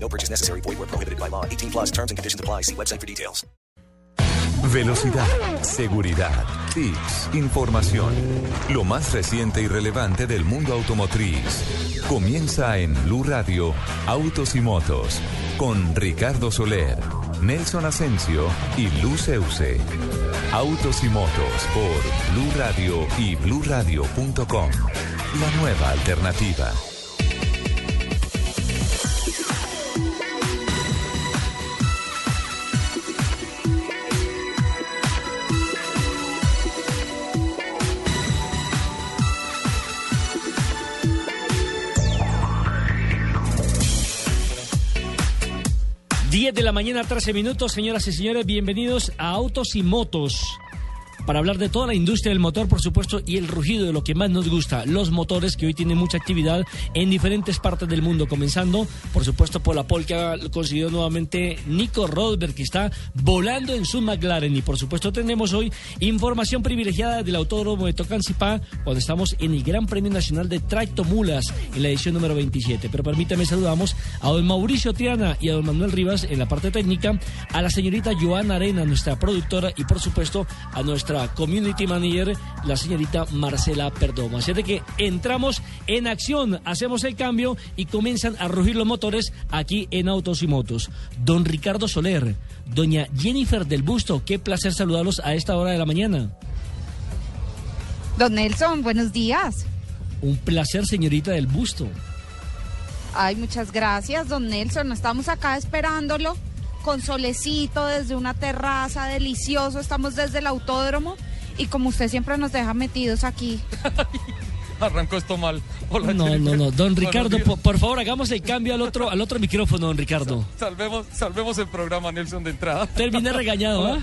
No purchase necessary. Void where prohibited by law. 18 plus terms and conditions apply. See website for details. Velocidad, seguridad, tips, información. Lo más reciente y relevante del mundo automotriz. Comienza en Blue Radio, Autos y Motos, con Ricardo Soler, Nelson Asensio y Luceuse. Autos y Motos por Blue Radio y BlueRadio.com. La nueva alternativa. Diez de la mañana, 13 minutos, señoras y señores, bienvenidos a Autos y Motos. Para hablar de toda la industria del motor, por supuesto, y el rugido de lo que más nos gusta, los motores que hoy tienen mucha actividad en diferentes partes del mundo, comenzando, por supuesto, por la pole que ha conseguido nuevamente Nico Rosberg, que está volando en su McLaren. Y por supuesto, tenemos hoy información privilegiada del Autódromo de Tocancipá, cuando estamos en el Gran Premio Nacional de Tractomulas, en la edición número 27. Pero permítame, saludamos a don Mauricio Triana y a don Manuel Rivas en la parte técnica, a la señorita Joana Arena, nuestra productora, y por supuesto, a nuestra community manager, la señorita Marcela Perdomo. Así de que entramos en acción, hacemos el cambio y comienzan a rugir los motores aquí en Autos y Motos. Don Ricardo Soler, doña Jennifer del Busto, qué placer saludarlos a esta hora de la mañana. Don Nelson, buenos días. Un placer, señorita del Busto. Ay, muchas gracias, don Nelson. Estamos acá esperándolo con solecito desde una terraza delicioso. Estamos desde el autódromo y como usted siempre nos deja metidos aquí. Arrancó esto mal. Hola, No, Jennifer. no, no. Don Ricardo, por, por favor, hagamos el cambio al otro, al otro micrófono, don Ricardo. Salvemos, salvemos el programa, Nelson, de entrada. Terminé regañado, ¿ah?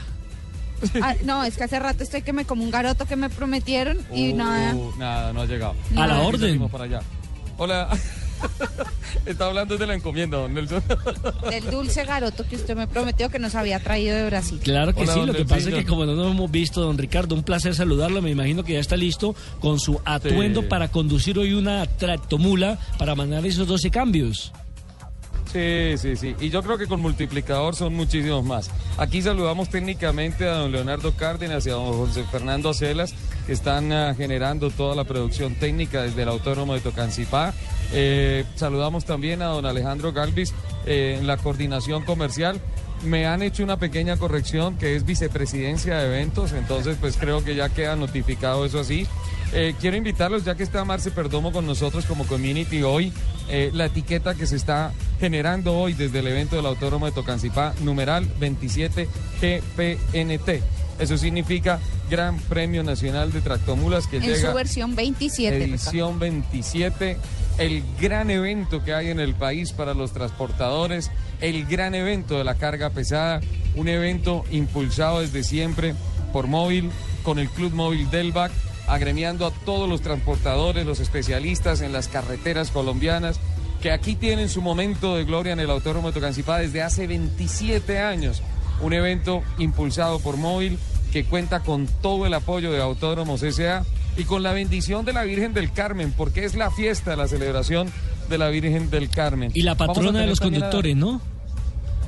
Ah, no, es que hace rato estoy que me como un garoto que me prometieron y Uh, nada. Nada, no ha llegado. A la orden. para allá. Hola. Está hablando de la encomienda, don Nelson. Del dulce garoto que usted me prometió que nos había traído de Brasil. Claro que Hola, sí, lo que pasa es que como no nos hemos visto, don Ricardo, un placer saludarlo, me imagino que ya está listo con su atuendo Sí. para conducir hoy una tractomula para mandar esos 12 cambios. Sí, sí, sí. Y yo creo que con multiplicador son muchísimos más. Aquí saludamos técnicamente a don Leonardo Cárdenas y a don José Fernando Acelas, que están ah, generando toda la producción técnica desde el Autódromo de Tocancipá. Eh, saludamos también a don Alejandro Galvis eh, en la coordinación comercial. Me han hecho una pequeña corrección que es vicepresidencia de eventos, entonces pues creo que ya queda notificado eso así. Eh, quiero invitarlos, ya que está Marce Perdomo con nosotros como community hoy, la etiqueta que se está generando hoy desde el evento del Autódromo de Tocancipá, numeral 27 GPNT. Eso significa Gran Premio Nacional de Tractomulas que En llega su versión 27. Ricardo. edición 27, el gran evento que hay en el país para los transportadores, el gran evento de la carga pesada, un evento impulsado desde siempre por Móvil, con el Club Móvil Delvac, agremiando a todos los transportadores, los especialistas en las carreteras colombianas, que aquí tienen su momento de gloria en el Autódromo de Tocancipá desde hace 27 años. Un evento impulsado por Móvil que cuenta con todo el apoyo de Autódromos S.A. y con la bendición de la Virgen del Carmen, porque es la fiesta, la celebración de la Virgen del Carmen. Y la patrona de los conductores, ¿no?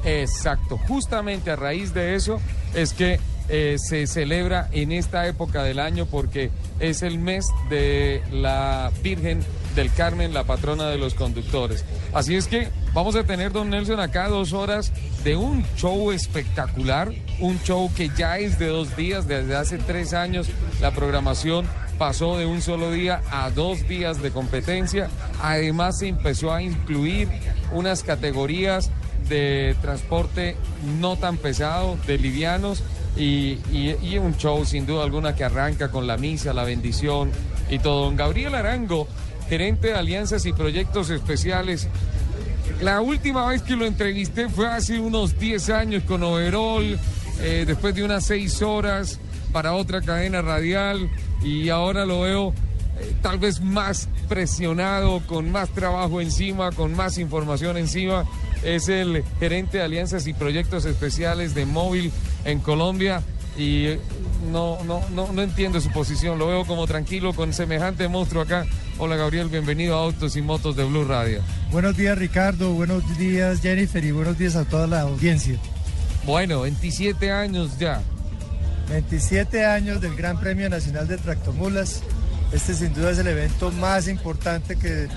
Exacto, justamente a raíz de eso es que eh, se celebra en esta época del año porque es el mes de la Virgen del Carmen, la patrona de los conductores. Así es que vamos a tener, don Nelson, acá dos horas de un show espectacular, un show que ya es de dos días, desde hace tres años la programación pasó de un solo día a dos días de competencia. Además se empezó a incluir unas categorías de transporte no tan pesado, de livianos, y, un show sin duda alguna que arranca con la misa, la bendición y todo. Don Gabriel Arango, gerente de alianzas y proyectos especiales. La última vez que lo entrevisté fue hace unos 10 años con Overol, eh, después de unas seis horas para otra cadena radial y ahora lo veo eh, tal vez más presionado, con más trabajo encima, con más información encima. Es el gerente de alianzas y proyectos especiales de móvil en Colombia y eh, no, no, no, no entiendo su posición. Lo veo como tranquilo con semejante monstruo acá. Hola Gabriel, bienvenido a Autos y Motos de Blue Radio. Buenos días Ricardo, buenos días Jennifer y buenos días a toda la audiencia. Bueno, 27 años ya. 27 años del Gran Premio Nacional de Tractomulas. Este sin duda es el evento más importante que,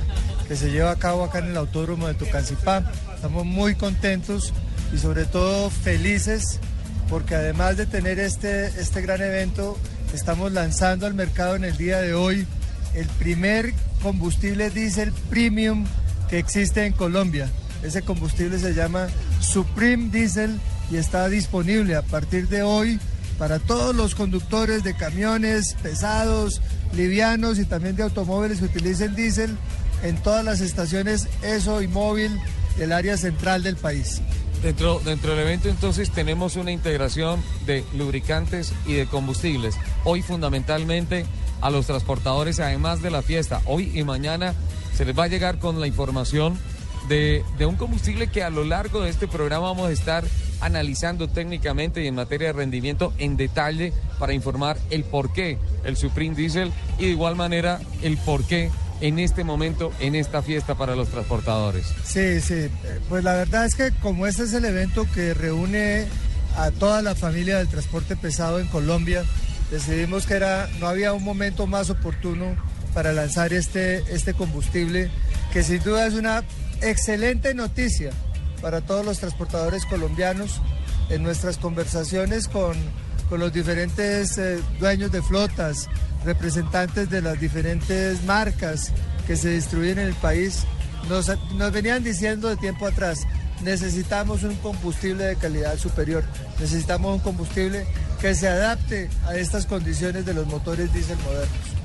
que se lleva a cabo acá en el Autódromo de Tocancipá. Estamos muy contentos y sobre todo felices porque además de tener este, este gran evento, estamos lanzando al mercado en el día de hoy el primer combustible diésel premium que existe en Colombia. Ese combustible se llama Supreme Diesel y está disponible a partir de hoy para todos los conductores de camiones pesados, livianos y también de automóviles que utilicen diésel en todas las estaciones ESO y móvil del área central del país. Dentro, dentro del evento entonces tenemos una integración de lubricantes y de combustibles. Hoy fundamentalmente a los transportadores, además de la fiesta, hoy y mañana se les va a llegar con la información de, de un combustible que a lo largo de este programa vamos a estar analizando técnicamente y en materia de rendimiento en detalle para informar el por qué el Supreme Diesel y de igual manera el por qué en este momento, en esta fiesta para los transportadores. Sí, sí, pues la verdad es que como este es el evento que reúne a toda la familia del transporte pesado en Colombia, decidimos que era, no había un momento más oportuno para lanzar este, este combustible, que sin duda es una excelente noticia para todos los transportadores colombianos. En nuestras conversaciones con, con los diferentes eh, dueños de flotas, representantes de las diferentes marcas que se distribuyen en el país, nos, nos venían diciendo de tiempo atrás, necesitamos un combustible de calidad superior, necesitamos un combustible que se adapte a estas condiciones de los motores diésel modernos.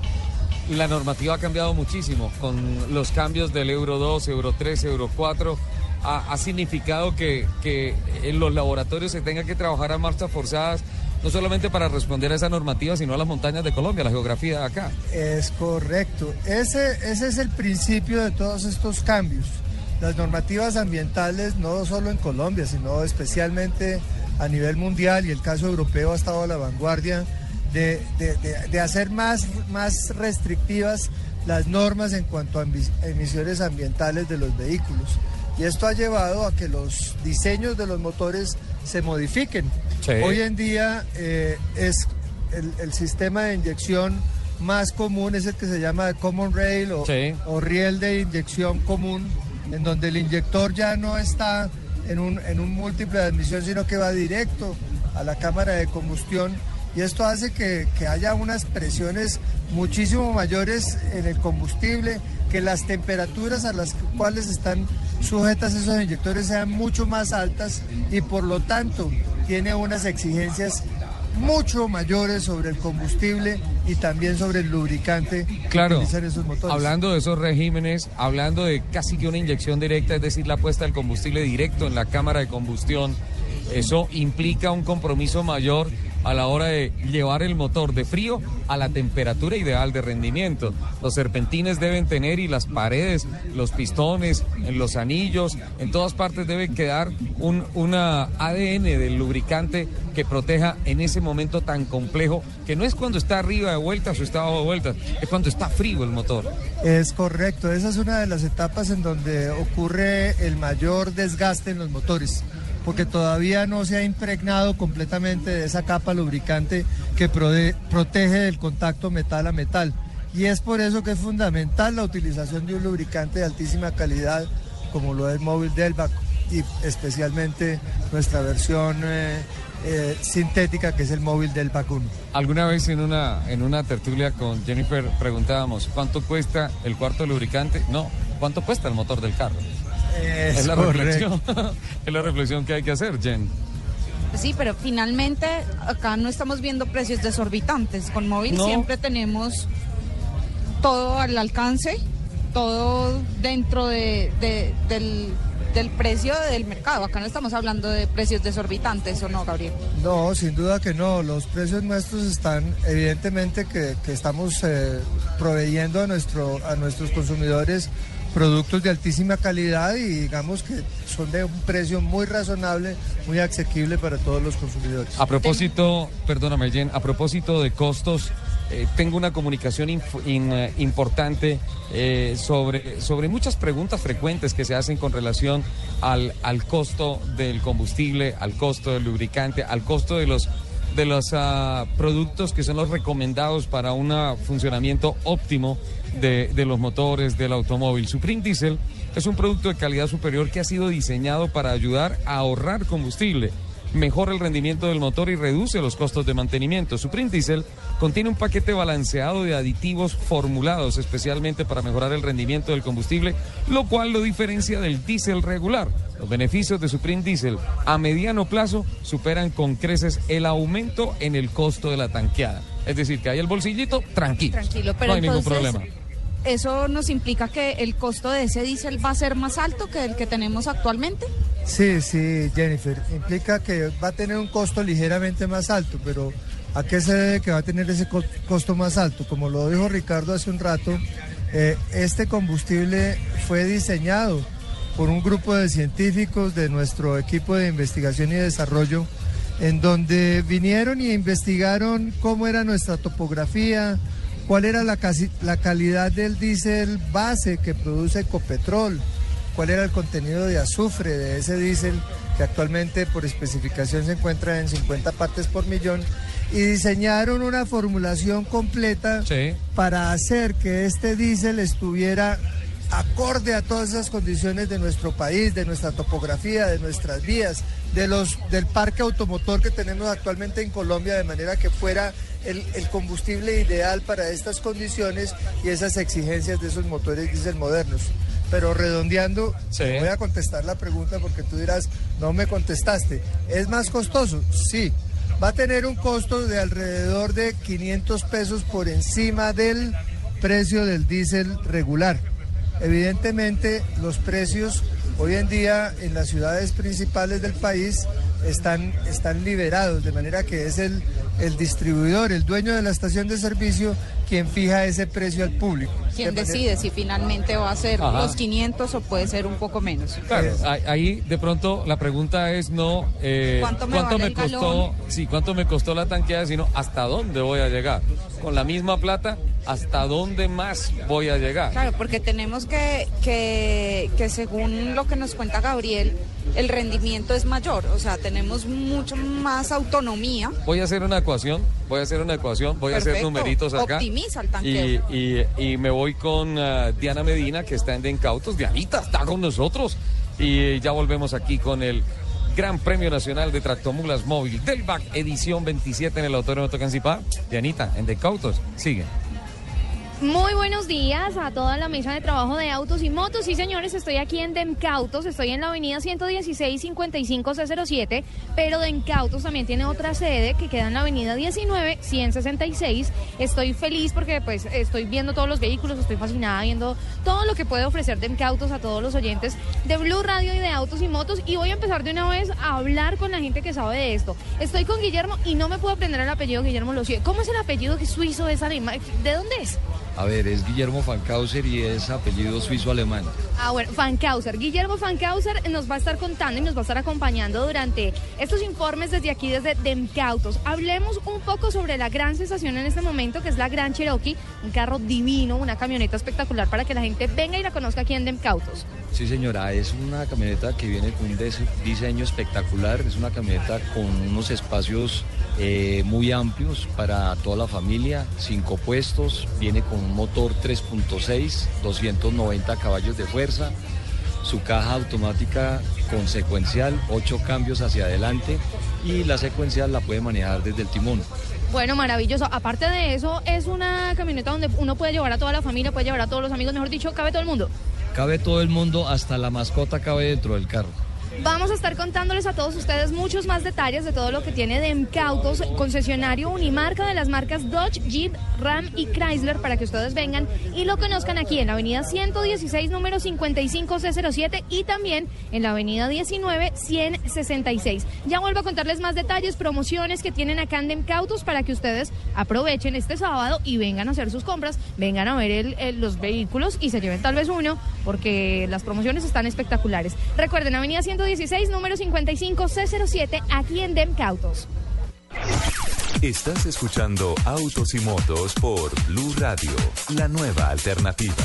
La normativa ha cambiado muchísimo con los cambios del Euro 2, Euro 3, Euro 4. Ha, ha significado que, que en los laboratorios se tenga que trabajar a marchas forzadas no solamente para responder a esa normativa, sino a las montañas de Colombia, la geografía de acá. Es correcto. Ese, ese es el principio de todos estos cambios. Las normativas ambientales, no solo en Colombia, sino especialmente a nivel mundial, y el caso europeo ha estado a la vanguardia de, de, de, de hacer más, más restrictivas las normas en cuanto a emisiones ambientales de los vehículos. Y esto ha llevado a que los diseños de los motores se modifiquen. Sí. Hoy en día eh, es el, el, sistema de inyección más común es el que se llama Common Rail o, sí. o riel de inyección común, en donde el inyector ya no está en un, en un múltiple de admisión, sino que va directo a la cámara de combustión. Y esto hace que, que haya unas presiones muchísimo mayores en el combustible, que las temperaturas a las cuales están sujetas esos inyectores sean mucho más altas y por lo tanto tiene unas exigencias mucho mayores sobre el combustible y también sobre el lubricante claro, que utilizan esos motores. Hablando de esos regímenes, hablando de casi que una inyección directa, es decir, la puesta del combustible directo en la cámara de combustión, eso implica un compromiso mayor a la hora de llevar el motor de frío a la temperatura ideal de rendimiento. Los serpentines deben tener y las paredes, los pistones, en los anillos, en todas partes debe quedar un una ADN del lubricante que proteja en ese momento tan complejo, que no es cuando está arriba de vueltas o está abajo de vueltas, es cuando está frío el motor. Es correcto, esa es una de las etapas en donde ocurre el mayor desgaste en los motores porque todavía no se ha impregnado completamente de esa capa lubricante que protege del contacto metal a metal. Y es por eso que es fundamental la utilización de un lubricante de altísima calidad como lo es Móvil Delvac y especialmente nuestra versión eh, eh, sintética que es el Móvil Delvac 1. Alguna vez en una, en una tertulia con Jennifer preguntábamos, ¿cuánto cuesta el cuarto lubricante? No, ¿cuánto cuesta el motor del carro? Es, es, la reflexión, es la reflexión que hay que hacer, Jen. Sí, pero finalmente acá no estamos viendo precios desorbitantes. Con móvil no. siempre tenemos todo al alcance, todo dentro de, de, del, del precio del mercado. Acá no estamos hablando de precios desorbitantes, ¿o no, Gabriel? No, sin duda que no. Los precios nuestros están, evidentemente, que, que estamos eh, proveyendo a, nuestro, a nuestros consumidores productos de altísima calidad y digamos que son de un precio muy razonable, muy asequible para todos los consumidores. A propósito, perdóname, Jen, a propósito de costos, eh, tengo una comunicación eh, importante eh, sobre, sobre muchas preguntas frecuentes que se hacen con relación al, al costo del combustible, al costo del lubricante, al costo de los de los ah, productos que son los recomendados para un funcionamiento óptimo de, de los motores del automóvil. Supreme Diesel es un producto de calidad superior que ha sido diseñado para ayudar a ahorrar combustible mejora el rendimiento del motor y reduce los costos de mantenimiento. Supreme Diesel contiene un paquete balanceado de aditivos formulados especialmente para mejorar el rendimiento del combustible, lo cual lo diferencia del diésel regular. Los beneficios de Supreme Diesel a mediano plazo superan con creces el aumento en el costo de la tanqueada. Es decir, que hay el bolsillito tranquilo. Tranquilo, pero no hay ningún problema. ¿Eso nos implica que el costo de ese diésel va a ser más alto que el que tenemos actualmente? Sí, sí, Jennifer. Implica que va a tener un costo ligeramente más alto, pero ¿a qué se debe que va a tener ese co- costo más alto? Como lo dijo Ricardo hace un rato, eh, este combustible fue diseñado por un grupo de científicos de nuestro equipo de investigación y desarrollo, en donde vinieron y investigaron cómo era nuestra topografía, cuál era la, casi- la calidad del diésel base que produce Ecopetrol, cuál era el contenido de azufre de ese diésel que actualmente por especificación se encuentra en 50 partes por millón y diseñaron una formulación completa para hacer que este diésel estuviera acorde a todas esas condiciones de nuestro país, de nuestra topografía, de nuestras vías, de los del parque automotor que tenemos actualmente en Colombia, de manera que fuera el, el combustible ideal para estas condiciones y esas exigencias de esos motores diésel modernos. Pero redondeando, voy a contestar la pregunta porque tú dirás, no me contestaste. ¿Es más costoso? Sí. Va a tener un costo de alrededor de 500 pesos por encima del precio del diésel regular. Evidentemente, los precios hoy en día en las ciudades principales del país están, están liberados, de manera que es el, el distribuidor, el dueño de la estación de servicio, quien fija ese precio al público. ¿Quién De manera- decide si finalmente va a ser Ajá. los 500 o puede ser un poco menos? Claro, ahí- ahí de pronto la pregunta es no eh, ¿Cuánto me vale el costó, galón? sí, cuánto me costó la tanqueada, sino hasta dónde voy a llegar. Con la misma plata, hasta dónde más voy a llegar. Claro, porque tenemos que, que, que según lo que nos cuenta Gabriel, el rendimiento es mayor, o sea, tenemos mucho más autonomía. Voy a hacer una ecuación, voy a hacer una ecuación, voy a hacer numeritos acá. Optimiza el Y, tanqueo. y- y me voy con ah, Diana Medina, que está en Dencautos. Dianita está con nosotros. Y ya volvemos aquí con el Gran Premio Nacional de Tractomulas Móvil del BAC, edición 27 en el Autódromo de Tocancipá. Dianita, en Dencautos, sigue. Muy buenos días a toda la mesa de trabajo de autos y motos. Sí, señores, estoy aquí en Demcautos, estoy en la avenida 116 55 C07, pero Demcautos también tiene otra sede que queda en la avenida 19 166. Estoy feliz porque pues estoy viendo todos los vehículos, estoy fascinada viendo todo lo que puede ofrecer Demcautos a todos los oyentes de Blue Radio y de autos y motos y voy a empezar de una vez a hablar con la gente que sabe de esto. Estoy con Guillermo y no me puedo aprender el apellido Guillermo Locio. ¿Cómo es el apellido que suizo es alemán? ¿De dónde es? A ver, es Guillermo Fancauser y es apellido suizo-alemán. Ah, bueno, Fancauser. Guillermo Fancauser nos va a estar contando y nos va a estar acompañando durante estos informes desde aquí, desde Demcautos. Hablemos un poco sobre la gran sensación en este momento, que es la Gran Cherokee, un carro divino, una camioneta espectacular para que la gente venga y la conozca aquí en Demcautos. Sí, señora, es una camioneta que viene con un diseño espectacular, es una camioneta con unos espacios eh, muy amplios para toda la familia, cinco puestos, viene con un motor 3.6, 290 caballos de fuerza, su caja automática con secuencial, ocho cambios hacia adelante y la secuencial la puede manejar desde el timón. Bueno, maravilloso. Aparte de eso, es una camioneta donde uno puede llevar a toda la familia, puede llevar a todos los amigos, mejor dicho, cabe todo el mundo. Cabe todo el mundo, hasta la mascota cabe dentro del carro. Vamos a estar contándoles a todos ustedes muchos más detalles de todo lo que tiene Demcautos, concesionario Unimarca de las marcas Dodge, Jeep, Ram y Chrysler para que ustedes vengan y lo conozcan aquí en la avenida 116, número 55C07 y también en la avenida 19, 166. Ya vuelvo a contarles más detalles, promociones que tienen acá en Demcautos para que ustedes aprovechen este sábado y vengan a hacer sus compras, vengan a ver los vehículos y se lleven tal vez uno porque las promociones están espectaculares. Recuerden, avenida 116, número 55C07, aquí en Demcautos. Estás escuchando Autos y Motos por Blue Radio, la nueva alternativa.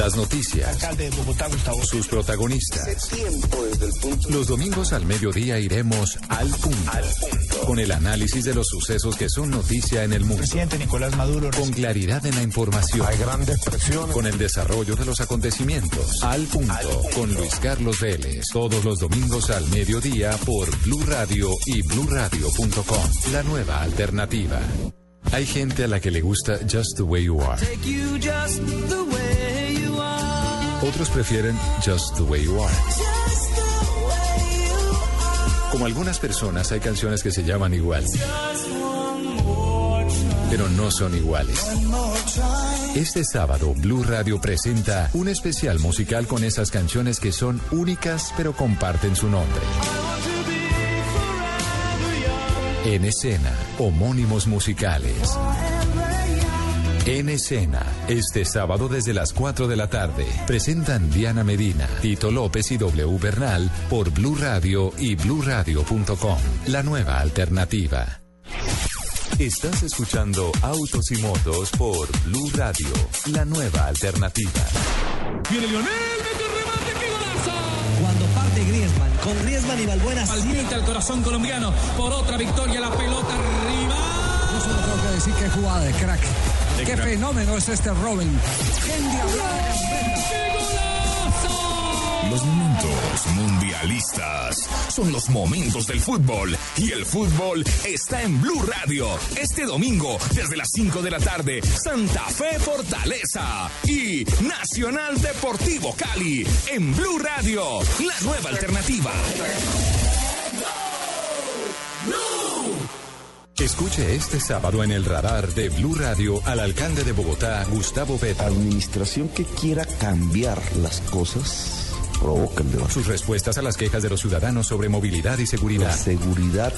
Las noticias, sus protagonistas. Los domingos al mediodía iremos al punto, con el análisis de los sucesos que son noticia en el mundo. presidente Nicolás Maduro. Con claridad en la información. Hay grandes presiones. Con el desarrollo de los acontecimientos. Al punto. Con Luis Carlos Vélez. Todos los domingos al mediodía por Blue Radio y BlueRadio.com. La nueva alternativa. Hay gente a la que le gusta Just the Way You Are. Otros prefieren Just the Way You Are. Como algunas personas, hay canciones que se llaman igual. Pero no son iguales. Este sábado, Blue Radio presenta un especial musical con esas canciones que son únicas pero comparten su nombre. En escena, homónimos musicales. En escena, este sábado desde las 4 de la tarde, presentan Diana Medina, Tito López y W Bernal por Blue Radio y BlueRadio.com. La nueva alternativa. Estás escuchando Autos y Motos por Blue Radio, la nueva alternativa. Viene Lionel, mete el remate, qué golazo. Cuando parte Griezmann, con Griezmann y Balbuena. Al diente al corazón colombiano por otra victoria, la pelota arriba. Yo solo tengo que decir que jugada de crack. Qué fenómeno es este Robin. Los momentos mundialistas son los momentos del fútbol y el fútbol está en Blue Radio. Este domingo desde las 5 de la tarde, Santa Fe Fortaleza y Nacional Deportivo Cali en Blue Radio, la nueva alternativa. Escuche este sábado en el radar de Blue Radio al alcalde de Bogotá, Gustavo Petro. Administración que quiera cambiar las cosas provoca el debate. Sus respuestas a las quejas de los ciudadanos sobre movilidad y La seguridad.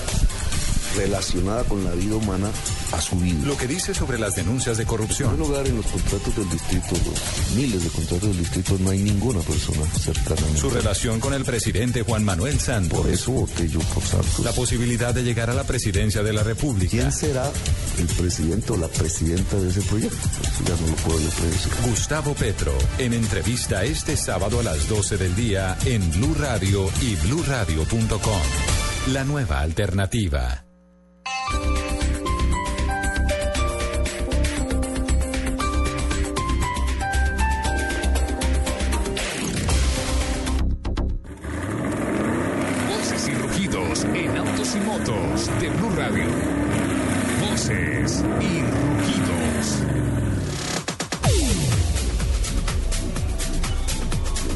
Relacionada con la vida humana ha subido. Lo que dice sobre las denuncias de En corrupción. primer lugar, en los contratos del distrito, los miles de contratos del distrito, no hay ninguna persona cercana. a. Su relación con el presidente Juan Manuel Santos. Por eso voté yo por Santos. La posibilidad de llegar a la presidencia de la República. ¿Quién será el presidente o la presidenta de ese proyecto? Ya no lo puedo yo predecir. Gustavo Petro, en entrevista este sábado a las 12 del día en Blue Radio y BlueRadio.com. La nueva alternativa.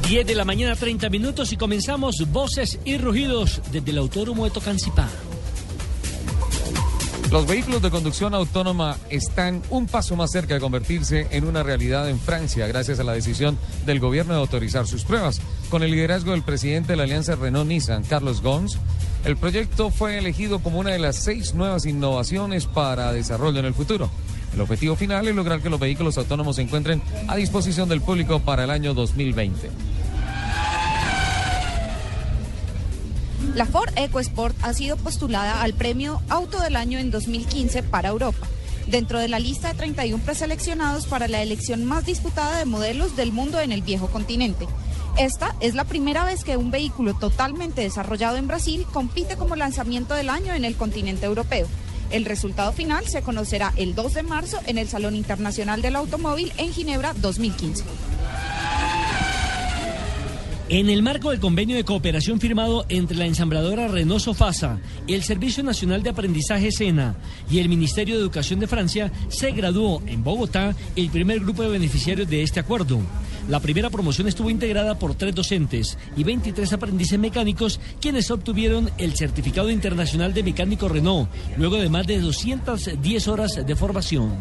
10 de la mañana, 30 minutos y comenzamos Voces y Rugidos desde el Autódromo de Tocancipá. Los vehículos de conducción autónoma están un paso más cerca de convertirse en una realidad en Francia gracias a la decisión del gobierno de autorizar sus pruebas. Con el liderazgo del presidente de la alianza Renault-Nissan, Carlos Gons, el proyecto fue elegido como una de las seis nuevas innovaciones para desarrollo en el futuro. El objetivo final es lograr que los vehículos autónomos se encuentren a disposición del público para el año 2020. La Ford EcoSport ha sido postulada al premio Auto del Año en 2015 para Europa, dentro de la lista de 31 preseleccionados para la elección más disputada de modelos del mundo en el viejo continente. Esta es la primera vez que un vehículo totalmente desarrollado en Brasil compite como lanzamiento del año en el continente europeo. El resultado final se conocerá el 2 de marzo en el Salón Internacional del Automóvil en Ginebra 2015. En el marco del convenio de cooperación firmado entre la ensambladora Renault Sofasa, el Servicio Nacional de Aprendizaje SENA y el Ministerio de Educación de Francia, se graduó en Bogotá el primer grupo de beneficiarios de este acuerdo. La primera promoción estuvo integrada por tres docentes y 23 aprendices mecánicos, quienes obtuvieron el certificado internacional de mecánico Renault, luego de más de 210 horas de formación.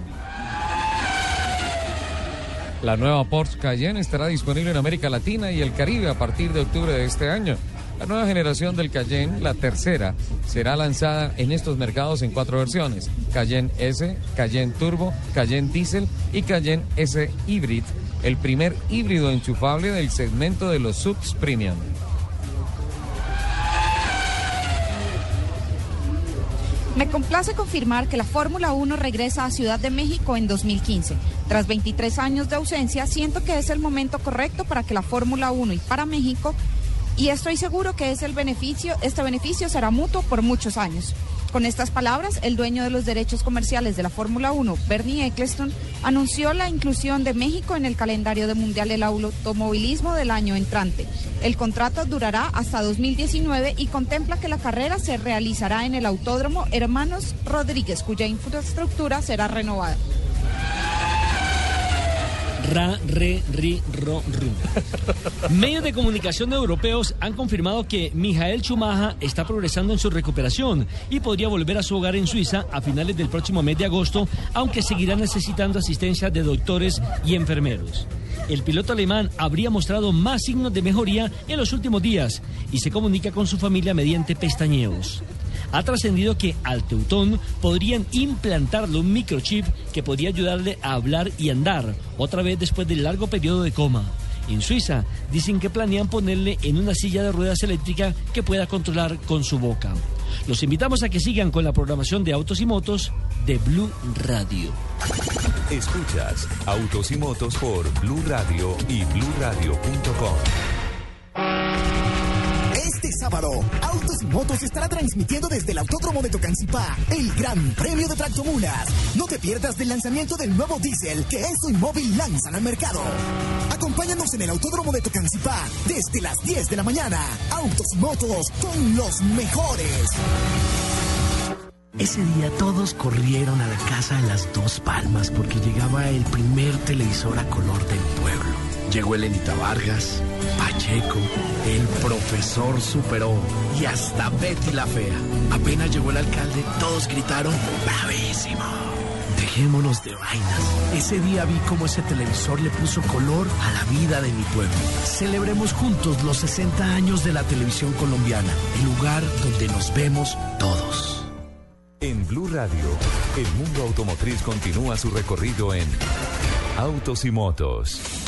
La nueva Porsche Cayenne estará disponible en América Latina y el Caribe a partir de octubre de este año. La nueva generación del Cayenne, la tercera, será lanzada en estos mercados en cuatro versiones: Cayenne S, Cayenne Turbo, Cayenne Diesel y Cayenne S Hybrid, el primer híbrido enchufable del segmento de los subs premium. Me complace confirmar que la Fórmula 1 regresa a Ciudad de México en 2015. Tras 23 años de ausencia, siento que es el momento correcto para que la Fórmula 1 y para México, y estoy seguro que es el beneficio, este beneficio será mutuo por muchos años. Con estas palabras, el dueño de los derechos comerciales de la Fórmula 1, Bernie Eccleston, anunció la inclusión de México en el calendario de mundial del automovilismo del año entrante. El contrato durará hasta 2019 y contempla que la carrera se realizará en el Autódromo Hermanos Rodríguez, cuya infraestructura será renovada. Ra, re, ri, ro, ru. Medios de comunicación europeos han confirmado que Mijael Schumacher está progresando en su recuperación y podría volver a su hogar en Suiza a finales del próximo mes de agosto, aunque seguirá necesitando asistencia de doctores y enfermeros. El piloto alemán habría mostrado más signos de mejoría en los últimos días y se comunica con su familia mediante pestañeos ha trascendido que al Teutón podrían implantarle un microchip que podría ayudarle a hablar y andar, otra vez después del largo periodo de coma. En Suiza dicen que planean ponerle en una silla de ruedas eléctrica que pueda controlar con su boca. Los invitamos a que sigan con la programación de Autos y Motos de Blue Radio. Escuchas Autos y Motos por Blue Radio y bluradio.com. Sábado, Autos y Motos estará transmitiendo desde el Autódromo de Tocancipá el Gran Premio de Tractomulas. No te pierdas del lanzamiento del nuevo diésel que Enzo y Móvil lanzan al mercado. Acompáñanos en el Autódromo de Tocancipá desde las 10 de la mañana. Autos y Motos con los mejores. Ese día todos corrieron a la casa de las dos palmas porque llegaba el primer televisor a color del pueblo. Llegó Elenita Vargas, Pacheco, el profesor superó y hasta Betty la Fea. Apenas llegó el alcalde, todos gritaron ¡Bravísimo! Dejémonos de vainas. Ese día vi cómo ese televisor le puso color a la vida de mi pueblo. Celebremos juntos los 60 años de la televisión colombiana, el lugar donde nos vemos todos. En Blue Radio, el mundo automotriz continúa su recorrido en Autos y Motos.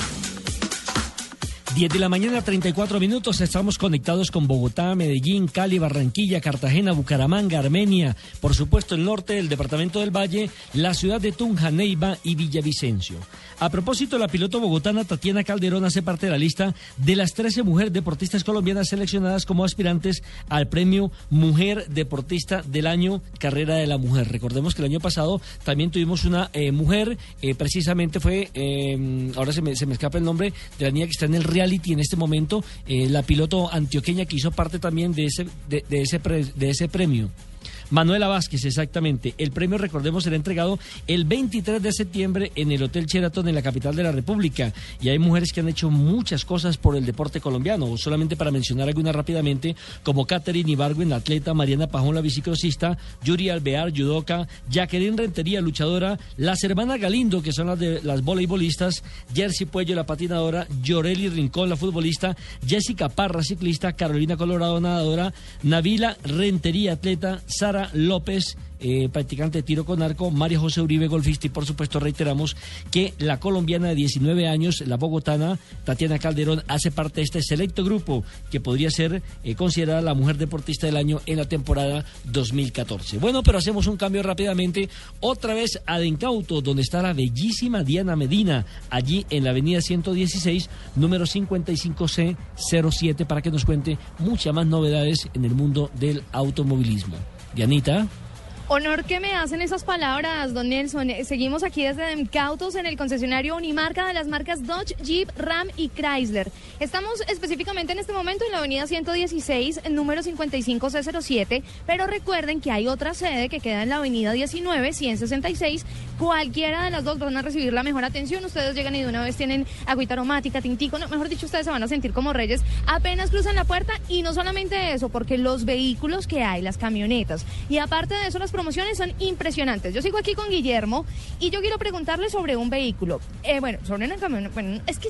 10 de la mañana, 34 minutos. Estamos conectados con Bogotá, Medellín, Cali, Barranquilla, Cartagena, Bucaramanga, Armenia, por supuesto el norte del departamento del Valle, la ciudad de Tunja, Neiva y Villavicencio. A propósito, la piloto bogotana Tatiana Calderón hace parte de la lista de las 13 mujeres deportistas colombianas seleccionadas como aspirantes al premio Mujer Deportista del Año Carrera de la Mujer. Recordemos que el año pasado también tuvimos una eh, mujer, eh, precisamente fue, eh, ahora se me, se me escapa el nombre, de la niña que está en el en este momento, eh, la piloto antioqueña que hizo parte también de ese, de, de ese, pre- de ese premio. Manuela Vázquez, exactamente. El premio, recordemos, será entregado el 23 de septiembre en el Hotel Sheraton en la capital de la República. Y hay mujeres que han hecho muchas cosas por el deporte colombiano. Solamente para mencionar algunas rápidamente, como Catherine Ibargüen, atleta, Mariana Pajón, la bicicrosista, Yuri Alvear, judoka, Jacqueline Rentería, luchadora, las hermanas Galindo, que son las de las voleibolistas, Jersey Puello, la patinadora, Yoreli Rincón, la futbolista, Jessica Parra, ciclista, Carolina Colorado, nadadora, Navila Rentería, atleta, Sara López, eh, practicante de tiro con arco, María José Uribe, golfista, y por supuesto reiteramos que la colombiana de 19 años, la bogotana, Tatiana Calderón, hace parte de este selecto grupo que podría ser eh, considerada la mujer deportista del año en la temporada 2014. Bueno, pero hacemos un cambio rápidamente, otra vez a Dencauto, donde está la bellísima Diana Medina, allí en la avenida 116, número 55C07, para que nos cuente muchas más novedades en el mundo del automovilismo. Dianita. Honor que me hacen esas palabras, don Nelson. Eh, Seguimos aquí desde Demcautos en el concesionario Unimarca de las marcas Dodge, Jeep, Ram y Chrysler. Estamos específicamente en este momento en la avenida 116, número 55C07, pero recuerden que hay otra sede que queda en la avenida 19, 166. Cualquiera de las dos van a recibir la mejor atención. Ustedes llegan y de una vez tienen agüita aromática, tintico, mejor dicho, ustedes se van a sentir como reyes apenas cruzan la puerta y no solamente eso, porque los vehículos que hay, las camionetas y aparte de eso las promociones son impresionantes. Yo sigo aquí con Guillermo y yo quiero preguntarle sobre un vehículo. Eh, bueno, sobre una camioneta, bueno, es que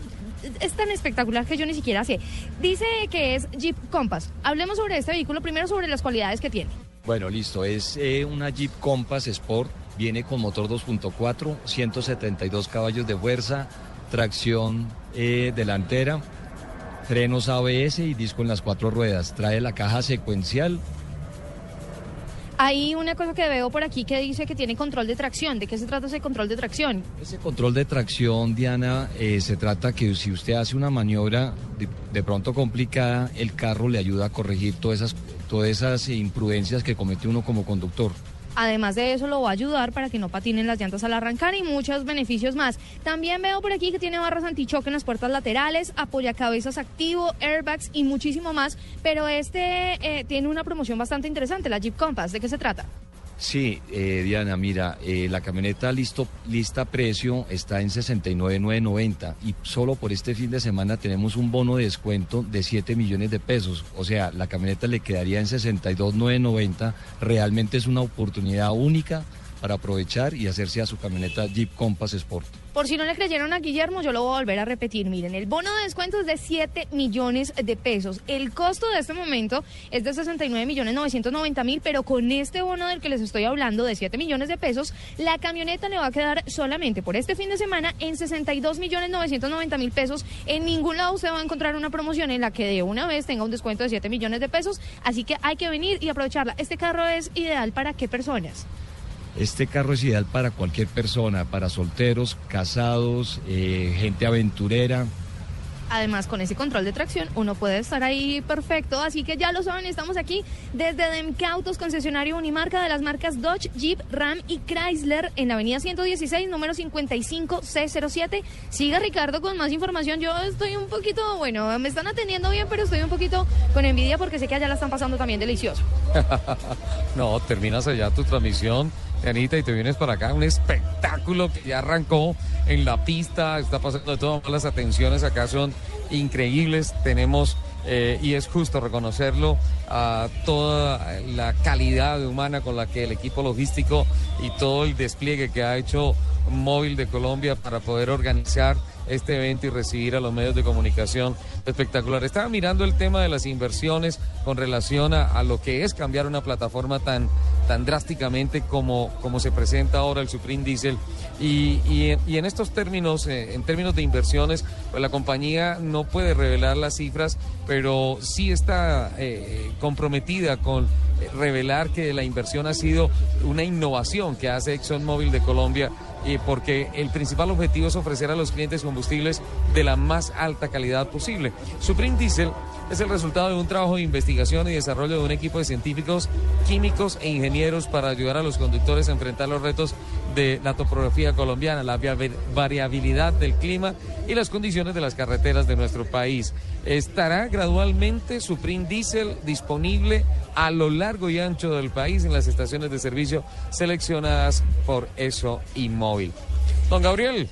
es tan espectacular que yo ni siquiera sé. Dice que es Jeep Compass. Hablemos sobre este vehículo, primero sobre las cualidades que tiene. Bueno, listo. Es eh, una Jeep Compass Sport. Viene con motor 2.4, 172 caballos de fuerza, tracción eh, delantera, frenos ABS y disco en las cuatro ruedas. Trae la caja secuencial. Hay una cosa que veo por aquí que dice que tiene control de tracción. ¿De qué se trata ese control de tracción? Ese control de tracción, Diana, eh, se trata que si usted hace una maniobra de, de pronto complicada, el carro le ayuda a corregir todas esas, todas esas imprudencias que comete uno como conductor. Además de eso, lo va a ayudar para que no patinen las llantas al arrancar y muchos beneficios más. También veo por aquí que tiene barras antichoque en las puertas laterales, apoyacabezas activo, airbags y muchísimo más. Pero este eh, tiene una promoción bastante interesante, la Jeep Compass. ¿De qué se trata? Sí, eh, Diana, mira, eh, la camioneta listo, lista precio está en 69,990 y solo por este fin de semana tenemos un bono de descuento de 7 millones de pesos. O sea, la camioneta le quedaría en 62,990. Realmente es una oportunidad única para aprovechar y hacerse a su camioneta Jeep Compass Sport. Por si no le creyeron a Guillermo, yo lo voy a volver a repetir. Miren, el bono de descuento es de 7 millones de pesos. El costo de este momento es de 69 millones 990 mil, pero con este bono del que les estoy hablando de 7 millones de pesos, la camioneta le va a quedar solamente por este fin de semana en 62 millones 990 mil pesos. En ningún lado usted va a encontrar una promoción en la que de una vez tenga un descuento de 7 millones de pesos. Así que hay que venir y aprovecharla. Este carro es ideal para qué personas? Este carro es ideal para cualquier persona, para solteros, casados, eh, gente aventurera. Además, con ese control de tracción, uno puede estar ahí perfecto. Así que ya lo saben, estamos aquí desde Demcautos, concesionario Unimarca de las marcas Dodge, Jeep, Ram y Chrysler en la avenida 116, número 55C07. Siga Ricardo con más información. Yo estoy un poquito, bueno, me están atendiendo bien, pero estoy un poquito con envidia porque sé que allá la están pasando también delicioso. no, terminas allá tu transmisión, Anita, y te vienes para acá. Un espectáculo que ya arrancó en la pista, está pasando de todo. Las atenciones acá son increíbles. Tenemos, eh, y es justo reconocerlo, a toda la calidad humana con la que el equipo logístico y todo el despliegue que ha hecho Móvil de Colombia para poder organizar este evento y recibir a los medios de comunicación espectacular. Estaba mirando el tema de las inversiones con relación a, a lo que es cambiar una plataforma tan, tan drásticamente como, como se presenta ahora el Supreme Diesel. Y, y, en estos términos, eh, en términos de inversiones, pues la compañía no puede revelar las cifras, pero sí está eh, comprometida con eh, revelar que la inversión ha sido una innovación que hace ExxonMobil de Colombia y porque el principal objetivo es ofrecer a los clientes combustibles de la más alta calidad posible. Supreme Diesel es el resultado de un trabajo de investigación y desarrollo de un equipo de científicos, químicos e ingenieros para ayudar a los conductores a enfrentar los retos de la topografía colombiana, la variabilidad del clima y las condiciones de las carreteras de nuestro país. Estará gradualmente Supreme Diesel disponible a lo largo y ancho del país en las estaciones de servicio seleccionadas por ESO y Móvil. Don Gabriel.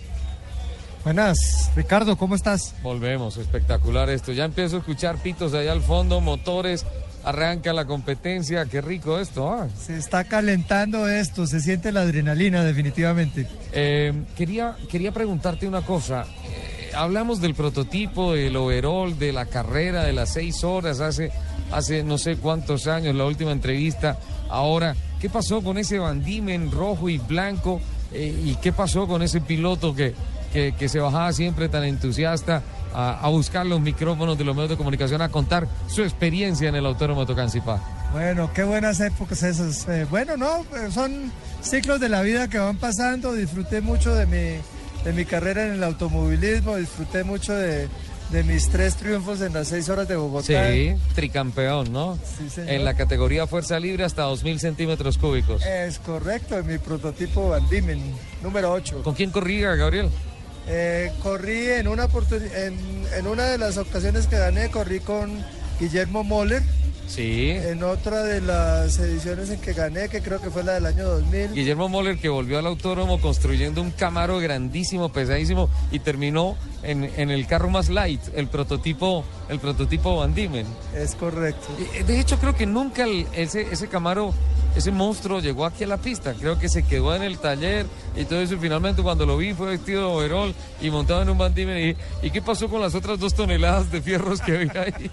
Buenas, Ricardo, ¿cómo estás? Volvemos, espectacular esto. Ya empiezo a escuchar pitos allá al fondo, motores, arranca la competencia, qué rico esto. ¿ah? Se está calentando esto, se siente la adrenalina definitivamente. Eh, quería, quería preguntarte una cosa. Eh, hablamos del prototipo, del overall, de la carrera, de las seis horas, hace, hace no sé cuántos años, la última entrevista. Ahora, ¿qué pasó con ese bandimen rojo y blanco? Eh, ¿Y qué pasó con ese piloto que, que, que se bajaba siempre tan entusiasta a, a, buscar los micrófonos de los medios de comunicación, a contar su experiencia en el Autódromo Tocancipá. Bueno, qué buenas épocas esas. Eh, bueno, no, son ciclos de la vida que van pasando. Disfruté mucho de mi, de mi carrera en el automovilismo, disfruté mucho de, de mis tres triunfos en las seis horas de Bogotá. Sí, tricampeón, ¿no? Sí, señor. En la categoría fuerza libre hasta 2.000 centímetros cúbicos. Es correcto, en mi prototipo Van Diemen, número 8. ¿Con quién corría, Gabriel? Eh, corrí en una, en, en una de las ocasiones que gané, corrí con Guillermo Moller. Sí. En otra de las ediciones en que gané, que creo que fue la del año 2000. Guillermo Moller que volvió al autódromo construyendo un Camaro grandísimo, pesadísimo y terminó en, en el carro más light, el prototipo, el prototipo Van Diemen. Es correcto. Eh, De hecho creo que nunca el- ese, ese Camaro, ese monstruo llegó aquí a la pista. Creo que se quedó en el taller y todo eso. Y finalmente cuando lo vi fue vestido de overol y montado en un Van Diemen. Y, ¿y qué pasó con las otras dos toneladas de fierros que había ahí?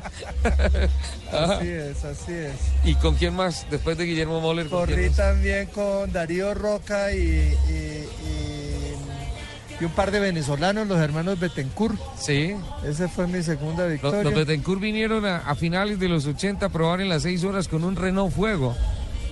Ajá. Así es, así es. ¿Y con quién más después de Guillermo Moller? Corrí también con Darío Roca y, y- y- y un par de venezolanos, los hermanos Betancourt. Sí. Esa fue mi segunda Los, victoria. los Betancourt vinieron a, a finales de los 80 a probar en las 6 horas con un Renault Fuego.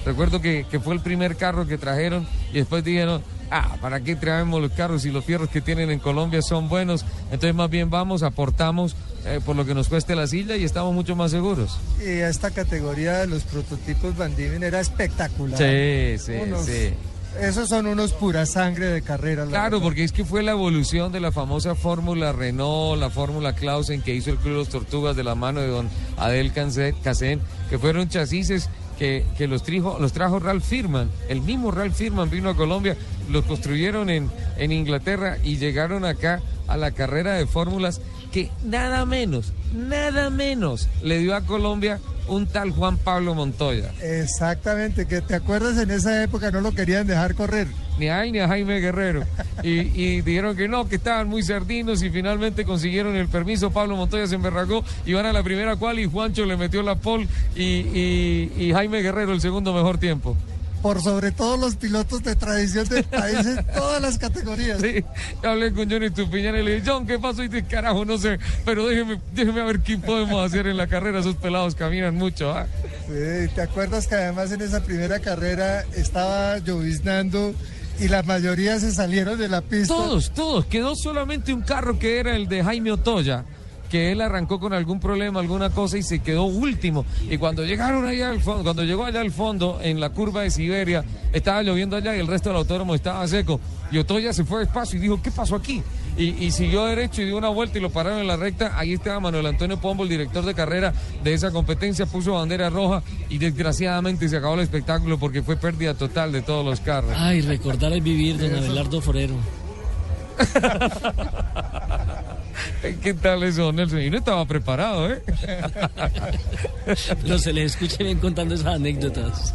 Recuerdo que, que fue el primer carro que trajeron y después dijeron, ah, ¿para qué traemos los carros si los fierros que tienen en Colombia son buenos? Entonces más bien vamos, aportamos eh, por lo que nos cueste la silla y estamos mucho más seguros. Y esta categoría de los prototipos Van Diemen era espectacular. Sí, sí, Unos- sí. Esos son unos pura sangre de carrera. la Claro, verdad. porque es que fue la evolución de la famosa fórmula Renault, la fórmula Clausen que hizo el Club Los Tortugas de la mano de don Adel Casén, que fueron chasis que, los, los trajo Ralph Firman. El mismo Ralph Firman vino a Colombia, los construyeron en, en Inglaterra y llegaron acá a la carrera de fórmulas que nada menos, nada menos le dio a Colombia un tal Juan Pablo Montoya. Exactamente, que te acuerdas en esa época no lo querían dejar correr. ni a él ni a Jaime Guerrero. Y, y dijeron que no, que estaban muy sardinos y finalmente consiguieron el permiso. Pablo Montoya se emberragó y van a la primera cual y Juancho le metió la pole y, y- y Jaime Guerrero el segundo mejor tiempo. Por sobre todo los pilotos de tradición del país en todas las categorías. Sí, hablé con Johnny Tupiñán y le dije, John, ¿qué pasó? Y dije, carajo, no sé, pero déjeme, déjeme a ver qué podemos hacer en la carrera. Esos pelados caminan mucho. ¿ah?". Sí, ¿te acuerdas que además en esa primera carrera estaba lloviznando y la mayoría se salieron de la pista? Todos, todos. Quedó solamente un carro que era el de Jaime Otoya, que él arrancó con algún problema, alguna cosa y se quedó último. Y cuando llegaron allá al fondo, cuando llegó allá al fondo, en la curva de Siberia, estaba lloviendo allá y el resto del autódromo estaba seco. Y Otoya se fue despacio y dijo, ¿qué pasó aquí? Y, y siguió derecho y dio una vuelta y lo pararon en la recta. Ahí estaba Manuel Antonio Pombo, el director de carrera de esa competencia, puso bandera roja y desgraciadamente se acabó el espectáculo porque fue pérdida total de todos los carros. Ay, recordar el vivir, don Abelardo Forero. ¿Qué tal eso, Nelson? Y no estaba preparado, ¿eh? Pero se les escucha bien contando esas anécdotas.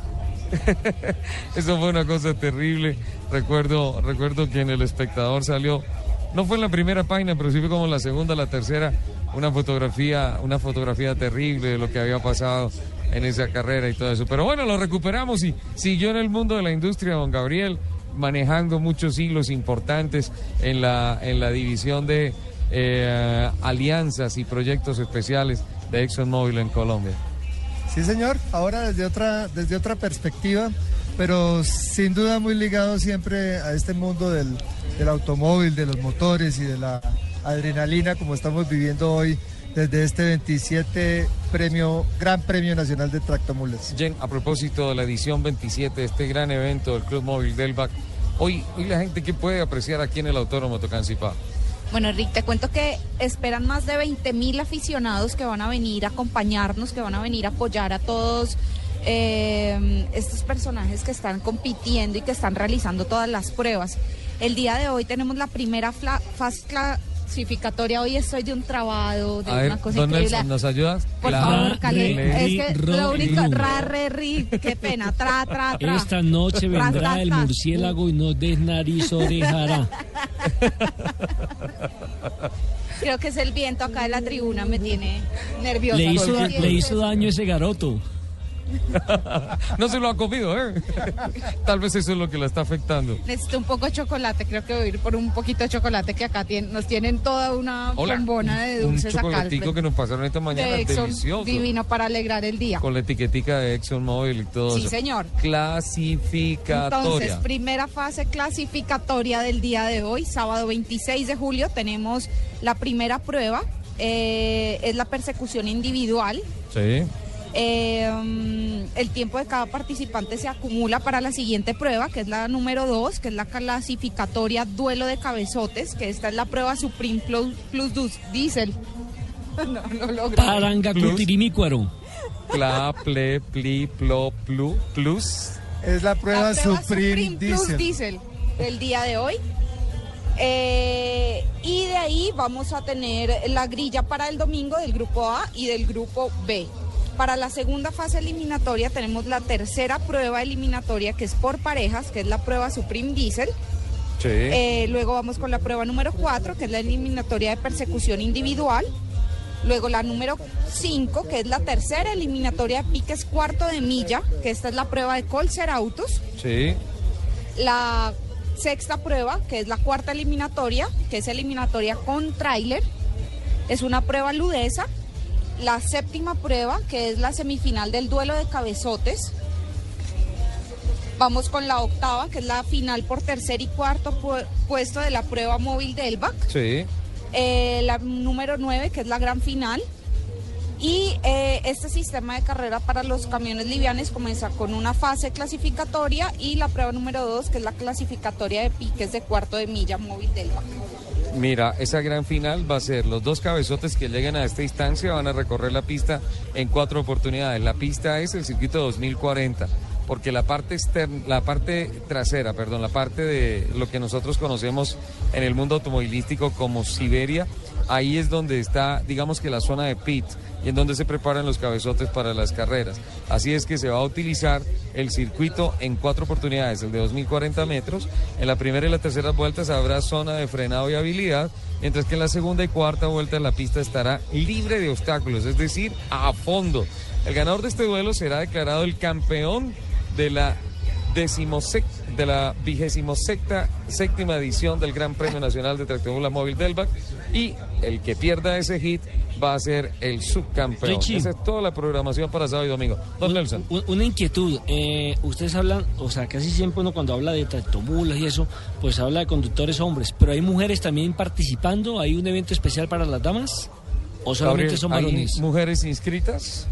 Eso fue una cosa terrible. Recuerdo, recuerdo que en el espectador salió, no fue en la primera página, pero sí fue como la segunda, la tercera, una fotografía, una fotografía terrible de lo que había pasado en esa carrera y todo eso. Pero bueno, lo recuperamos y siguió en el mundo de la industria, don Gabriel, manejando muchos hilos importantes en la, en la división de eh, alianzas y proyectos especiales de ExxonMobil en Colombia. Sí, señor. Ahora desde otra, desde otra perspectiva, pero sin duda muy ligado siempre a este mundo del, del automóvil, de los motores y de la adrenalina como estamos viviendo hoy desde este 27 premio, Gran Premio Nacional de Tractomulas. Jen, a propósito de la edición 27 de este gran evento del Club Móvil del BAC, hoy, hoy la gente que puede apreciar aquí en el Autódromo Tocancipá. Bueno, Rick, te cuento que esperan más de 20 mil aficionados que van a venir a acompañarnos, que van a venir a apoyar a todos eh, estos personajes que están compitiendo y que están realizando todas las pruebas. El día de hoy tenemos la primera fase clasificatoria. Hoy estoy de un trabado, de A ver, una cosa don increíble. Nelson, ¿nos ayudas? Por favor, Cali. Re, Es que ro, lo único, ru. ra, re, ri, qué pena, tra, tra, tra. Esta noche vendrá el murciélago y nos desnarizo dejará. Creo que es el viento acá de la tribuna, me tiene nerviosa. Le hizo, Porque- le hizo daño ese garoto. no se lo ha comido, ¿eh? Tal vez eso es lo que la está afectando. Necesito un poco de chocolate, creo que voy a ir por un poquito de chocolate que acá tienen, nos tienen toda una Hola. bombona de Un dulces al chocolatico que nos pasaron esta mañana, de Exxon, delicioso. divino para alegrar el día. Con la etiquetica de ExxonMobil y todo Sí, eso. señor. Clasificatoria. Entonces, primera fase clasificatoria del día de hoy, sábado 26 de julio, tenemos la primera prueba eh, es la persecución individual. Sí. Eh, mm, el tiempo de cada participante se acumula para la siguiente prueba, que es la número 2, que es la clasificatoria duelo de cabezotes, que esta es la prueba Supreme Plus, Plus Dus- Diesel. No, no logro. Parangacutirimicuaro. Cla, ple, pli, plo, plu, plus. Es la prueba, La prueba Supreme, Plus Diesel. Diesel del día de hoy. Eh, y de ahí vamos a tener la grilla para el domingo del grupo A y del grupo B. Para la segunda fase eliminatoria tenemos la tercera prueba eliminatoria que es por parejas, que es la prueba Supreme Diesel. Sí. Eh, luego vamos con la prueba número 4, que es la eliminatoria de persecución individual. Luego la número 5, que es la tercera eliminatoria de piques cuarto de milla, que esta es la prueba de Colser Autos. Sí. La sexta prueba, que es la cuarta eliminatoria, que es eliminatoria con tráiler, es una prueba ludesa. La séptima prueba, que es la semifinal del duelo de cabezotes. Vamos con la octava, que es la final por tercer y cuarto pu- puesto de la prueba móvil del BAC. Sí. Eh, la número 9, que es la gran final. Y eh, este sistema de carrera para los camiones livianes comienza con una fase clasificatoria y la prueba número 2, que es la clasificatoria de piques de cuarto de milla móvil del BAC. Mira, esa gran final va a ser los dos cabezotes que lleguen a esta instancia van a recorrer la pista en cuatro oportunidades. La pista es el circuito 2040, porque la parte externa, la parte trasera, perdón, la parte de lo que nosotros conocemos en el mundo automovilístico como Siberia, ahí es donde está, digamos que la zona de pit y en donde se preparan los cabezotes para las carreras. Así es que se va a utilizar el circuito en cuatro oportunidades, el de 2040 metros. En la primera y la tercera vueltas habrá zona de frenado y habilidad, mientras que en la segunda y cuarta vuelta la pista estará libre de obstáculos, es decir, a fondo. El ganador de este duelo será declarado el campeón de la decimosec- de la vigésimo sexta, séptima edición del Gran Premio Nacional de Tractomula Móvil Delvac y el que pierda ese hit va a ser el subcampeón. Richie. Esa es toda la programación para sábado y domingo. Don Nelson. Un- Una inquietud, eh, ustedes hablan, o sea, casi siempre uno cuando habla de tractomulas y eso, pues habla de conductores hombres, pero hay mujeres también participando, hay un evento especial para las damas, o solamente Gabriel, son ¿hay varones. mujeres inscritas?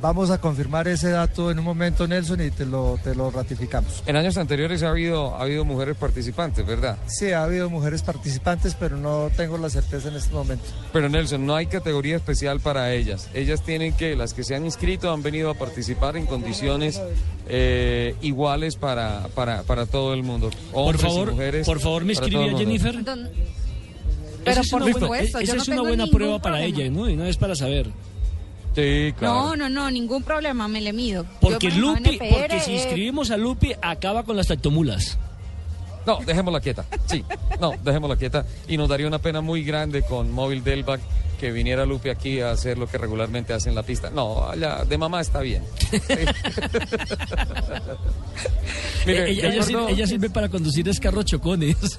Vamos a confirmar ese dato en un momento, Nelson, y te lo, te lo ratificamos. En años anteriores ha habido, ha habido mujeres participantes, ¿verdad? Sí, ha habido mujeres participantes, pero no tengo la certeza en este momento. Pero Nelson, no hay categoría especial para ellas. Ellas tienen que, las que se han inscrito han venido a participar en condiciones eh, iguales para, para, para todo el mundo. Por Hombres y favor, mujeres, por favor, me para mundo. Jennifer. Don- Esa Pero es por una supuesto, buena, yo esa no es una buena prueba para problema. ella, ¿no? Y no es para saber. Sí, No, no, no, ningún problema, me le mido. Porque Lupi, NPR, porque si inscribimos a Lupi, acaba con las tractomulas. No, dejémosla quieta. Sí, no, dejémosla quieta. Y nos daría una pena muy grande con Móvil Delvac que viniera Lupe aquí a hacer lo que regularmente hace en la pista. No, allá de mamá está bien. Mire, ella, sirve, ella sirve para conducir escarros chocones.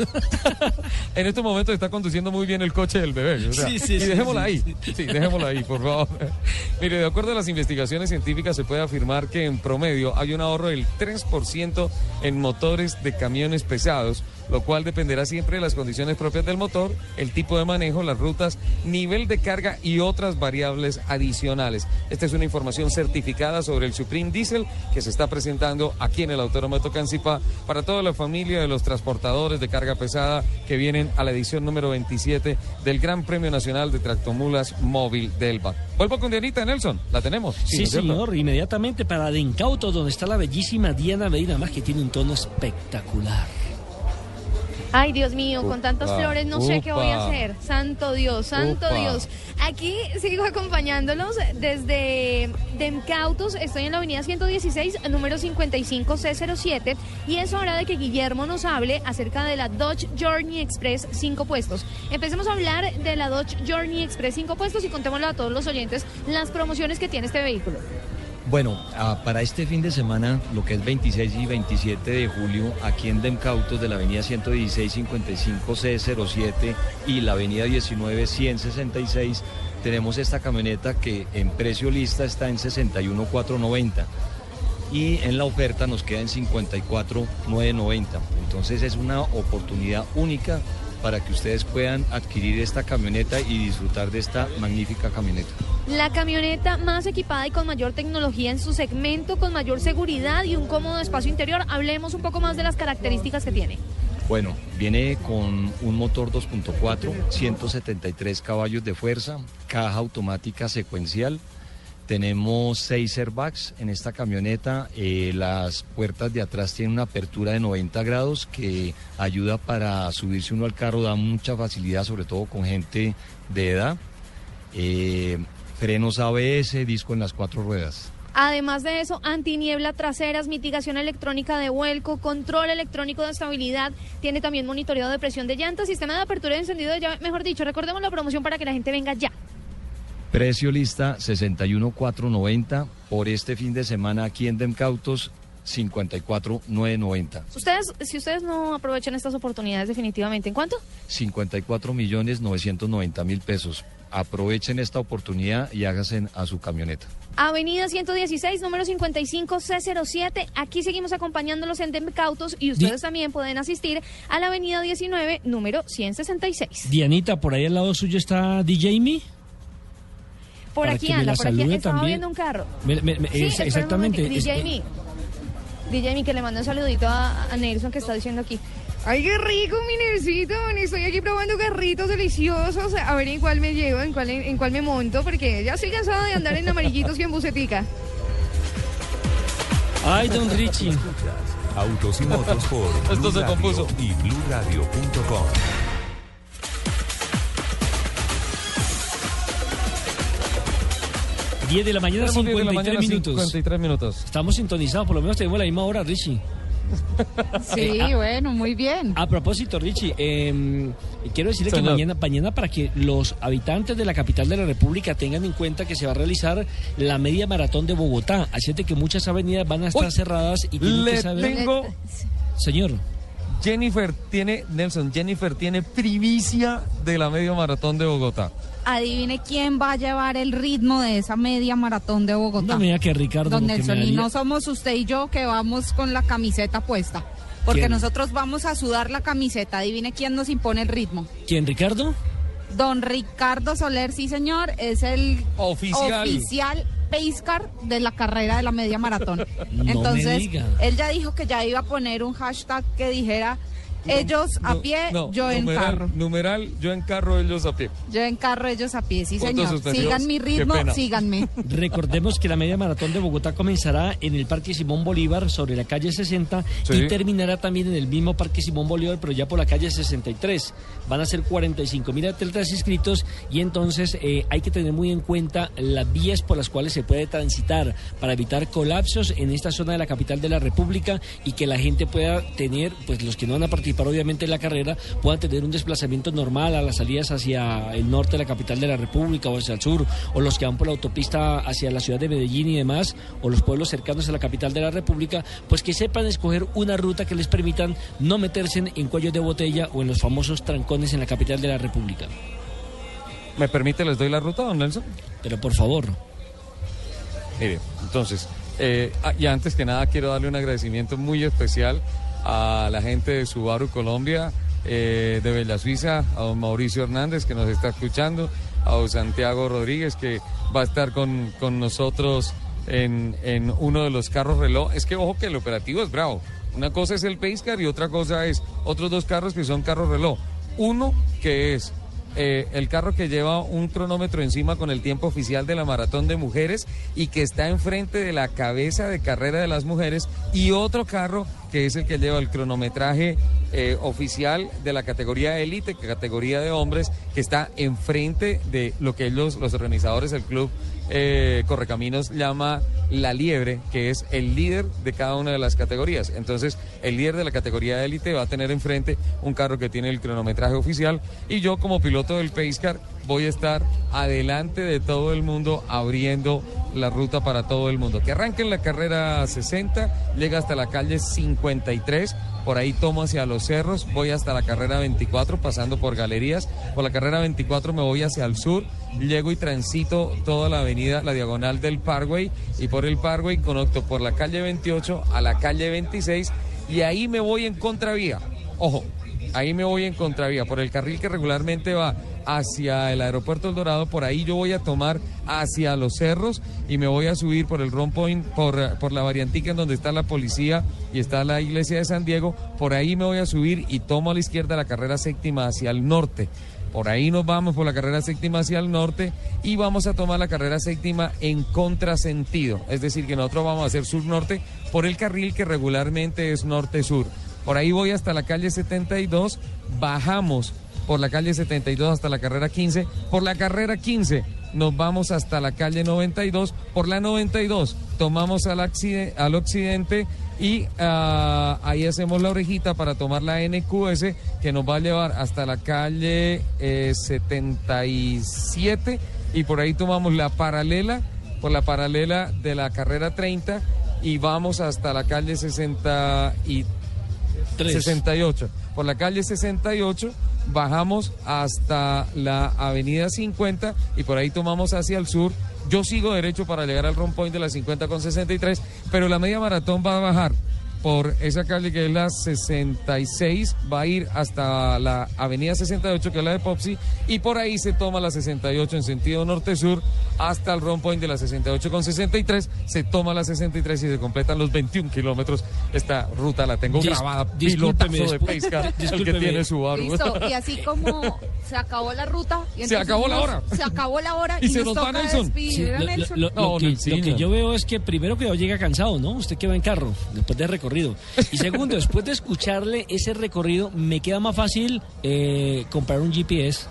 En estos momentos está conduciendo muy bien el coche del bebé. o sea, Sí, sí, y dejémosla ahí. Sí, dejémosla ahí, por favor. Mire, de acuerdo a las investigaciones científicas, se puede afirmar que en promedio hay un ahorro del 3% en motores de camiones pesados, lo cual dependerá siempre de las condiciones propias del motor, el tipo de manejo, las rutas, nivel de carga y otras variables adicionales. Esta es una información certificada sobre el Supreme Diesel que se está presentando aquí en el Autódromo de Tocancipá para toda la familia de los transportadores de carga pesada que vienen a la edición número 27 del Gran Premio Nacional de Tractomulas Móvil del BAC. Vuelvo con Dianita Nelson, la tenemos. Sí, ¿no es cierto? señor, inmediatamente para Dencauto, donde está la bellísima Diana Medina, más que tiene un tono espectacular. Ay, Dios mío, con tantas Upa, flores no sé qué voy a hacer. Santo Dios, santo Upa. Dios. Aquí sigo acompañándolos desde Demcautos. Estoy en la avenida 116, número 55C07. Y es hora de que Guillermo nos hable acerca de la Dodge Journey Express 5 puestos. Empecemos a hablar de la Dodge Journey Express 5 puestos y contémosle a todos los oyentes las promociones que tiene este vehículo. Bueno, ah, para este fin de semana, lo que es 26 y 27 de julio, aquí en Demcautos de la avenida 116-55C07 y la avenida 19-166, tenemos esta camioneta que en precio lista está en 61,490 y en la oferta nos queda en 54,990. Entonces es una oportunidad única para que ustedes puedan adquirir esta camioneta y disfrutar de esta magnífica camioneta. La camioneta más equipada y con mayor tecnología en su segmento, con mayor seguridad y un cómodo espacio interior. Hablemos un poco más de las características que tiene. Bueno, viene con un motor 2.4, 173 caballos de fuerza, caja automática secuencial. Tenemos seis airbags en esta camioneta. eh, las puertas de atrás tienen una apertura de 90 grados que ayuda para subirse uno al carro, da mucha facilidad, sobre todo con gente de edad. Eh, frenos ABS, disco en las cuatro ruedas. Además de eso, antiniebla traseras, mitigación electrónica de vuelco, control electrónico de estabilidad, tiene también monitoreo de presión de llantas, sistema de apertura y encendido de llave. Mejor dicho, recordemos la promoción para que la gente venga ya. Precio lista 61,490 por este fin de semana aquí en Demcautos 54,990. Ustedes, si ustedes no aprovechan estas oportunidades definitivamente, ¿en cuánto? 54 millones 990 mil pesos. Aprovechen esta oportunidad y háganse a su camioneta. Avenida 116, número 55C07. Aquí seguimos acompañándolos en Demcautos y ustedes también pueden asistir a la Avenida 19, número 166. Dianita, por ahí al lado suyo está DJ Me. Por aquí anda, por aquí estaba viendo un carro. Me, me, me, sí, es, exactamente. DJ DJ que le manda un saludito a, Nelson que está diciendo aquí. Ay, qué rico, mi Nelson. Estoy aquí probando carritos deliciosos. A ver en cuál me llevo, en cuál, en, cuál me monto, porque ya estoy cansado de andar en amarillitos y en bucetica. Ay, don Richie. Autos y motos por Esto se 10 de la mañana, 53 minutos. 53 minutos. Estamos sintonizados, por lo menos tenemos la misma hora, Richie. Sí, eh, ah, bueno, muy bien. A propósito, Richie, eh, quiero decirle que mañana, mañana para que los habitantes de la capital de la República tengan en cuenta que se va a realizar la media maratón de Bogotá. Así es que muchas avenidas van a estar cerradas y tienen le que saber... tengo... Señor. Jennifer tiene, Nelson, Jennifer tiene primicia de la media maratón de Bogotá. Adivine quién va a llevar el ritmo de esa media maratón de Bogotá. no me diga que Ricardo. Don Nelson, y no somos usted y yo que vamos con la camiseta puesta. Porque ¿Quién? nosotros vamos a sudar la camiseta. Adivine quién nos impone el ritmo. ¿Quién, Ricardo? Don Ricardo Soler, sí señor, es el Oficial. oficial Pacecar de la carrera de la media maratón. No me Entonces, diga. él ya dijo que ya iba a poner un hashtag que dijera ellos a pie, no, yo en numeral, carro. Numeral, yo en carro, ellos a pie. Yo en carro, ellos a pie, sí señor. Sigan mi ritmo, síganme. Recordemos que la media maratón de Bogotá comenzará en el Parque Simón Bolívar sobre la calle 60 Sí. y terminará también en el mismo Parque Simón Bolívar, pero ya por la calle 63. Van a ser 45 mil atletas inscritos y entonces eh, hay que tener muy en cuenta las vías por las cuales se puede transitar para evitar colapsos en esta zona de la capital de la República y que la gente pueda tener, pues los que no van a participar obviamente en la carrera, puedan tener un desplazamiento normal a las salidas hacia el norte de la capital de la República o hacia el sur, o los que van por la autopista hacia la ciudad de Medellín y demás, o los pueblos cercanos a la capital de la República, pues que sepan escoger una ruta que les permitan no meterse en, en cuellos de botella o en los famosos trancones en la capital de la República. ¿Me permite, les doy la ruta, don Nelson? Pero por favor. Mire, entonces, eh, ah, y antes que nada quiero darle un agradecimiento muy especial a la gente de Subaru Colombia, eh, de Bella Suiza, a don Mauricio Hernández que nos está escuchando, a Santiago Rodríguez que va a estar con, con nosotros en, en uno de los carros reloj. Es que ojo que el operativo es bravo. Una cosa es el Pacecar y otra cosa es otros dos carros que son carros reloj. Uno que es eh, el carro que lleva un cronómetro encima con el tiempo oficial de la maratón de mujeres y que está enfrente de la cabeza de carrera de las mujeres y otro carro que es el que lleva el cronometraje eh, oficial de la categoría élite, categoría de hombres, que está enfrente de lo que ellos, los organizadores del club eh, Correcaminos llama la liebre, que es el líder de cada una de las categorías. Entonces, el líder de la categoría élite va a tener enfrente un carro que tiene el cronometraje oficial y yo como piloto del Pacecar voy a estar adelante de todo el mundo abriendo la ruta para todo el mundo. Que arranque en la carrera 60, llega hasta la calle 53, por ahí tomo hacia los cerros, voy hasta la carrera 24 pasando por galerías, por la carrera 24 me voy hacia el sur, llego y transito toda la avenida, la diagonal del Parkway y por el Parkway conecto por la calle 28 a la calle 26 y ahí me voy en contravía. Ojo, ahí me voy en contravía, por el carril que regularmente va hacia el aeropuerto El Dorado, por ahí yo voy a tomar hacia los cerros y me voy a subir por el Rompoint, Point, por, por la variantica en donde está la policía y está la iglesia de San Diego, por ahí me voy a subir y tomo a la izquierda la carrera séptima hacia el norte. Por ahí nos vamos por la carrera séptima hacia el norte y vamos a tomar la carrera séptima en contrasentido. Es decir, que nosotros vamos a hacer sur-norte por el carril que regularmente es norte-sur. Por ahí voy hasta la calle 72, bajamos por la calle 72 hasta la carrera 15, por la carrera 15 nos vamos hasta la calle 92, por la 92 tomamos al, accidente, al occidente y uh, ahí hacemos la orejita para tomar la NQS que nos va a llevar hasta la calle eh, 77 y por ahí tomamos la paralela, por la paralela de la carrera 30 y vamos hasta la calle 63 3. 68. Por la calle 68 bajamos hasta la avenida 50 y por ahí tomamos hacia el sur. Yo sigo derecho para llegar al rompoint de la 50 con 63, pero la media maratón va a bajar por esa calle que es la 66, va a ir hasta la avenida 68 que es la de Popsi y por ahí se toma la 68 en sentido norte-sur hasta el rompoint de la 68 con 63, se toma la 63 y se completan los 21 kilómetros. Esta ruta la tengo Dis- grabada, pilotazo de pesca, el que tiene su barco. Listo, y así como se acabó la ruta. y Se acabó la hora. Se acabó la hora Y y, se nos nos va toca Nelson. Sí, lo, Nelson. lo- lo- No, lo que, Nelsina. lo que yo veo es que primero que no llega cansado, ¿no? Usted que va en carro después del recorrido. Y segundo, después de escucharle ese recorrido, me queda más fácil eh, comprar un GPS.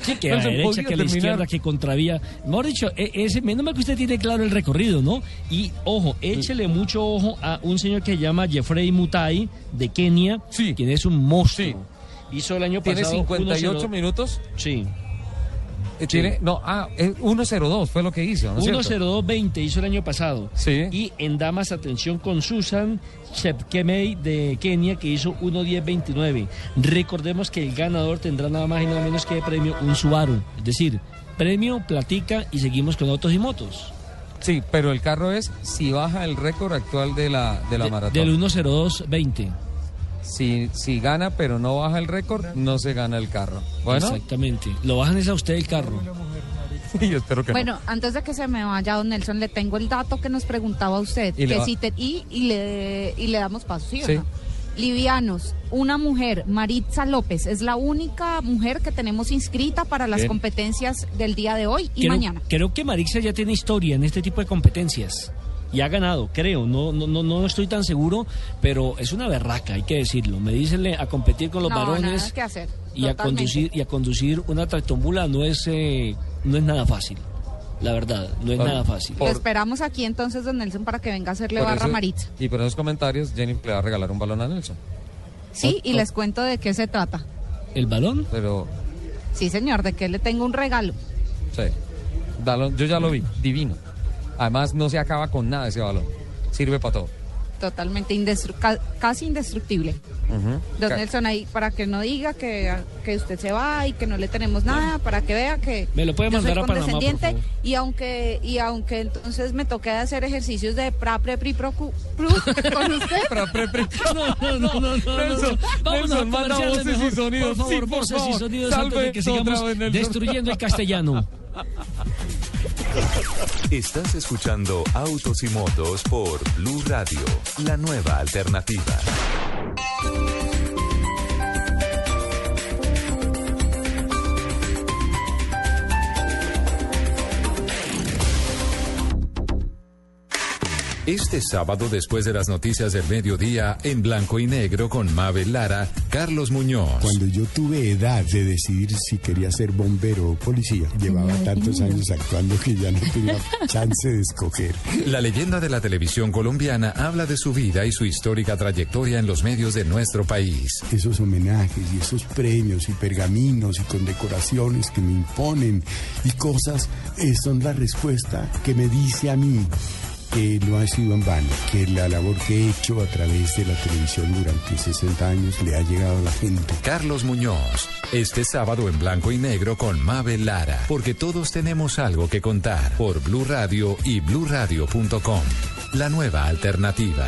Sí, que a la Nelson, derecha, que a la terminar. izquierda, que contravía. Mejor dicho, e- ese, menos mal que usted tiene claro el recorrido, ¿no? Y ojo, échele mucho ojo a un señor que se llama Jeffrey Mutai de Kenia, quien es un monstruo. Hizo el año Tiene pasado 58 1.0 minutos. Sí. Eh, Tiene, no, ah, es 102 fue lo que hizo, ¿no es cierto? 10220 hizo el año pasado. Sí. Y en damas, atención con Susan Chepkemei de Kenia, que hizo 1.1029. Recordemos que el ganador tendrá nada más y nada menos que de premio un Subaru. Es decir, premio, platica y seguimos con autos y motos. Sí, pero el carro es si baja el récord actual de la, de la De- maratón. Del 10220. Si, si gana pero no baja el récord, no se gana el carro. Bueno, Exactamente. Lo bajan es a usted el carro. yo espero que Bueno, antes de que se me vaya, don Nelson, le tengo el dato que nos preguntaba usted. Y le que va- si te- y, y le, y le damos paso, ¿sí o Sí. no? Livianos, una mujer, Maritza López, es la única mujer que tenemos inscrita para las Bien. competencias del día de hoy y creo, mañana. creo que Marixa ya tiene historia en este tipo de competencias. Y ha ganado, creo. No, no, no, no estoy tan seguro, pero es una berraca, hay que decirlo. Me dicen a competir con los no, varones nada que hacer. y a conducir y a conducir una tractomula no es eh, no es nada fácil. La verdad, no es Por- nada fácil. Lo esperamos aquí entonces, don Nelson, para que venga a hacerle por barra eso- Maritza. Y por esos comentarios, Jenny le va a regalar un balón a Nelson. Sí, y les cuento de qué se trata. ¿El balón? Pero, Sí, señor, de que le tengo un regalo. sí. Balón, yo ya lo vi, divino. Además, no se acaba con nada ese balón. Sirve para todo. Totalmente indestru- ca- casi indestructible. Ujú. Don Ca- Nelson, ahí para que no diga que, que usted se va y que no le tenemos nada, para que vea que Me lo puede yo soy mandar a Panamá, por condescendiente favor. y aunque y aunque entonces me toque hacer ejercicios de pra pre pri pro cu- pru con usted. No, no, no, no, no. Nelson, no. Nelson, a manda voces y mejor. sonidos. Por favor, Sí, por voces y favor. sonidos antes Salve de que sigamos destruyendo el castellano. Estás escuchando Autos y Motos por Blue Radio, la nueva alternativa. Este sábado, después de las noticias del mediodía, en blanco y negro con Mabel Lara, Carlos Muñoz. Cuando yo tuve edad de decidir si quería ser bombero o policía, llevaba tantos años actuando que ya no tenía chance de escoger. La leyenda de la televisión colombiana habla de su vida y su histórica trayectoria en los medios de nuestro país. Esos homenajes y esos premios y pergaminos y condecoraciones que me imponen y cosas eh, son la respuesta que me dice a mí que no ha sido en vano, que la labor que he hecho a través de la televisión durante 60 años le ha llegado a la gente. Carlos Muñoz, este sábado en blanco y negro con Mabel Lara, porque todos tenemos algo que contar por Blue Radio y bluradio.com. La nueva alternativa.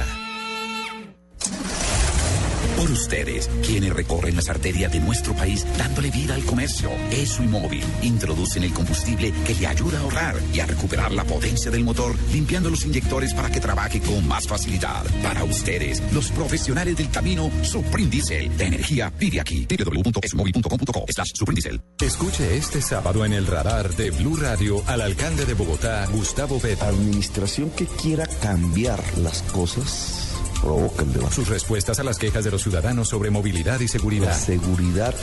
Por ustedes, quienes recorren las arterias de nuestro país dándole vida al comercio. Eso y móvil. Introducen el combustible que le ayuda a ahorrar y a recuperar la potencia del motor, limpiando los inyectores para que trabaje con más facilidad. Para ustedes, los profesionales del camino, Supreme Diesel. De energía, pide aquí. www.esmovil.com.co slash Supreme Diesel. Escuche este sábado en el radar de Blue Radio al alcalde de Bogotá, Gustavo Petro. Administración que quiera cambiar las cosas provoca el debate. Sus respuestas a las quejas de los ciudadanos sobre movilidad y La seguridad.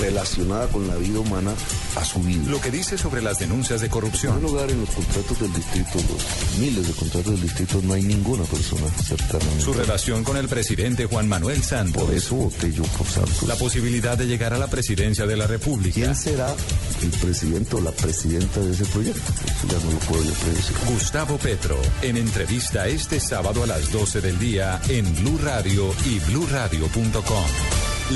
Relacionada con la vida humana ha subido. Lo que dice sobre las denuncias de En corrupción. primer lugar, en los contratos del distrito, los miles de contratos del distrito, no hay ninguna persona cercana. Su relación con el presidente Juan Manuel Santos. Por eso voté yo por Santos. La posibilidad de llegar a la presidencia de la República. ¿Quién será el presidente o la presidenta de ese proyecto? Eso ya no lo puedo yo predecir. Gustavo Petro, en entrevista este sábado a las 12 del día en Blue Radio y bluradio.com.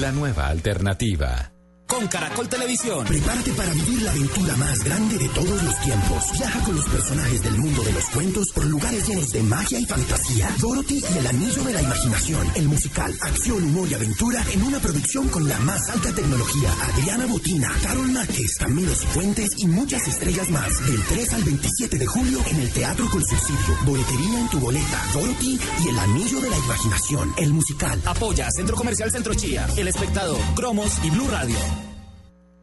La nueva alternativa. Con Caracol Televisión. Prepárate para vivir la aventura más grande de todos los tiempos. Viaja con los personajes del mundo de los cuentos por lugares llenos de magia y fantasía. Dorothy y el anillo de la imaginación. El musical, acción, humor y aventura en una producción con la más alta tecnología. Adriana Botina, Carol Márquez, Camilo Cifuentes y muchas estrellas más. Del 3 al 27 de julio en el Teatro con Subsidio. Boletería en tu boleta. Dorothy y el anillo de la imaginación. El musical. Apoya Centro Comercial Centro Chía, El Espectador, Cromos y Blue Radio.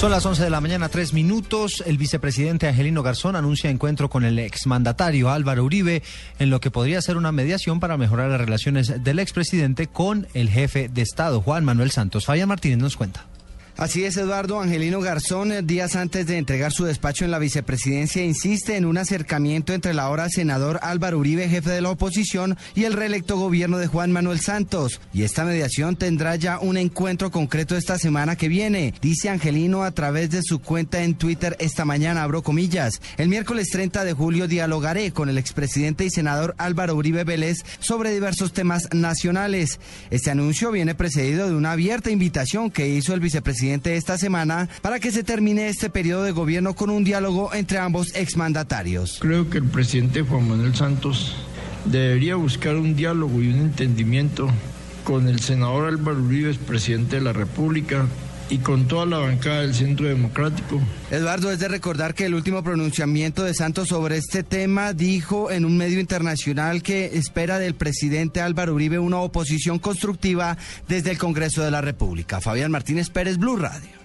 Son las 11 de la mañana, tres minutos. El vicepresidente Angelino Garzón anuncia encuentro con el exmandatario Álvaro Uribe en lo que podría ser una mediación para mejorar las relaciones del expresidente con el jefe de Estado, Juan Manuel Santos. Fabián Martínez nos cuenta. Así es, Eduardo Angelino Garzón, días antes de entregar su despacho en la vicepresidencia, insiste en un acercamiento entre el ahora senador Álvaro Uribe, jefe de la oposición, y el reelecto gobierno de Juan Manuel Santos. Y esta mediación tendrá ya un encuentro concreto esta semana que viene, dice Angelino a través de su cuenta en Twitter esta mañana, abro comillas. El miércoles 30 de julio dialogaré con el expresidente y senador Álvaro Uribe Vélez sobre diversos temas nacionales. Este anuncio viene precedido de una abierta invitación que hizo el vicepresidente esta semana para que se termine este periodo de gobierno con un diálogo entre ambos exmandatarios. Creo que el presidente Juan Manuel Santos debería buscar un diálogo y un entendimiento con el senador Álvaro Uribe, presidente de la República, y con toda la bancada del Centro Democrático. Eduardo, es de recordar que el último pronunciamiento de Santos sobre este tema dijo en un medio internacional que espera del presidente Álvaro Uribe una oposición constructiva desde el Congreso de la República. Fabián Martínez Pérez, Blue Radio.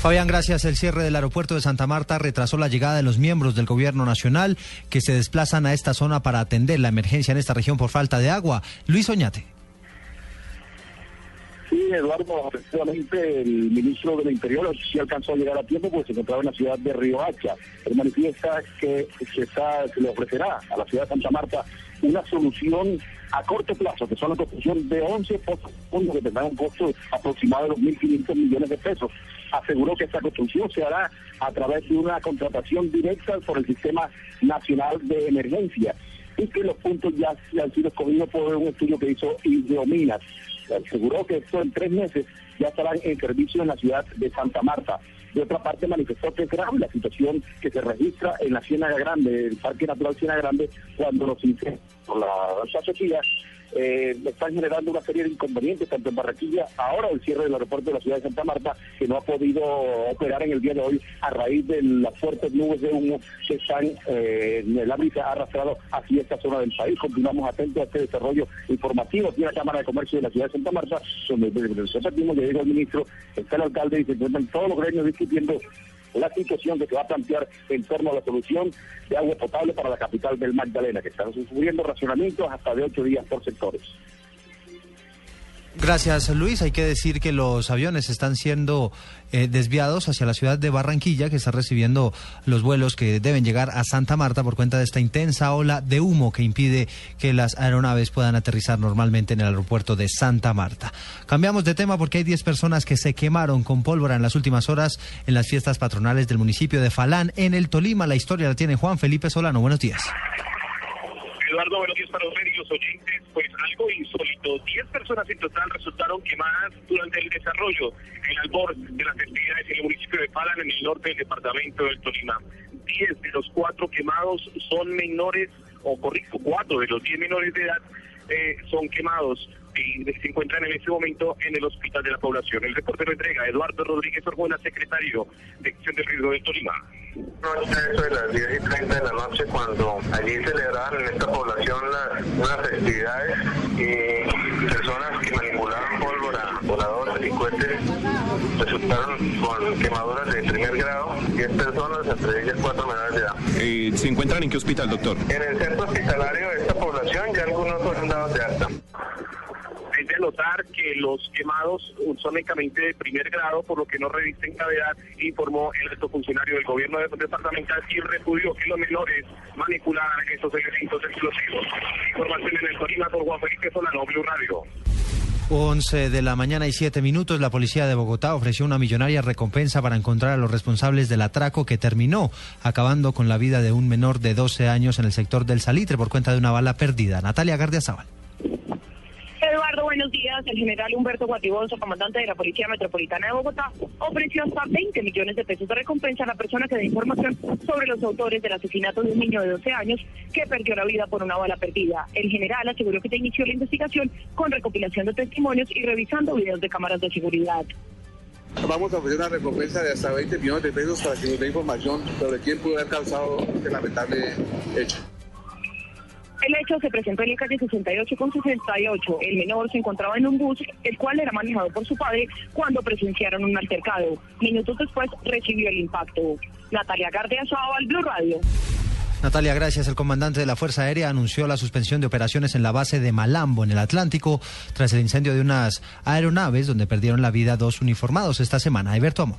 Fabián, gracias. El cierre del aeropuerto de Santa Marta retrasó la llegada de los miembros del gobierno nacional que se desplazan a esta zona para atender la emergencia en esta región por falta de agua. Luis Oñate. Sí, Eduardo, efectivamente el ministro del Interior sí alcanzó a llegar a tiempo porque se encontraba en la ciudad de Río Hacha. Él manifiesta que se, le ofrecerá a la ciudad de Santa Marta una solución a corto plazo, que son la construcción de 11 pozos profundos que tendrán un costo aproximado de 2.500 millones de pesos. Aseguró que esta construcción se hará a través de una contratación directa por el Sistema Nacional de Emergencia y que los puntos ya han sido escogidos por un estudio que hizo Hidrominas. Aseguró que esto en tres meses ya estarán en servicio en la ciudad de Santa Marta. De otra parte, manifestó que es grave la situación que se registra en la Ciénaga Grande, el Parque Natural Ciénaga Grande, cuando los incendios por la, sequía eh, están generando una serie de inconvenientes, tanto en Barranquilla, ahora el cierre del aeropuerto de la ciudad de Santa Marta, que no ha podido operar en el día de hoy a raíz de las fuertes nubes de humo que están, eh, la brisa ha arrastrado hacia esta zona del país. Continuamos atentos a este desarrollo informativo aquí en la Cámara de Comercio de la ciudad de Santa Marta, donde séptimo ya llegó el ministro, está el alcalde y se encuentran todos los gremios discutiendo la situación que se va a plantear en torno a la solución de agua potable para la capital del Magdalena, que están sufriendo racionamientos hasta de ocho días por sectores. Gracias, Luis. Hay que decir que los aviones están siendo eh, desviados hacia la ciudad de Barranquilla, que está recibiendo los vuelos que deben llegar a Santa Marta por cuenta de esta intensa ola de humo que impide que las aeronaves puedan aterrizar normalmente en el aeropuerto de Santa Marta. Cambiamos de tema porque hay 10 personas que se quemaron con pólvora en las últimas horas en las fiestas patronales del municipio de Falán, en el Tolima. La historia la tiene Juan Felipe Solano. Buenos días. Eduardo, buenos días para ustedes y los oyentes. Pues algo insólito. Diez personas en total resultaron quemadas durante el desarrollo en albor de las festividades en el municipio de Falan, en el norte del departamento del Tolima. Diez de los cuatro quemados son menores, o corrijo, cuatro de los diez menores de edad eh, son quemados y se encuentran en este momento en el hospital de la población. El reportero entrega Eduardo Rodríguez Orjuela, secretario de Acción del Riesgo del Tolima. No, eso de las 10 y 30 de la noche cuando allí celebraban en esta población las, unas festividades y personas que manipulaban pólvora, voladores y cohetes resultaron con quemaduras de primer grado, 10 personas, entre ellas cuatro menores de edad. Eh, ¿Se encuentran en qué hospital, doctor? En el centro hospitalario de esta población ya algunos fueron dados de alta. Notar que los quemados son únicamente de primer grado, por lo que no revisten gravedad, informó el alto funcionario del gobierno departamental y repudió que los menores manipularan esos elementos explosivos. Información en el Tolima por Juan Felipe Solano, Blue Radio. 11 de la mañana y 7 minutos, la policía de Bogotá ofreció una millonaria recompensa para encontrar a los responsables del atraco que terminó acabando con la vida de un menor de 12 años en el sector del Salitre por cuenta de una bala perdida. Natalia Gardiazabal. Eduardo, buenos días. El general Humberto Guatibonso, comandante de la Policía Metropolitana de Bogotá, ofreció hasta 20 millones de pesos de recompensa a la persona que dé información sobre los autores del asesinato de un niño de 12 años que perdió la vida por una bala perdida. El general aseguró que se inició la investigación con recopilación de testimonios y revisando videos de cámaras de seguridad. Vamos a ofrecer una recompensa de hasta 20 millones de pesos para que nos dé información sobre quién pudo haber causado este lamentable hecho. El hecho se presentó en la calle 68 con 68. El menor se encontraba en un bus, el cual era manejado por su padre cuando presenciaron un altercado. Minutos después recibió el impacto. Natalia Gardia al Blue Radio. Natalia, gracias. El comandante de la Fuerza Aérea anunció la suspensión de operaciones en la base de Malambo, en el Atlántico, tras el incendio de unas aeronaves donde perdieron la vida dos uniformados esta semana. Alberto Amor.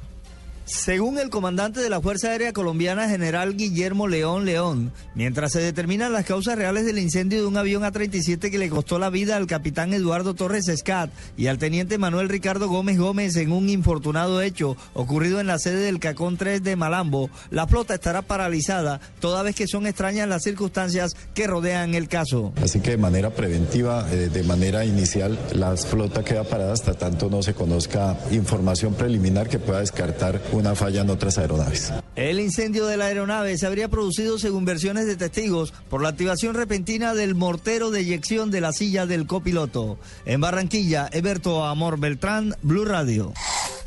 Según el comandante de la Fuerza Aérea Colombiana, general Guillermo León León, mientras se determinan las causas reales del incendio de un avión A-37 que le costó la vida al capitán Eduardo Torres Escat y al teniente Manuel Ricardo Gómez Gómez en un infortunado hecho ocurrido en la sede del Cacón 3 de Malambo, la flota estará paralizada toda vez que son extrañas las circunstancias que rodean el caso. Así que de manera preventiva, eh, de manera inicial, la flota queda parada hasta tanto no se conozca información preliminar que pueda descartar una falla en otras aeronaves. El incendio de la aeronave se habría producido, según versiones de testigos, por la activación repentina del mortero de eyección de la silla del copiloto. En Barranquilla, Eberto Amor Beltrán, Blue Radio.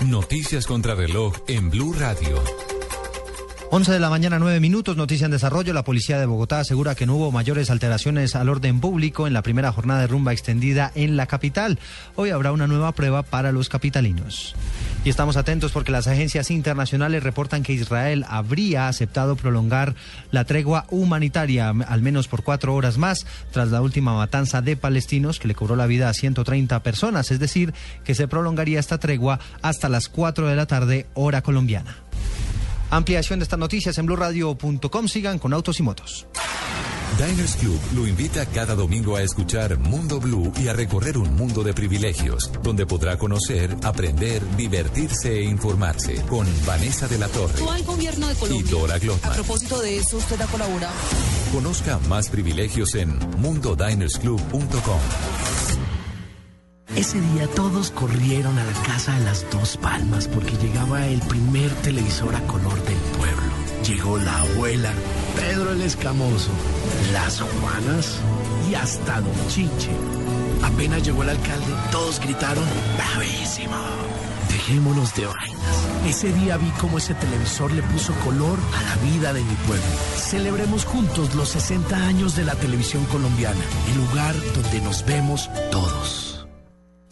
Noticias contra reloj en Blue Radio. 11 de la mañana, 9 minutos, noticia en desarrollo. La policía de Bogotá asegura que no hubo mayores alteraciones al orden público en la primera jornada de rumba extendida en la capital. Hoy habrá una nueva prueba para los capitalinos. Y estamos atentos porque las agencias internacionales reportan que Israel habría aceptado prolongar la tregua humanitaria al menos por cuatro horas más tras la última matanza de palestinos que le cobró la vida a 130 personas. Es decir, que se prolongaría esta tregua hasta las 4 de la tarde, hora colombiana. Ampliación de estas noticias en blurradio.com. Sigan con autos y motos. Diners Club lo invita cada domingo a escuchar Mundo Blue y a recorrer un mundo de privilegios, donde podrá conocer, aprender, divertirse e informarse con Vanessa de la Torre Actual gobierno de Colombia. y Dora A Glotman. propósito de eso, usted ha colaborado. Conozca más privilegios en mundodinersclub.com. Ese día todos corrieron a la casa de las dos palmas porque llegaba el primer televisor a color del pueblo. Llegó la abuela, Pedro el Escamoso, las Juanas y hasta Don Chiche. Apenas llegó el alcalde, todos gritaron, ¡bravísimo! Dejémonos de vainas. Ese día vi cómo ese televisor le puso color a la vida de mi pueblo. Celebremos juntos los 60 años de la televisión colombiana, el lugar donde nos vemos todos.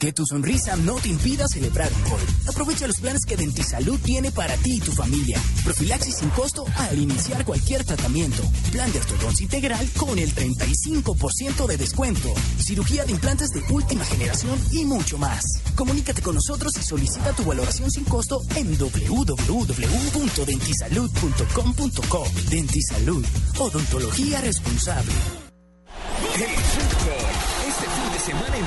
Que tu sonrisa no te impida celebrar mejor. Aprovecha los planes que Dentisalud tiene para ti y tu familia. Profilaxis sin costo al iniciar cualquier tratamiento. Plan de ortodoncia integral con el 35% de descuento. Cirugía de implantes de última generación y mucho más. Comunícate con nosotros y solicita tu valoración sin costo en www.dentisalud.com.co. Dentisalud, odontología responsable. Este fin de semana en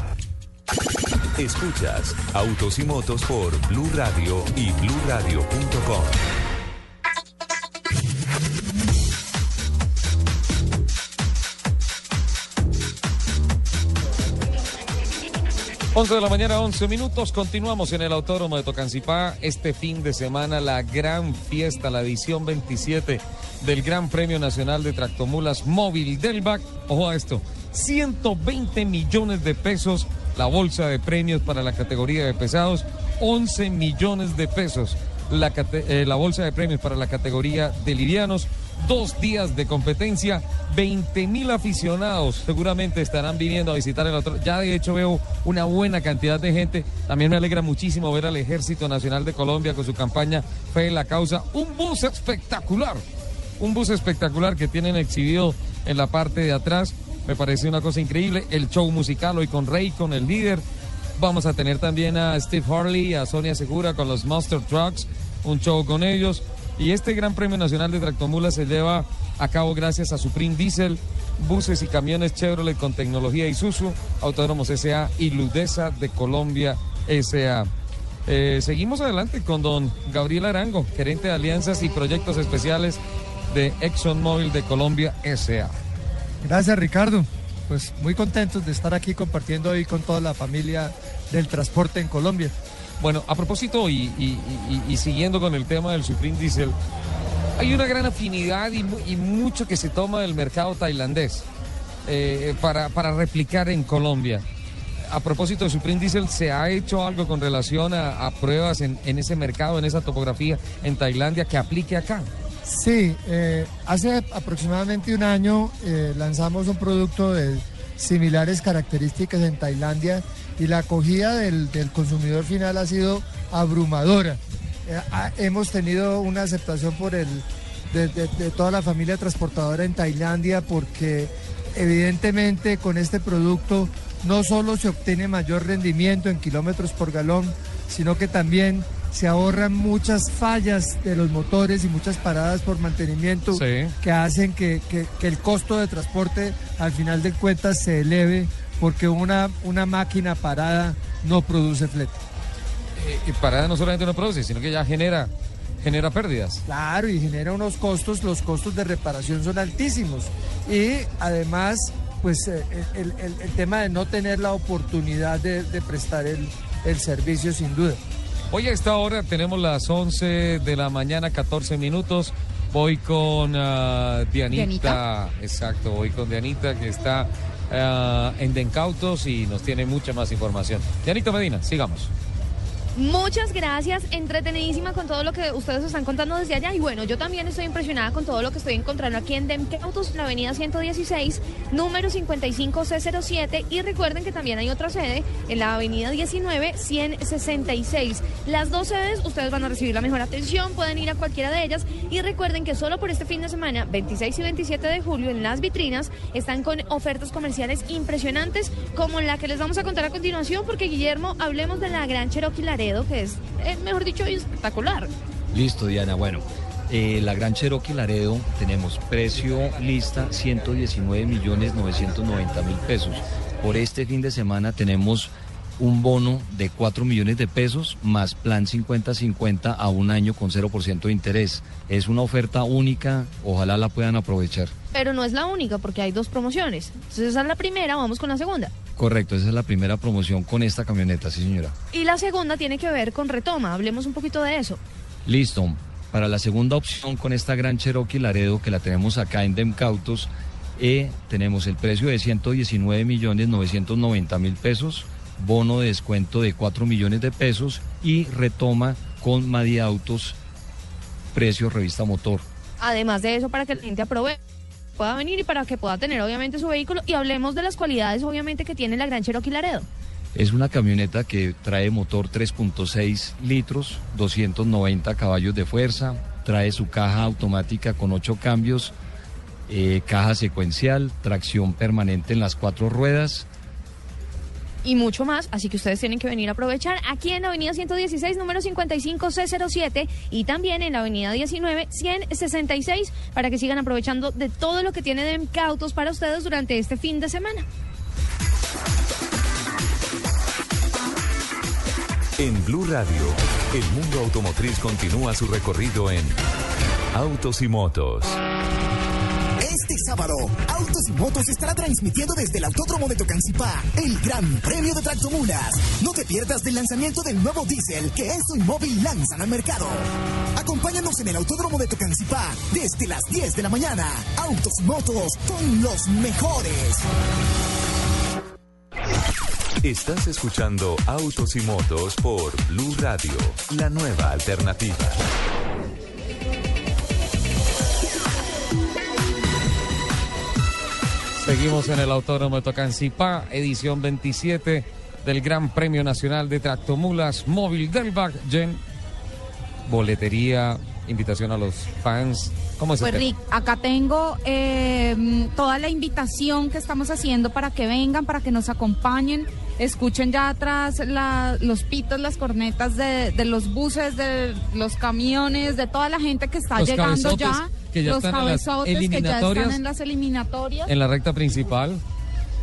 Escuchas Autos y Motos por Blue Radio y bluradio.com. Once de la mañana, 11 minutos. Continuamos en el Autódromo de Tocancipá. Este fin de semana, la gran fiesta, la edición 27 del Gran Premio Nacional de Tractomulas Móvil del BAC. Ojo a esto: 120 millones de pesos la bolsa de premios para la categoría de pesados, 11 millones de pesos la, eh, la bolsa de premios para la categoría de livianos, dos días de competencia, 20 mil aficionados seguramente estarán viniendo a visitar el otro. Ya de hecho veo una buena cantidad de gente. También me alegra muchísimo ver al Ejército Nacional de Colombia con su campaña Fe en la Causa. Un bus espectacular, un bus espectacular que tienen exhibido en la parte de atrás. Me parece una cosa increíble. El show musical hoy con Rey, con el líder. Vamos a tener también a Steve Harley, a Sonia Segura con los Monster Trucks, un show con ellos. Y este Gran Premio Nacional de Tractomulas se lleva a cabo gracias a Supreme Diesel, buses y camiones Chevrolet con tecnología Isuzu, Autódromos SA y Ludesa de Colombia SA. Eh, seguimos adelante con don Gabriel Arango, gerente de alianzas y proyectos especiales de ExxonMobil de Colombia SA. Gracias Ricardo, pues muy contentos de estar aquí compartiendo hoy con toda la familia del transporte en Colombia. Bueno, a propósito y, siguiendo con el tema del Supreme Diesel, hay una gran afinidad y, mucho que se toma del mercado tailandés eh, para, replicar en Colombia. A propósito de Supreme Diesel, ¿se ha hecho algo con relación a, pruebas en ese mercado, en esa topografía en Tailandia que aplique acá? Sí, eh, hace aproximadamente un año eh, lanzamos un producto de similares características en Tailandia y la acogida del, consumidor final ha sido abrumadora. Eh, hemos tenido una aceptación por el, de- de toda la familia transportadora en Tailandia porque evidentemente con este producto no solo se obtiene mayor rendimiento en kilómetros por galón, sino que también se ahorran muchas fallas de los motores y muchas paradas por mantenimiento Sí. que hacen que, que- que el costo de transporte al final de cuentas se eleve porque una, una máquina parada no produce flete. Eh, y parada no solamente no produce, sino que ya genera, genera pérdidas. Claro, y genera unos costos, los costos de reparación son altísimos. Y además, pues eh, el, el- el tema de no tener la oportunidad de, de prestar el, el servicio sin duda. Hoy a esta hora tenemos las 11 de la mañana, 14 minutos. Voy con ah, Dianita. Dianita. Exacto, voy con Dianita que está ah, en Dencautos y nos tiene mucha más información. Dianita Medina, sigamos. Muchas gracias, entretenidísima con todo lo que ustedes están contando desde allá. Y bueno, yo también estoy impresionada con todo lo que estoy encontrando aquí en Demcautos, la avenida 116, número 55C07 y recuerden que también hay otra sede en la avenida 19, 166. Las dos sedes ustedes van a recibir la mejor atención, pueden ir a cualquiera de ellas. Y recuerden que solo por este fin de semana, 26 y 27 de julio en las vitrinas están con ofertas comerciales impresionantes como la que les vamos a contar a continuación porque Guillermo, hablemos de la Gran Cherokee Laredo que es, eh, mejor dicho, espectacular. Listo, Diana. Bueno, eh, la Gran Cherokee Laredo tenemos precio lista 119 millones 990 mil pesos. Por este fin de semana tenemos un bono de 4 millones de pesos más plan 50-50 a un año con 0% de interés. Es una oferta única, ojalá la puedan aprovechar. Pero no es la única porque hay dos promociones. Entonces esa es la primera, vamos con la segunda. Correcto, esa es la primera promoción con esta camioneta, sí señora. Y la segunda tiene que ver con retoma. Hablemos un poquito de eso. Listo. Para la segunda opción con esta gran Cherokee Laredo que la tenemos acá en Demcautos, eh, tenemos el precio de 119 millones 990 mil pesos, bono de descuento de 4 millones de pesos y retoma con Madi Autos, precio revista motor. Además de eso, para que la gente aproveche pueda venir y para que pueda tener obviamente su vehículo y hablemos de las cualidades obviamente que tiene la Gran Cherokee Laredo. Es una camioneta que trae motor 3.6 litros, 290 caballos de fuerza, trae su caja automática con 8 cambios, eh, caja secuencial, tracción permanente en las cuatro ruedas. Y mucho más, así que ustedes tienen que venir a aprovechar aquí en la avenida 116, número 55C07 y también en la avenida 19, 166 para que sigan aprovechando de todo lo que tiene de Autos para ustedes durante este fin de semana. En Blue Radio, el mundo automotriz continúa su recorrido en Autos y Motos. Sábado, Autos y Motos estará transmitiendo desde el Autódromo de Tocancipá el Gran Premio de Tractomulas. No te pierdas del lanzamiento del nuevo diésel que Enzo y Móvil lanzan al mercado. Acompáñanos en el Autódromo de Tocancipá desde las 10 de la mañana. Autos y Motos con los mejores. Estás escuchando Autos y Motos por Blue Radio, la nueva alternativa. Seguimos en el Autódromo de Tocancipá, edición 27 del Gran Premio Nacional de Tractomulas Móvil Delvac Gen. Boletería, invitación a los fans. ¿Cómo es Pues? Rick, acá tengo eh, toda la invitación que estamos haciendo para que vengan, para que nos acompañen. Escuchen ya atrás la- los pitos, las cornetas de, de los buses, de los camiones, de toda la gente que está Los llegando cabezotes ya. Que ya los están en las cabezotes que ya están en las eliminatorias. En la recta principal.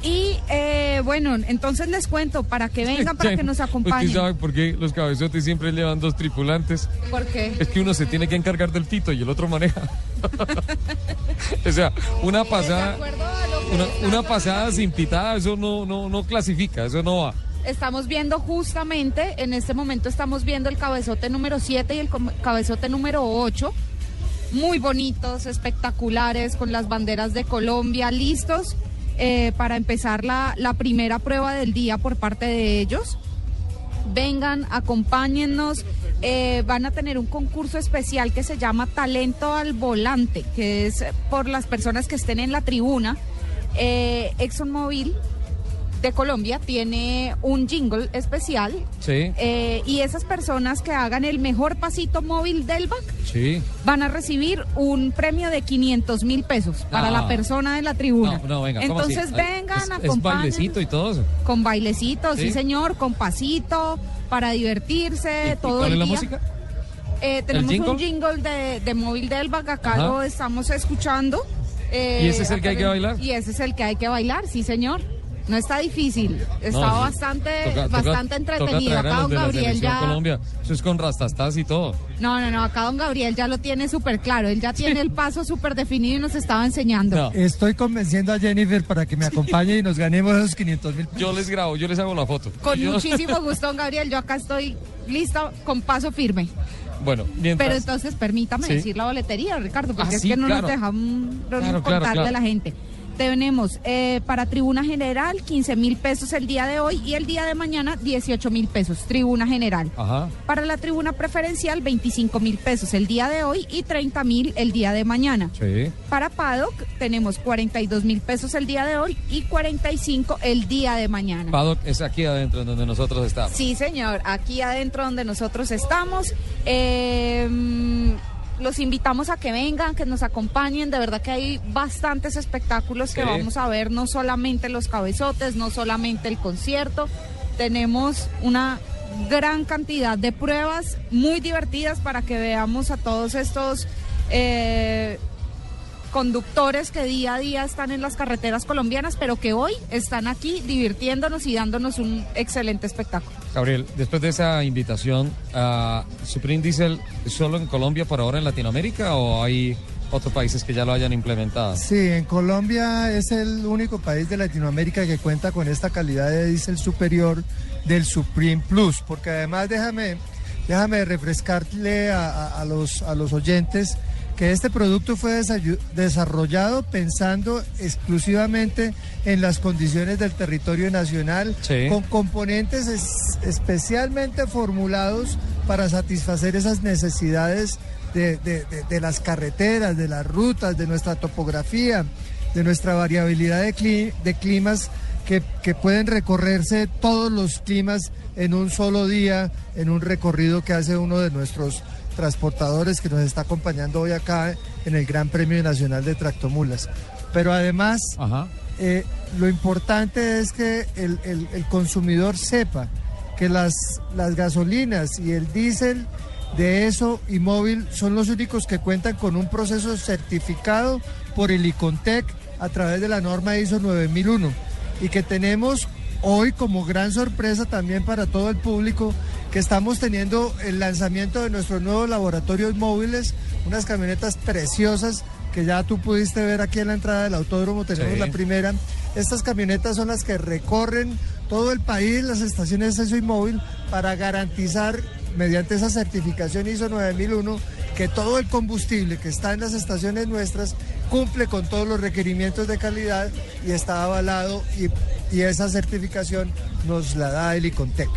Y eh, bueno, entonces les cuento para que vengan, para que nos ¿Usted acompañen. sabe por qué los cabezotes siempre llevan dos tripulantes? ¿Por qué? Es que uno se tiene que encargar del pito y el otro maneja. o sea, una pasada, una, una pasada sin pitada, eso no, no, no clasifica, eso no va. Estamos viendo justamente, en este momento estamos viendo el cabezote número 7 y el cabezote número 8. Muy bonitos, espectaculares, con las banderas de Colombia, listos eh, para empezar la, la primera prueba del día por parte de ellos. Vengan, acompáñennos. eh, van a tener un concurso especial que se llama Talento al Volante, que es por las personas que estén en la tribuna. Eh, ExxonMobil de Colombia tiene un jingle especial Sí, eh, y esas personas que hagan el mejor pasito móvil del BAC sí. van a recibir un premio de 500 mil pesos para Ah. la persona de la tribuna. No, no, venga. Entonces Ay, vengan, es, acompañen. bailecito y todo eso. Con bailecito, sí. ¿Sí? señor, con pasito, para divertirse, todo ¿Cuál el es la día. música? Eh, tenemos jingle? un jingle de, de móvil del BAC, acá Ajá. lo estamos escuchando. Eh, ¿Y ese es el que hay que bailar? Y ese es el que hay que bailar, sí señor. No está difícil, está No, sí. bastante, Toca- toca- bastante entretenido. Toca traer a Acá don de Gabriel ya... Colombia. Eso es con rastastas y todo. No, no, no, acá don Gabriel ya lo tiene súper claro, él ya tiene el paso súper definido y nos estaba enseñando. Estoy convenciendo a Jennifer para que me acompañe y nos ganemos esos 500 mil Yo les grabo, yo les hago la foto. Con Yo- muchísimo gusto, don Gabriel, yo acá estoy lista con paso firme. Bueno, mientras... Pero entonces permítame Sí. decir la boletería, Ricardo, porque Ah, es sí, que no claro. nos dejan no nos Claro, claro. a la gente. Tenemos eh, para tribuna general 15 mil pesos el día de hoy y el día de mañana 18 mil pesos, tribuna general. Ajá. Para la tribuna preferencial 25 mil pesos el día de hoy y 30 mil el día de mañana. Sí. Para Paddock tenemos 42 mil pesos el día de hoy y 45 el día de mañana. Paddock es aquí adentro donde nosotros estamos. Sí, señor, aquí adentro donde nosotros estamos. eh, los invitamos a que vengan, que nos acompañen. De verdad que hay bastantes espectáculos que Sí. vamos a ver, no solamente los cabezotes, no solamente el concierto. Tenemos una gran cantidad de pruebas muy divertidas para que veamos a todos estos eh, conductores que día a día están en las carreteras colombianas, pero que hoy están aquí divirtiéndonos y dándonos un excelente espectáculo. Gabriel, después de esa invitación, a Supreme Diesel solo en Colombia por ahora en Latinoamérica o hay otros países que ya lo hayan implementado. Sí, en Colombia es el único país de Latinoamérica que cuenta con esta calidad de diésel superior del Supreme Plus, porque además déjame, déjame refrescarle a los, a los oyentes que este producto fue desarrollado pensando exclusivamente en las condiciones del territorio nacional, Sí. con componentes es- especialmente formulados para satisfacer esas necesidades de, de- de- de las carreteras, de las rutas, de nuestra topografía, de nuestra variabilidad de, cli- de climas que, que pueden recorrerse todos los climas en un solo día, en un recorrido que hace uno de nuestros transportadores que nos está acompañando hoy acá en el Gran Premio Nacional de Tractomulas. Pero además, eh, lo importante es que el, el- el consumidor sepa que las, las gasolinas y el diésel de eso y móvil son los únicos que cuentan con un proceso certificado por el ICONTEC a través de la norma ISO 9001 y que tenemos hoy como gran sorpresa también para todo el público que estamos teniendo el lanzamiento de nuestros nuevos laboratorios móviles, unas camionetas preciosas que ya tú pudiste ver aquí en la entrada del autódromo, tenemos Sí. la primera. Estas camionetas son las que recorren todo el país, las estaciones de y móvil, para garantizar mediante esa certificación ISO 9001 que todo el combustible que está en las estaciones nuestras cumple con todos los requerimientos de calidad y está avalado y, y esa certificación nos la da el ICONTEC.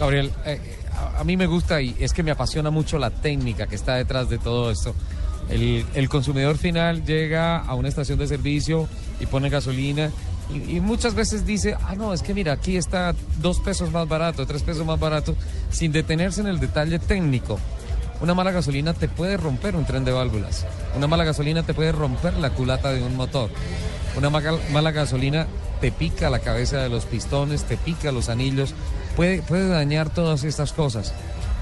Gabriel, eh, a, mí me gusta y es que me apasiona mucho la técnica que está detrás de todo esto. El, el consumidor final llega a una estación de servicio y pone gasolina y, y muchas veces dice, ah, no, es que mira, aquí está dos pesos más barato, tres pesos más barato, sin detenerse en el detalle técnico. Una mala gasolina te puede romper un tren de válvulas. Una mala gasolina te puede romper la culata de un motor. Una mala gasolina te pica la cabeza de los pistones, te pica los anillos, puede, puede dañar todas estas cosas.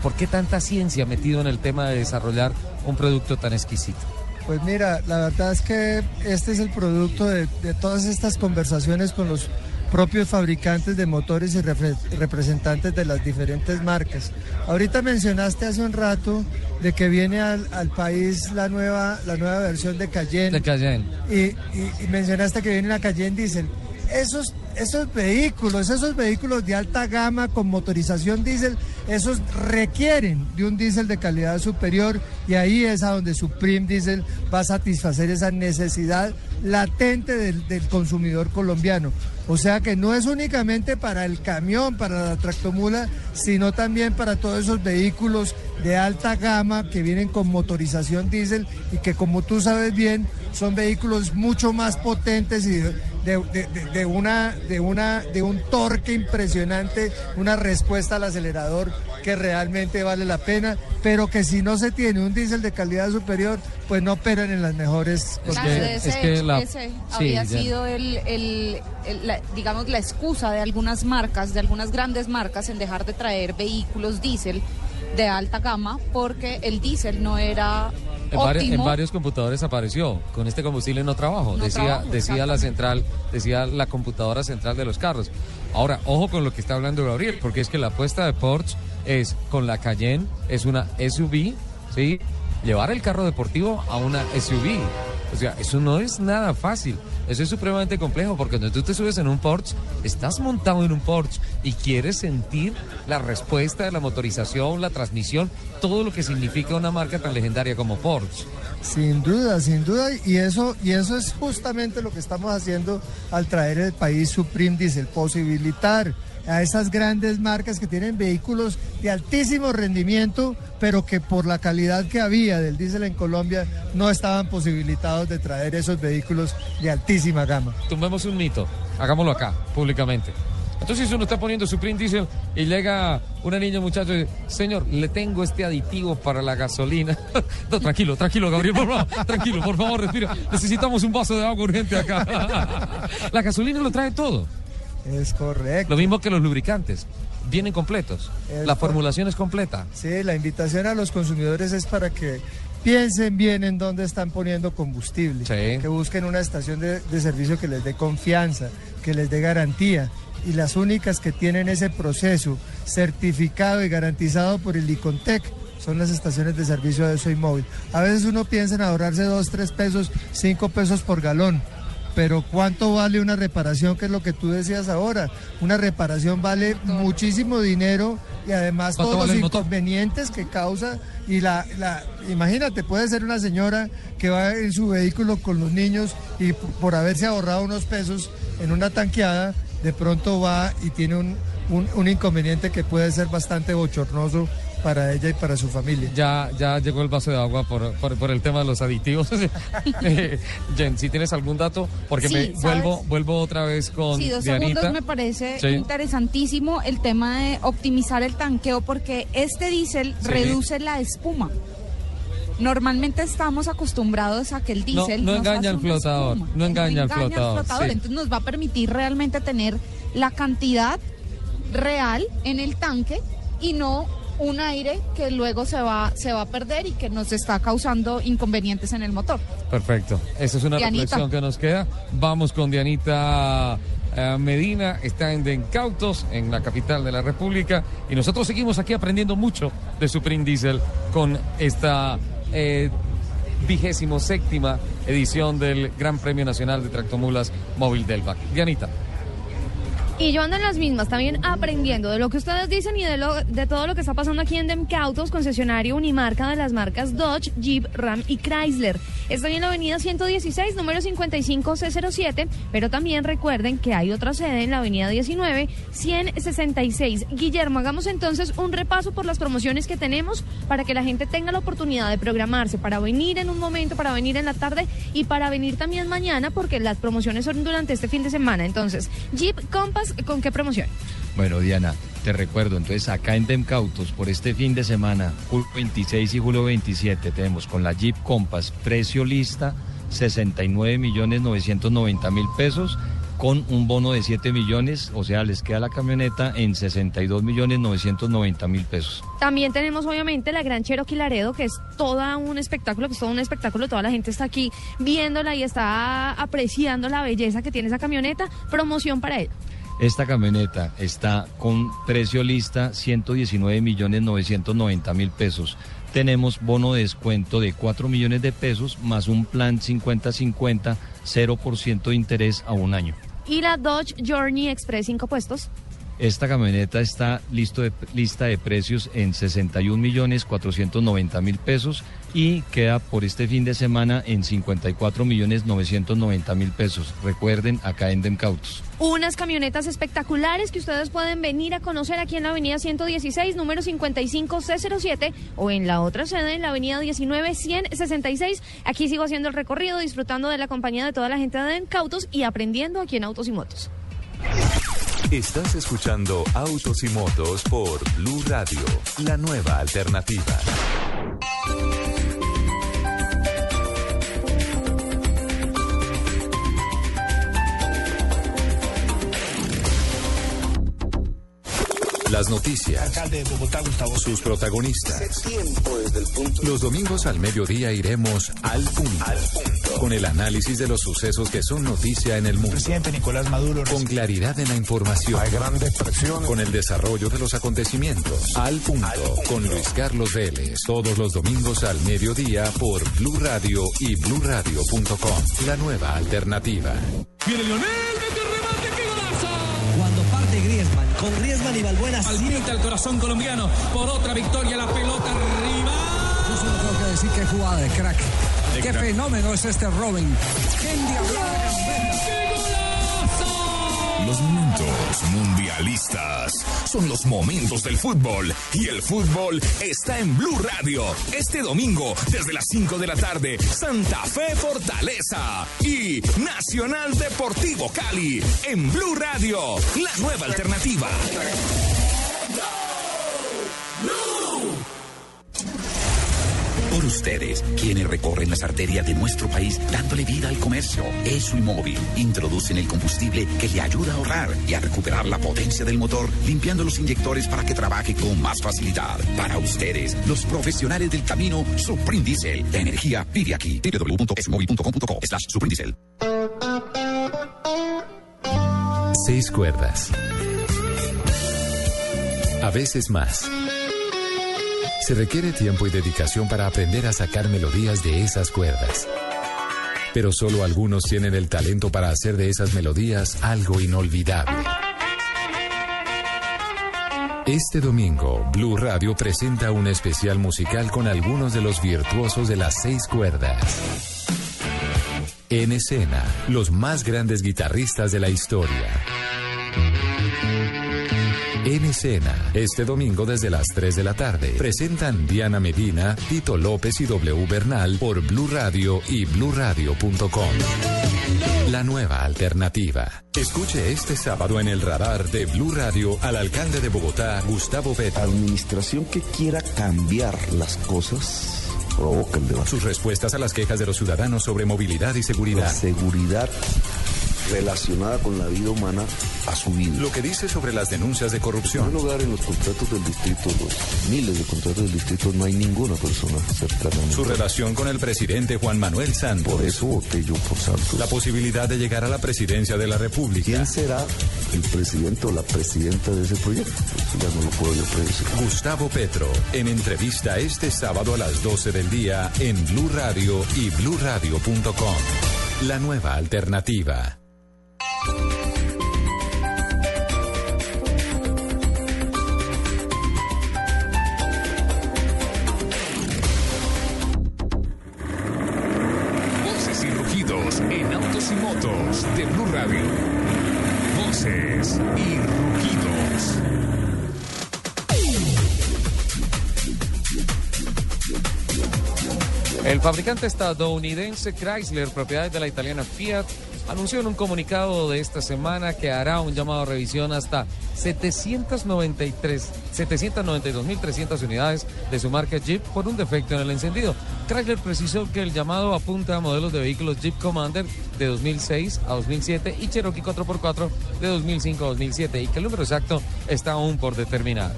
¿Por qué tanta ciencia metido en el tema de desarrollar un producto tan exquisito? Pues mira, la verdad es que este es el producto de todas estas conversaciones con los propios fabricantes de motores y repre- representantes de las diferentes marcas. Ahorita mencionaste hace un rato de que viene al, al país la nueva, la nueva versión de Cayenne. De Cayenne. Y, y- y mencionaste que viene la Cayenne Diesel. Esos, esos vehículos, esos vehículos de alta gama con motorización diésel, esos requieren de un diésel de calidad superior y ahí es a donde Supreme Diesel va a satisfacer esa necesidad latente del, del consumidor colombiano. O sea que no es únicamente para el camión, para la tractomula, sino también para todos esos vehículos de alta gama que vienen con motorización diésel y que como tú sabes bien son vehículos mucho más potentes y de, de- una, de, una, de un torque impresionante, una respuesta al acelerador que realmente vale la pena, pero que si no se tiene un diésel de calidad superior, pues no operan en las mejores Claro, de ese, ese había sido el, el- el- la- digamos, la excusa de algunas marcas, de algunas grandes marcas en dejar de traer vehículos diésel de alta gama porque el diésel no era En, vari- en varios computadores apareció, con este combustible no trabajo, No decía, trabajo, decía la central, decía la computadora central de los carros. Ahora, ojo con lo que está hablando Gabriel, porque es que la apuesta de Porsche es con la Cayenne, es una SUV, ¿sí? Llevar el carro deportivo a una SUV. O sea, eso no es nada fácil. Eso es supremamente complejo porque cuando tú te subes en un Porsche, estás montado en un Porsche y quieres sentir la respuesta de la motorización, la transmisión, todo lo que significa una marca tan legendaria como Porsche. Sin duda, sin duda, y eso, y eso es justamente lo que estamos haciendo al traer el país Supreme Diesel, posibilitar a esas grandes marcas que tienen vehículos de altísimo rendimiento, pero que por la calidad que había del diésel en Colombia no estaban posibilitados de traer esos vehículos de altísima gama. Tumbemos un mito, hagámoslo acá, públicamente. Entonces uno está poniendo su print diesel y llega una niña, muchacho, y dice, señor, le tengo este aditivo para la gasolina. No, tranquilo, tranquilo, Gabriel, por favor, tranquilo, por favor, respira. Necesitamos un vaso de agua urgente acá. La gasolina lo trae todo. Es correcto. Lo mismo que los lubricantes, vienen completos. Es La formulación es completa. Sí, la invitación a los consumidores es para que piensen bien en dónde están poniendo combustible, que busquen una estación de, de servicio que les dé confianza, que les dé garantía. Y las únicas que tienen ese proceso certificado y garantizado por el ICONTEC son las estaciones de servicio de Soy Móvil. A veces uno piensa en ahorrarse 2, 3 pesos, 5 pesos por galón. Pero ¿cuánto vale una reparación? Que es lo que tú decías ahora. Una reparación vale muchísimo dinero y además ¿Cuánto todos vale los inconvenientes que causa. Y la, la, imagínate, puede ser una señora que va en su vehículo con los niños y por haberse ahorrado unos pesos en una tanqueada, de pronto va y tiene un, un- un inconveniente que puede ser bastante bochornoso para ella y para su familia. Ya, ya llegó el vaso de agua por, por, por el tema de los aditivos. Eh, Jen, si tienes algún dato, porque Sí, me ¿sabes? vuelvo, vuelvo otra vez con Sí, dos Dianita. segundos me parece Sí. interesantísimo el tema de optimizar el tanqueo porque este diésel Sí. reduce la espuma. Normalmente estamos acostumbrados a que el diésel no engaña al flotador, espuma. no engaña al flotador, sí. Entonces nos va a permitir realmente tener la cantidad real en el tanque y no un aire que luego se va, se va a perder y que nos está causando inconvenientes en el motor. Perfecto. Esa es una Dianita. reflexión que nos queda. Vamos con Dianita eh, Medina. Está en Dencautos, en la capital de la República. Y nosotros seguimos aquí aprendiendo mucho de Supreme Diesel con esta eh, vigésimo séptima edición del Gran Premio Nacional de Tractomulas Móvil del BAC. Dianita. Y yo ando en las mismas, también aprendiendo de lo que ustedes dicen y de, lo, de todo lo que está pasando aquí en Demcautos, concesionario Unimarca de las marcas Dodge, Jeep, Ram y Chrysler. Estoy en la avenida 116, número 55C07, pero también recuerden que hay otra sede en la avenida 19, 166. Guillermo, hagamos entonces un repaso por las promociones que tenemos para que la gente tenga la oportunidad de programarse para venir en un momento, para venir en la tarde y para venir también mañana, porque las promociones son durante este fin de semana. Entonces, Jeep Compass, ¿con qué promoción? Bueno, Diana, te recuerdo, entonces acá en Demcautos, por este fin de semana, julio 26 y julio 27, tenemos con la Jeep Compass, precio lista, 69 millones 990 mil pesos, con un bono de 7 millones, o sea, les queda la camioneta en 62 millones 990 mil pesos. También tenemos obviamente la Gran Cherokee Laredo, que es todo un espectáculo, que es todo un espectáculo, toda la gente está aquí viéndola y está apreciando la belleza que tiene esa camioneta. Promoción para él. Esta camioneta está con precio lista 119 millones 990 mil pesos. Tenemos bono de descuento de 4 millones de pesos más un plan 50-50, 0% de interés a un año. Y la Dodge Journey Express 5 puestos. Esta camioneta está listo de, lista de precios en 61 millones 490 mil pesos y queda por este fin de semana en 54 millones 990 mil pesos. Recuerden, acá en Demcautos. Unas camionetas espectaculares que ustedes pueden venir a conocer aquí en la avenida 116, número 55C07, o en la otra sede, en la avenida 19, 166. Aquí sigo haciendo el recorrido, disfrutando de la compañía de toda la gente de Encautos y aprendiendo aquí en Autos y Motos. Estás escuchando Autos y Motos por Blue Radio, la nueva alternativa. Las noticias. Alcalde de Bogotá, Gustavo. Sus protagonistas. tiempo desde el punto Los domingos al mediodía iremos al punto, con el análisis de los sucesos que son noticia en el mundo. presidente Nicolás Maduro. Con claridad en la información. Hay grandes presiones. Con el desarrollo de los acontecimientos. Al punto, con Luis Carlos Vélez. Todos los domingos al mediodía por Blue Radio y bluradio.com. La nueva alternativa. Viene Lionel, con Griezmann y Balbuena Al límite al corazón colombiano por otra victoria, la pelota arriba. Yo solo tengo que decir qué jugada de crack. qué fenómeno es este Robin. Qué Los son los momentos del fútbol y el fútbol está en Blue Radio. Este domingo, desde las 5 de la tarde, Santa Fe Fortaleza y Nacional Deportivo Cali en Blue Radio, la nueva alternativa. Por ustedes, quienes recorren las arterias de nuestro país dándole vida al comercio. Eso y móvil introducen el combustible que le ayuda a ahorrar y a recuperar la potencia del motor, limpiando los inyectores para que trabaje con más facilidad. Para ustedes, los profesionales del camino, Supreme. La energía vive aquí. www.esmovil.com.co slash Supreme. Seis cuerdas. A veces más. Se requiere tiempo y dedicación para aprender a sacar melodías de esas cuerdas. Pero solo algunos tienen el talento para hacer de esas melodías algo inolvidable. Este domingo, Blue Radio presenta un especial musical con algunos de los virtuosos de las seis cuerdas. En escena, los más grandes guitarristas de la historia. En escena, este domingo desde las 3 de la tarde, presentan Diana Medina, Tito López y W Bernal por Blue Radio y bluradio.com. La nueva alternativa. Escuche este sábado en el radar de Blue Radio al alcalde de Bogotá, Gustavo Petro. Administración que quiera cambiar las cosas provoca el debate. Sus respuestas a las quejas de los ciudadanos sobre movilidad y seguridad. La seguridad relacionada con la vida humana ha subido. Lo que dice sobre las denuncias de corrupción. En primer lugar, en los contratos del distrito, los miles de contratos del distrito, no hay ninguna persona cercana. a. Su relación con el presidente Juan Manuel Santos. Por eso voté yo por Santos. La posibilidad de llegar a la presidencia de la República. ¿Quién será el presidente o la presidenta de ese proyecto? Ya no lo puedo yo predecir. Gustavo Petro, en entrevista este sábado a las 12 del día en Blue Radio y bluradio.com. La nueva alternativa. Voces y rugidos en autos y motos de Blue Radio. Voces y rugidos. El fabricante estadounidense Chrysler, propiedad de la italiana Fiat, anunció en un comunicado de esta semana que hará un llamado a revisión hasta 793 792.300 unidades de su marca Jeep por un defecto en el encendido. Chrysler precisó que el llamado apunta a modelos de vehículos Jeep Commander de 2006 a 2007 y Cherokee 4x4 de 2005 a 2007 y que el número exacto está aún por determinar.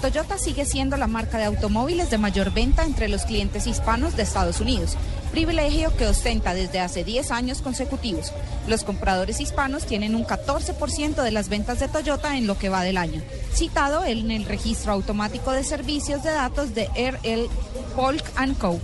Toyota sigue siendo la marca de automóviles de mayor venta entre los clientes hispanos de Estados Unidos, privilegio que ostenta desde hace 10 años consecutivos. Los compradores hispanos tienen un 14% de las ventas de Toyota en lo que va del año, citado en el registro automático de servicios de datos de RL Polk Co.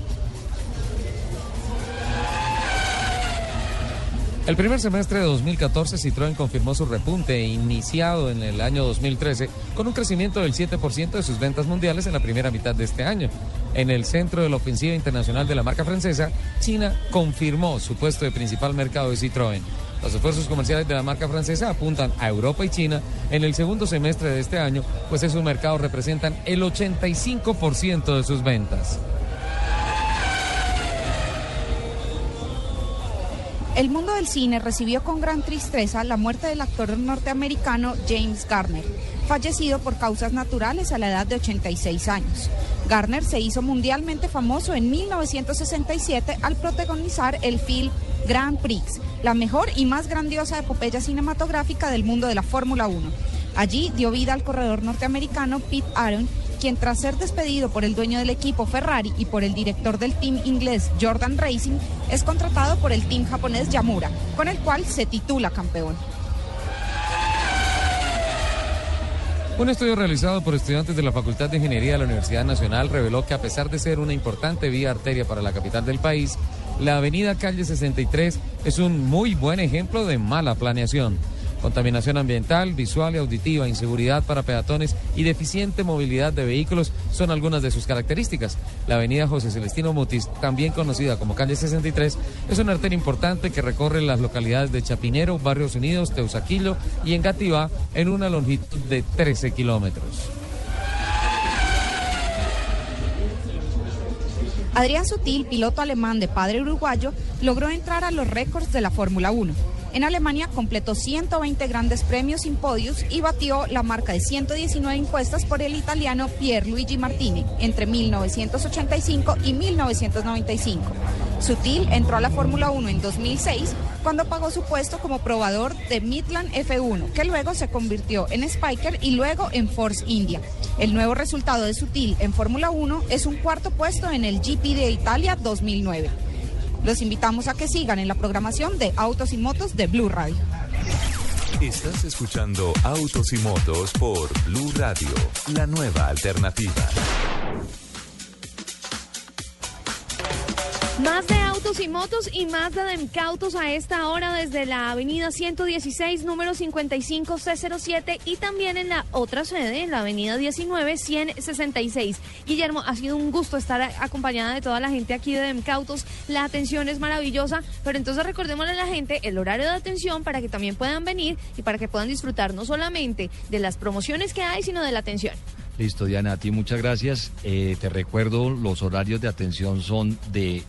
El primer semestre de 2014, Citroën confirmó su repunte iniciado en el año 2013 con un crecimiento del 7% de sus ventas mundiales en la primera mitad de este año. En el centro de la ofensiva internacional de la marca francesa, China confirmó su puesto de principal mercado de Citroën. Los esfuerzos comerciales de la marca francesa apuntan a Europa y China en el segundo semestre de este año, pues esos mercados representan el 85% de sus ventas. El mundo del cine recibió con gran tristeza la muerte del actor norteamericano James Garner, fallecido por causas naturales a la edad de 86 años. Garner se hizo mundialmente famoso en 1967 al protagonizar el film Grand Prix, la mejor y más grandiosa epopeya cinematográfica del mundo de la Fórmula 1. Allí dio vida al corredor norteamericano Pete Aaron, quien tras ser despedido por el dueño del equipo Ferrari y por el director del team inglés Jordan Racing, es contratado por el team japonés Yamura, con el cual se titula campeón. Un estudio realizado por estudiantes de la Facultad de Ingeniería de la Universidad Nacional reveló que a pesar de ser una importante vía arteria para la capital del país, la avenida Calle 63 es un muy buen ejemplo de mala planeación. Contaminación ambiental, visual y auditiva, inseguridad para peatones y deficiente movilidad de vehículos son algunas de sus características. La avenida José Celestino Mutis, también conocida como calle 63, es una arteria importante que recorre las localidades de Chapinero, Barrios Unidos, Teusaquillo y Engativá en una longitud de 13 kilómetros. Adrián Sutil, piloto alemán de padre uruguayo, logró entrar a los récords de la Fórmula 1. En Alemania completó 120 grandes premios sin podios y batió la marca de 119 impuestas por el italiano Pierluigi Martini entre 1985 y 1995. Sutil entró a la Fórmula 1 en 2006 cuando pagó su puesto como probador de Midland F1, que luego se convirtió en Spiker y luego en Force India. El nuevo resultado de Sutil en Fórmula 1 es un cuarto puesto en el GP de Italia 2009. Los invitamos a que sigan en la programación de Autos y Motos de Blue Radio. Estás escuchando Autos y Motos por Blue Radio, la nueva alternativa. Más de autos y motos y más de Demcautos a esta hora desde la avenida 116, número 55 C07 y también en la otra sede, en la avenida 19 166. Guillermo, ha sido un gusto estar acompañada de toda la gente aquí de Demcautos. La atención es maravillosa, pero entonces recordémosle a la gente el horario de atención para que también puedan venir y para que puedan disfrutar no solamente de las promociones que hay, sino de la atención. Listo, Diana, a ti muchas gracias. Eh, te recuerdo, los horarios de atención son de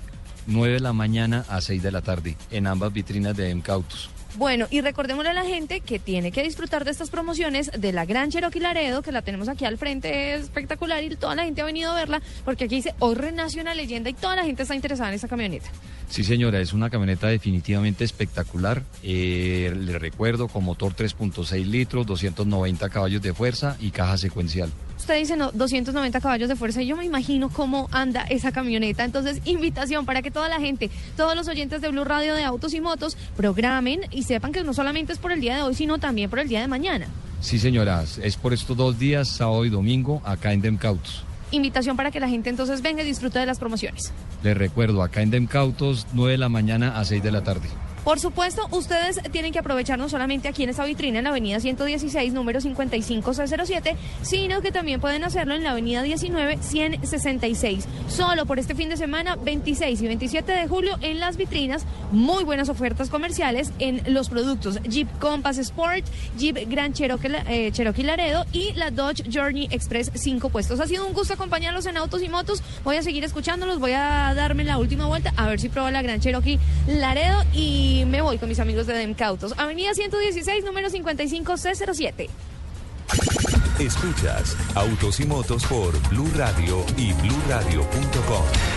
9 de la mañana a 6 de la tarde en ambas vitrinas de Mcautos. Bueno, y recordémosle a la gente que tiene que disfrutar de estas promociones de la Gran Cherokee Laredo, que la tenemos aquí al frente, es espectacular y toda la gente ha venido a verla, porque aquí dice, hoy renace una leyenda y toda la gente está interesada en esa camioneta. Sí, señora, es una camioneta definitivamente espectacular. Eh, le recuerdo con motor 3.6 litros, 290 caballos de fuerza y caja secuencial. Usted dice no, 290 caballos de fuerza y yo me imagino cómo anda esa camioneta. Entonces, invitación para que toda la gente, todos los oyentes de Blue Radio de Autos y Motos, programen y sepan que no solamente es por el día de hoy, sino también por el día de mañana. Sí, señora, es por estos dos días, sábado y domingo, acá en Demcautos. Invitación para que la gente entonces venga y disfrute de las promociones. Les recuerdo, acá en Demcautos, 9 de la mañana a 6 de la tarde. Por supuesto, ustedes tienen que aprovechar no solamente aquí en esta vitrina, en la avenida 116, número 55C07, sino que también pueden hacerlo en la avenida 19, 166. Solo por este fin de semana, 26 y 27 de julio, en las vitrinas, muy buenas ofertas comerciales en los productos Jeep Compass Sport, Jeep Grand Cherokee, eh, Cherokee Laredo y la Dodge Journey Express 5 puestos. Ha sido un gusto acompañarlos en Autos y Motos. Voy a seguir escuchándolos, voy a darme la última vuelta a ver si pruebo la Grand Cherokee Laredo y me voy con mis amigos de Demcautos. Avenida 116, número 55C07. Escuchas Autos y Motos por Blue Radio y bluradio.com.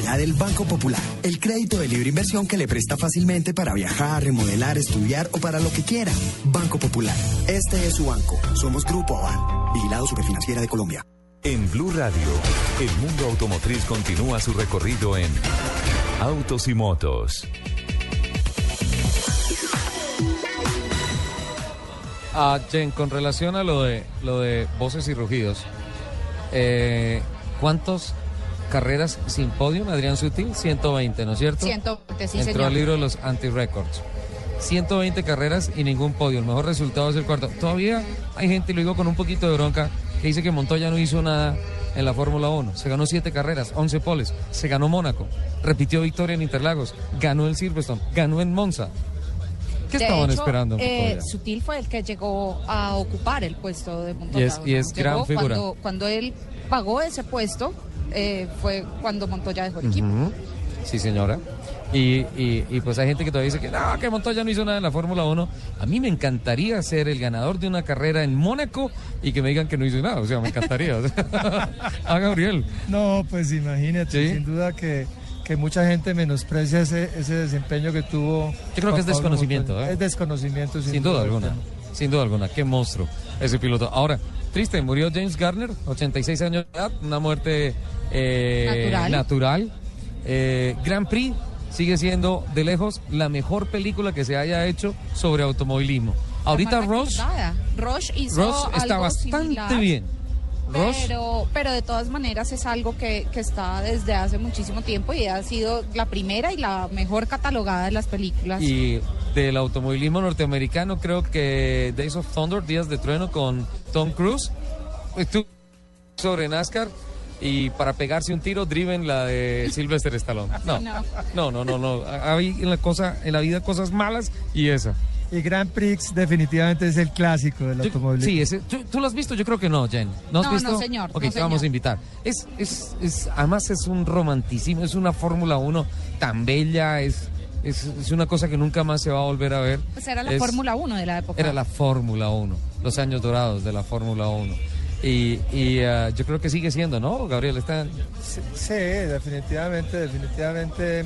Ya del Banco Popular. El crédito de libre inversión que le presta fácilmente para viajar, remodelar, estudiar o para lo que quiera. Banco Popular. Este es su banco. Somos Grupo Aval. Vigilado Superfinanciera de Colombia. En Blue Radio, el mundo automotriz continúa su recorrido en Autos y Motos. Ah, Jen, con relación a lo de lo de voces y rugidos, eh, ¿cuántas carreras sin podium, Adrián Sutil? 120, ¿no es cierto? 120, sí, Entró señor. al libro de los anti-records. 120 carreras y ningún podio. El mejor resultado es el cuarto. Todavía hay gente, y lo digo con un poquito de bronca, que dice que Montoya no hizo nada en la Fórmula 1. Se ganó 7 carreras, 11 poles. Se ganó Mónaco. Repitió victoria en Interlagos. Ganó en Silverstone. Ganó en Monza. ¿Qué De estaban hecho, esperando? eh? Sutil fue el que llegó a ocupar el puesto de Montoya. Y es- y es gran figura. Cuando, cuando él pagó ese puesto, eh, fue cuando Montoya dejó el equipo. Ujú. Sí, señora. Y, y- y, pues hay gente que todavía dice que no, que Montoya no hizo nada en la Fórmula 1. A mí me encantaría ser el ganador de una carrera en Mónaco y que me digan que no hizo nada. O sea, me encantaría. a Gabriel. No, pues imagínate, sin duda que, que mucha gente menosprecia ese, ese desempeño que tuvo. Yo creo que es desconocimiento. ¿eh? Es desconocimiento, sin, Sin duda alguna. Sin duda alguna. Qué monstruo ese piloto. Ahora, triste, murió James Garner, 86 años de edad, una muerte eh, Natural. natural. Eh, Grand Prix sigue siendo de lejos la mejor película que se haya hecho sobre automovilismo. Ahorita. Roche hizo Ross está algo bastante similar, bien. Pero, pero de todas maneras es algo que, que está desde hace muchísimo tiempo y ha sido la primera y la mejor catalogada de las películas. y del automovilismo norteamericano, creo que Days of Thunder, Días de Trueno con Tom Cruise, estuvo sobre NASCAR y para pegarse un tiro, Driven la de Sylvester Stallone. No, No. no, no, no, no. Hay en la, cosa, en la vida cosas malas y esa. Y Grand Prix definitivamente es el clásico del automovilismo. Sí, ese, ¿tú, tú lo has visto? Yo creo que no, Jen. ¿No has No, visto? no, señor, Ok, no, te vamos a invitar. Es, es, es, además es un romanticismo, es una Fórmula 1 tan bella, es es, es una cosa que nunca más se va a volver a ver. Pues era la Fórmula 1 de la época. Era la Fórmula 1, los años dorados de la Fórmula 1. Y, y, ah, yo creo que sigue siendo, ¿no, Gabriel? Está, Sí, sí, definitivamente, definitivamente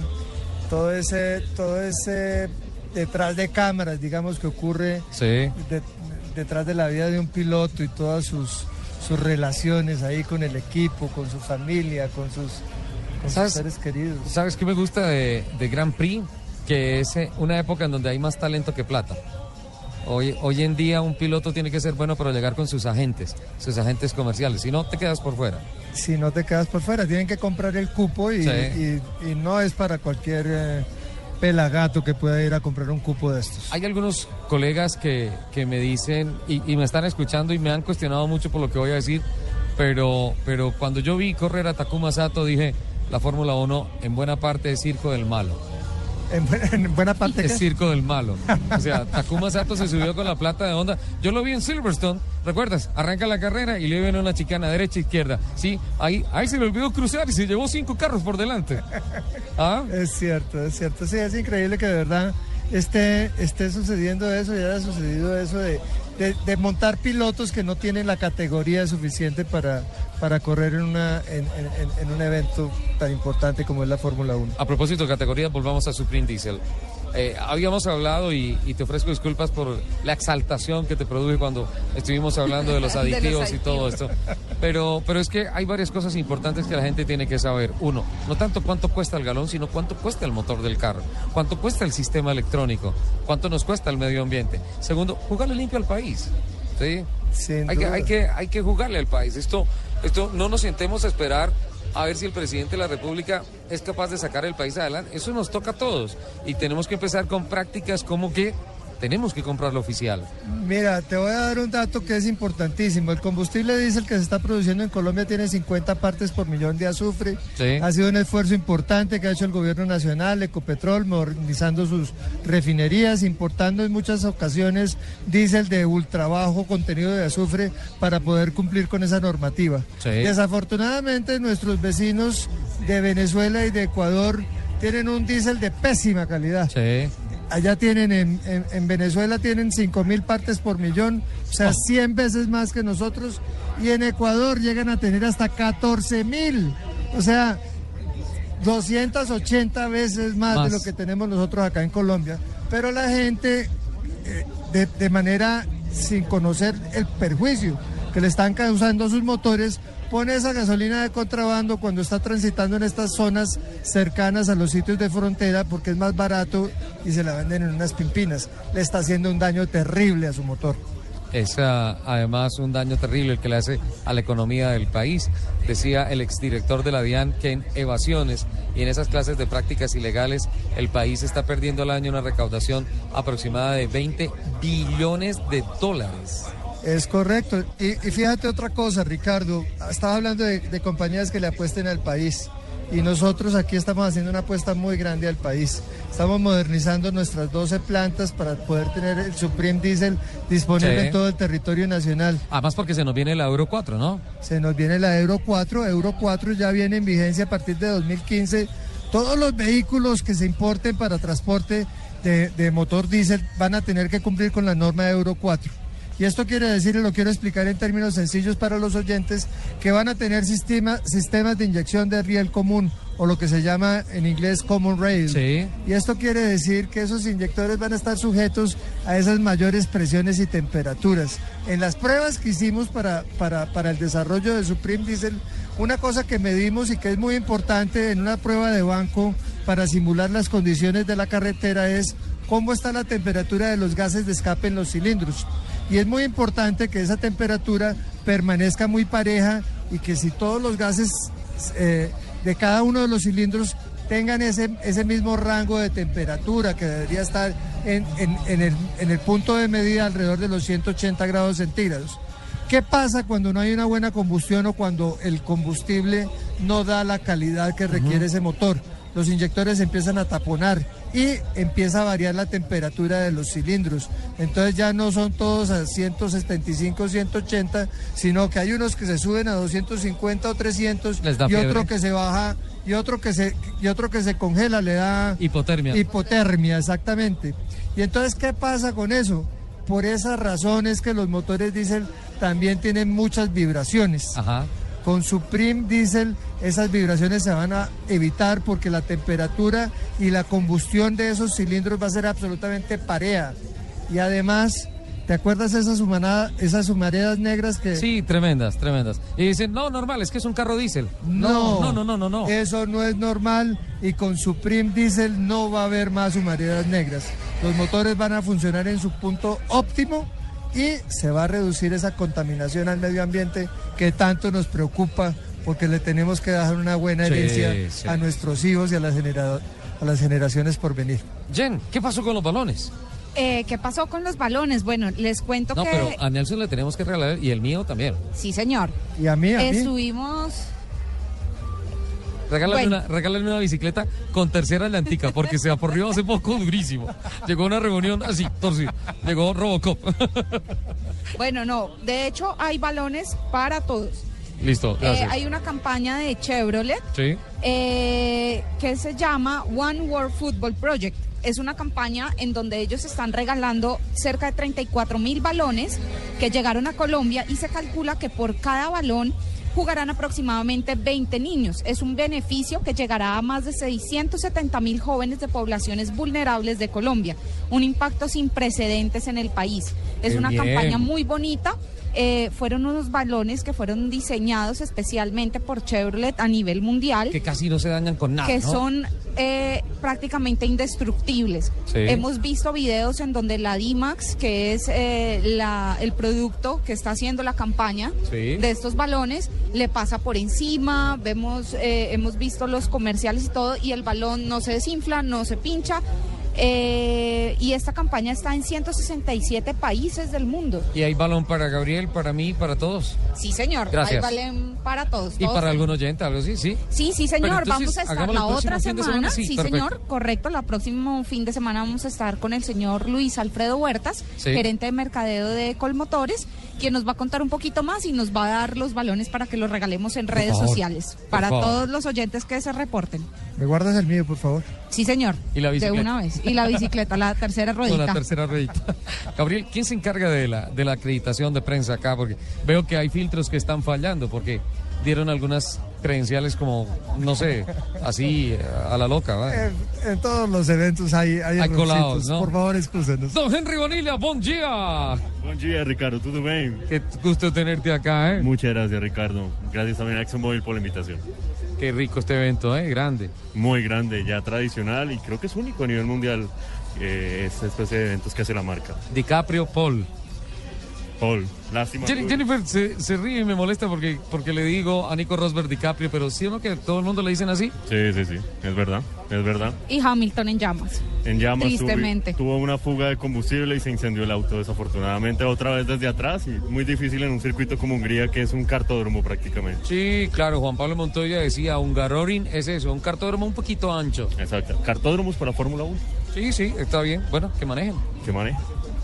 todo ese, todo ese detrás de cámaras, digamos, que ocurre sí. de- detrás de la vida de un piloto y todas sus, sus relaciones ahí con el equipo, con su familia, con sus, con sus ¿Sabes? seres queridos. ¿Sabes qué me gusta de, de Grand Prix? Que es eh, una época en donde hay más talento que plata. Hoy, hoy en día un piloto tiene que ser bueno para llegar con sus agentes, sus agentes comerciales, si no te quedas por fuera. Si no te quedas por fuera, tienen que comprar el cupo y, Sí. y- y no es para cualquier eh, pelagato que pueda ir a comprar un cupo de estos. Hay algunos colegas que, que me dicen y, me están escuchando y me han cuestionado mucho por lo que voy a decir, pero, pero cuando yo vi correr a Takuma Sato dije, la Fórmula 1 en buena parte es circo del malo. En, bu- en buena parte ¿qué? circo del malo. O sea, Takuma Sato se subió con la plata de Honda. Yo lo vi en Silverstone, ¿recuerdas? Arranca la carrera y le viene una chicana derecha izquierda. Sí, ahí, ahí se le olvidó cruzar y se llevó cinco carros por delante. ¿Ah? Es cierto, es cierto. Sí, es increíble que de verdad esté, esté sucediendo eso y haya sucedido eso de, de- de montar pilotos que no tienen la categoría suficiente para, para correr en, una, en, en- en un evento tan importante como es la Fórmula 1. A propósito de categorías, volvamos a Supreme Diesel. Eh, habíamos hablado y, y te ofrezco disculpas por la exaltación que te produje cuando estuvimos hablando de los De los aditivos y todo esto. Pero, pero es que hay varias cosas importantes que la gente tiene que saber. Uno, no tanto cuánto cuesta el galón, sino cuánto cuesta el motor del carro, cuánto cuesta el sistema electrónico, cuánto nos cuesta el medio ambiente. Segundo, jugarle limpio al país. ¿sí? Hay, que, hay, que, hay que jugarle al país. Esto, esto no nos sentemos a esperar a ver si el presidente de la República es capaz de sacar el país adelante. Eso nos toca a todos. Y tenemos que empezar con prácticas como que tenemos que comprar lo oficial. Mira, te voy a dar un dato que es importantísimo. El combustible diésel que se está produciendo en Colombia tiene 50 partes por millón de azufre. Sí. Ha sido un esfuerzo importante que ha hecho el gobierno nacional, Ecopetrol, modernizando sus refinerías, importando en muchas ocasiones diésel de ultra bajo contenido de azufre para poder cumplir con esa normativa. Sí. Desafortunadamente, nuestros vecinos de Venezuela y de Ecuador tienen un diésel de pésima calidad. Sí. Allá tienen, en, en- en Venezuela tienen 5 mil partes por millón, o sea, 100 veces más que nosotros. Y en Ecuador llegan a tener hasta 14 mil, o sea, 280 veces más, Más. de lo que tenemos nosotros acá en Colombia. Pero la gente, eh, de, de manera sin conocer el perjuicio que le están causando sus motores, pone esa gasolina de contrabando cuando está transitando en estas zonas cercanas a los sitios de frontera porque es más barato y se la venden en unas pimpinas. Le está haciendo un daño terrible a su motor. Es ah, además un daño terrible el que le hace a la economía del país. Decía el exdirector de la DIAN que en evasiones y en esas clases de prácticas ilegales el país está perdiendo al año una recaudación aproximada de 20 billones de dólares. Es correcto. Y, y fíjate otra cosa, Ricardo. Estaba hablando de, de compañías que le apuesten al país. Y nosotros aquí estamos haciendo una apuesta muy grande al país. Estamos modernizando nuestras 12 plantas para poder tener el Supreme Diesel disponible Sí. en todo el territorio nacional. Además porque se nos viene la Euro 4, ¿no? Se nos viene la Euro 4. Euro 4 ya viene en vigencia a partir de 2015. Todos los vehículos que se importen para transporte de, de motor diésel van a tener que cumplir con la norma de Euro 4. Y esto quiere decir, y lo quiero explicar en términos sencillos para los oyentes, que van a tener sistema- sistemas de inyección de riel común, o lo que se llama en inglés Common Rail. Sí. Y esto quiere decir que esos inyectores van a estar sujetos a esas mayores presiones y temperaturas. En las pruebas que hicimos para, para, para el desarrollo de Supreme Diesel, una cosa que medimos y que es muy importante en una prueba de banco para simular las condiciones de la carretera es cómo está la temperatura de los gases de escape en los cilindros. Y es muy importante que esa temperatura permanezca muy pareja y que si todos los gases eh, de cada uno de los cilindros tengan ese, ese mismo rango de temperatura que debería estar en, en- en el, en el punto de medida alrededor de los 180 grados centígrados. ¿Qué pasa cuando no hay una buena combustión o cuando el combustible no da la calidad que requiere ese motor? Los inyectores empiezan a taponar y empieza a variar la temperatura de los cilindros. Entonces ya no son todos a 175, 180, sino que hay unos que se suben a 250 o 300 Les da y otro que se baja y otro que se y otro que se congela le da Hipotermia. hipotermia exactamente y entonces qué pasa con eso por esas razones que los motores diésel también tienen muchas vibraciones Ajá. Con Supreme Diesel esas vibraciones se van a evitar porque la temperatura y la combustión de esos cilindros va a ser absolutamente pareja. Y además, ¿te acuerdas esas, humana- esas humaredas negras que... Sí, tremendas, tremendas. Y dicen, no, normal, es que es un carro diésel. No, no, no, no, no, no. Eso no es normal y con Supreme Diesel no va a haber más humaredas negras. Los motores van a funcionar en su punto óptimo y se va a reducir esa contaminación al medio ambiente que tanto nos preocupa porque le tenemos que dejar una buena herencia sí. a nuestros hijos y a las, genera- a las generaciones por venir. Jen, ¿qué pasó con los balones? Eh, ¿Qué pasó con los balones? Bueno, les cuento No, que... pero a Nelson le tenemos que regalar y el mío también. Sí, señor. Y a mí, a mí. Estuvimos... Regálale, Bueno. una, regálale una bicicleta con tercera llantica porque se aporrió hace poco durísimo. Llegó a una reunión así, torcido. Llegó Robocop. Bueno, no, de hecho hay balones para todos. Listo, Eh, gracias. hay una campaña de Chevrolet Sí. eh, que se llama One World Football Project. Es una campaña en donde ellos están regalando cerca de 34 mil balones que llegaron a Colombia y se calcula que por cada balón jugarán aproximadamente 20 niños. Es un beneficio que llegará a más de 670 mil jóvenes de poblaciones vulnerables de Colombia. Un impacto sin precedentes en el país. Es Qué una bien. campaña muy bonita. Eh, fueron unos balones que fueron diseñados especialmente por Chevrolet a nivel mundial Que casi no se dañan con nada. que ¿no? son eh, prácticamente indestructibles. Sí. Hemos visto videos en donde la D-Max, que es eh, la- el producto que está haciendo la campaña Sí. de estos balones, le pasa por encima, vemos, eh, hemos visto los comerciales y todo, y el balón no se desinfla, no se pincha. Eh, y esta campaña está en 167 países del mundo. Y hay balón para Gabriel, para mí, para todos. Sí, señor. Gracias. Ahí valen para todos. Y todos para algún oyente, algo así, sí. Sí, sí, señor. entonces, vamos a estar la otra de semana. semana, sí, señor. Correcto. La próximo fin de semana vamos a estar con el señor Luis Alfredo Huertas, Sí. gerente de mercadeo de Colmotores, quien nos va a contar un poquito más y nos va a dar los balones para que los regalemos en Por redes favor, sociales. Para favor. todos los oyentes que se reporten. ¿Me guardas el mío, por favor? Sí, señor. Y la De bicicleta. una vez. Y la bicicleta, la tercera Con ruedita. la tercera ruedita. Gabriel, ¿quién se encarga de la, de la acreditación de prensa acá? Porque veo que hay filtros que están fallando porque dieron algunas credenciales como, no sé, así eh, a la loca. ¿va? En, en todos los eventos hay, hay, Hay colados. Por favor, excúsenos. Don Henry Bonilla, buen día. Bom dia, Ricardo. Tudo bem? Qué gusto tenerte acá, ¿eh? Muchas gracias, Ricardo. Gracias también a ExxonMobil por la invitación. Qué rico este evento, ¿eh? Grande. Muy grande, ya tradicional y creo que es único a nivel mundial eh, esta especie de eventos que hace la marca. DiCaprio, Paul. Paul, lástima. Jen- Jennifer se, se ríe y me molesta porque, porque le digo a Nico Rosberg DiCaprio, pero ¿sí o no que todo el mundo le dicen así? Sí, sí, sí, es verdad, es verdad. Y Hamilton en llamas. En llamas tuvo- Tristemente. tuvo una fuga de combustible y se incendió el auto desafortunadamente otra vez desde atrás y muy difícil en un circuito como Hungría que es un cartódromo prácticamente. Sí, claro, Juan Pablo Montoya decía, un Garorin es eso, un cartódromo un poquito ancho. Exacto, cartódromos para Fórmula 1. Sí, sí, está bien. Bueno, que manejen. Que maneja.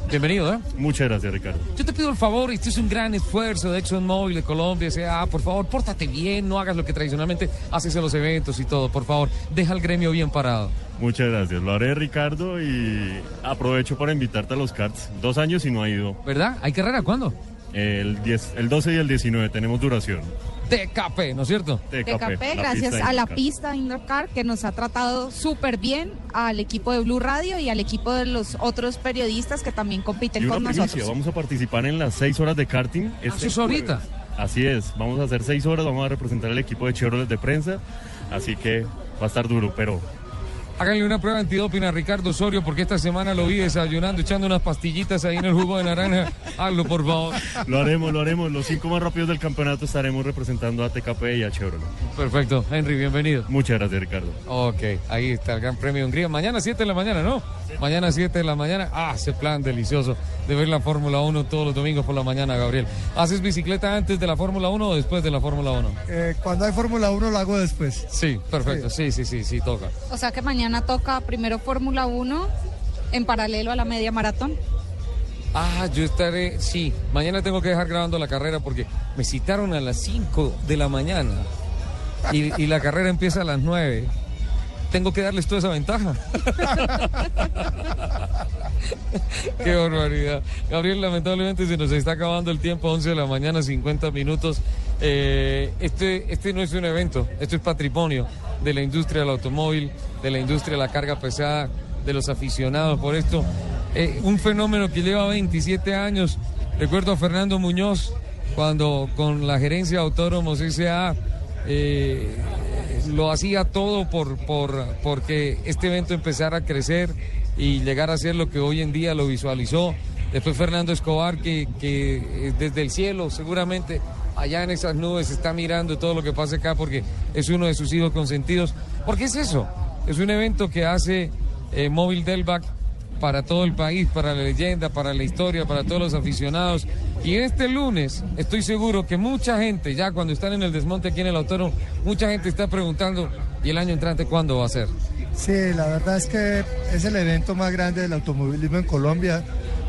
Bienvenido, ¿eh? Muchas gracias, Ricardo. Yo te pido el favor, este es un gran esfuerzo de ExxonMobil de Colombia, sea, ah, por favor, pórtate bien, no hagas lo que tradicionalmente haces en los eventos y todo, por favor, deja el gremio bien parado. Muchas gracias, lo haré Ricardo y aprovecho para invitarte a los karts. Dos años y no ha ido. ¿Verdad? ¿Hay carrera cuándo? El, 10, el 12 y el 19 tenemos duración. TKP, ¿no es cierto? TKP, gracias a la pista Indoor Car que nos ha tratado súper bien, al equipo de Blue Radio y al equipo de los otros periodistas que también compiten Y una con primicia, nosotros. vamos a participar en las seis horas de karting. este ¿eso es ahorita? Así es, vamos a hacer seis horas, vamos a representar al equipo de Chevrolet de prensa, así que va a estar duro, pero Háganle una prueba antidoping a Ricardo Osorio porque esta semana lo vi desayunando, echando unas pastillitas ahí en el jugo de naranja. Hazlo, por favor. lo haremos, lo haremos. Los cinco más rápidos del campeonato estaremos representando a TKP y a Chevrolet. Perfecto. Henry, bienvenido. Muchas gracias, Ricardo. Ok, ahí está el Gran Premio de Hungría. Mañana 7 de la mañana, ¿no? Mañana 7 de la mañana. Ah, ese plan delicioso de ver la Fórmula 1 todos los domingos por la mañana, Gabriel. ¿Haces bicicleta antes de la Fórmula 1 o después de la Fórmula 1? Eh, cuando hay Fórmula 1 lo hago después. Sí, perfecto. Sí, sí, sí, sí, toca. O sea que mañana toca primero Fórmula 1 en paralelo a la media maratón. Ah, yo estaré, sí. Mañana tengo que dejar grabando la carrera porque me citaron a las 5 de la mañana. y, y la carrera empieza a las 9, tengo que darles toda esa ventaja. Qué barbaridad. Gabriel, lamentablemente se nos está acabando el tiempo, 11 de la mañana, 50 minutos. Eh, este, este no es un evento, esto es patrimonio de la industria del automóvil, de la industria de la carga pesada, de los aficionados por esto. Eh, un fenómeno que lleva 27 años. Recuerdo a Fernando Muñoz cuando con la gerencia de Autónomos S.A. Eh, lo hacía todo por, por, porque este evento empezara a crecer y llegar a ser lo que hoy en día lo visualizó. Después Fernando Escobar, que, que eh, desde el cielo seguramente allá en esas nubes está mirando todo lo que pasa acá porque es uno de sus hijos consentidos. Porque es eso, es un evento que hace eh, Móvil Delvac para todo el país, para la leyenda, para la historia, para todos los aficionados. Y este lunes estoy seguro que mucha gente, ya cuando están en el desmonte aquí en el autónomo, mucha gente está preguntando, ¿y el año entrante cuándo va a ser? Sí, la verdad es que es el evento más grande del automovilismo en Colombia.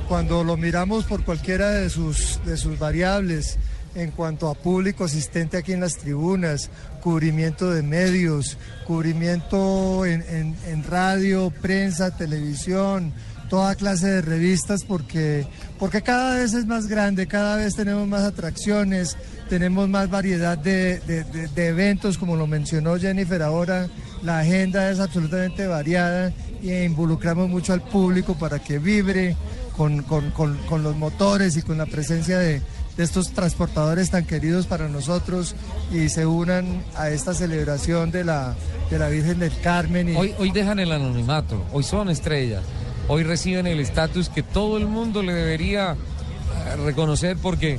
Cuando lo miramos por cualquiera de sus, de sus variables, en cuanto a público asistente aquí en las tribunas, cubrimiento de medios, cubrimiento en, en- en radio, prensa, televisión, toda clase de revistas, porque, porque cada vez es más grande, cada vez tenemos más atracciones, tenemos más variedad de, de- de- eventos, como lo mencionó Jennifer ahora, la agenda es absolutamente variada e involucramos mucho al público para que vibre con, con- con- con los motores y con la presencia de, de estos transportadores tan queridos para nosotros y se unan a esta celebración de la, de la Virgen del Carmen. Y, Hoy, hoy dejan el anonimato, hoy son estrellas, hoy reciben el estatus que todo el mundo le debería eh, reconocer porque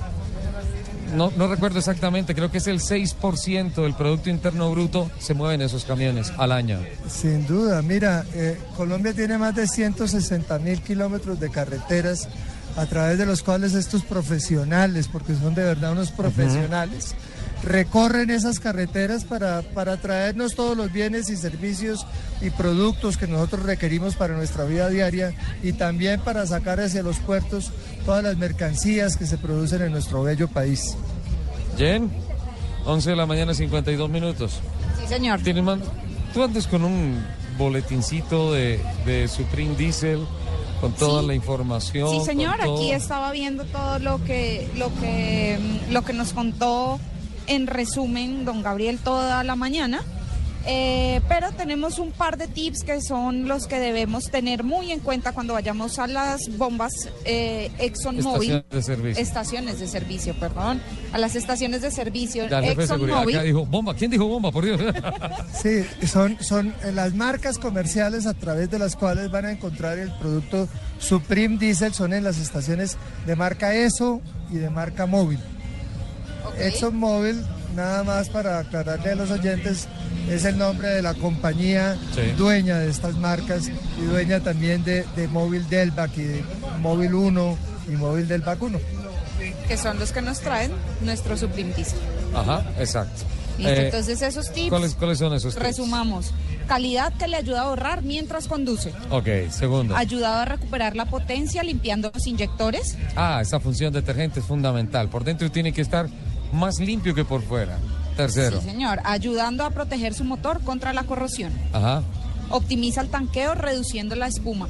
no, no recuerdo exactamente, creo que es el 6% del Producto Interno Bruto se mueve en esos camiones al año. Sin duda, mira, eh, Colombia tiene más de 160 mil kilómetros de carreteras a través de los cuales estos profesionales, porque son de verdad unos profesionales, recorren esas carreteras para, para traernos todos los bienes y servicios y productos que nosotros requerimos para nuestra vida diaria y también para sacar hacia los puertos todas las mercancías que se producen en nuestro bello país. Jen, 11 de la mañana, 52 minutos. Sí, señor. ¿Tienes man- Tú andas con un boletincito de, de Supreme Diesel con toda Sí. la información. Sí, señor, todo. aquí estaba viendo todo lo que, lo que, lo que nos contó en resumen don Gabriel toda la mañana. Eh, pero tenemos un par de tips que son los que debemos tener muy en cuenta cuando vayamos a las bombas eh, ExxonMobil. Estaciones de servicio. Estaciones de servicio, perdón. A las estaciones de servicio ExxonMobil. dijo, bomba, ¿quién dijo bomba? Por Dios. Sí, son, son eh, las marcas comerciales a través de las cuales van a encontrar el producto Supreme Diesel, son en las estaciones de marca ESO y de marca Móvil. ExxonMobil, nada más para aclararle a los oyentes, es el nombre de la compañía Sí. dueña de estas marcas y dueña también de, de Móvil Delvac y de Móvil 1 y Móvil Delvac 1. que son los que nos traen nuestro Diesel. Ajá, exacto. Eh, entonces esos tips. ¿cuáles, ¿Cuáles son esos tips? Resumamos. Calidad que le ayuda a ahorrar mientras conduce. Ok, segundo. Ayudado a recuperar la potencia limpiando los inyectores. Ah, esa función detergente es fundamental. Por dentro tiene que estar más limpio que por fuera. Tercero. Sí, señor. Ayudando a proteger su motor contra la corrosión. Ajá. Optimiza el tanqueo reduciendo la espuma.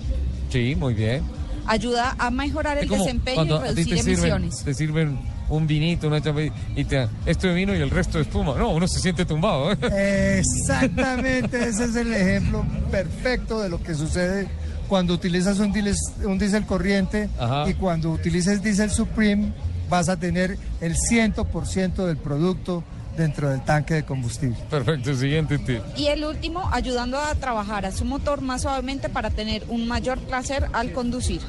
Sí, muy bien. Ayuda a mejorar el desempeño cuando y a ti reducir te sirven, emisiones. te sirven un vinito, una chapa y te esto de vino y el resto de espuma. No, uno se siente tumbado. ¿eh? Exactamente, ese es el ejemplo perfecto de lo que sucede cuando utilizas un diésel, un diésel corriente Ajá. y cuando utilices diésel Supreme vas a tener el 100% del producto dentro del tanque de combustible. Perfecto, siguiente tip. Y el último, ayudando a trabajar a su motor más suavemente para tener un mayor placer al conducir.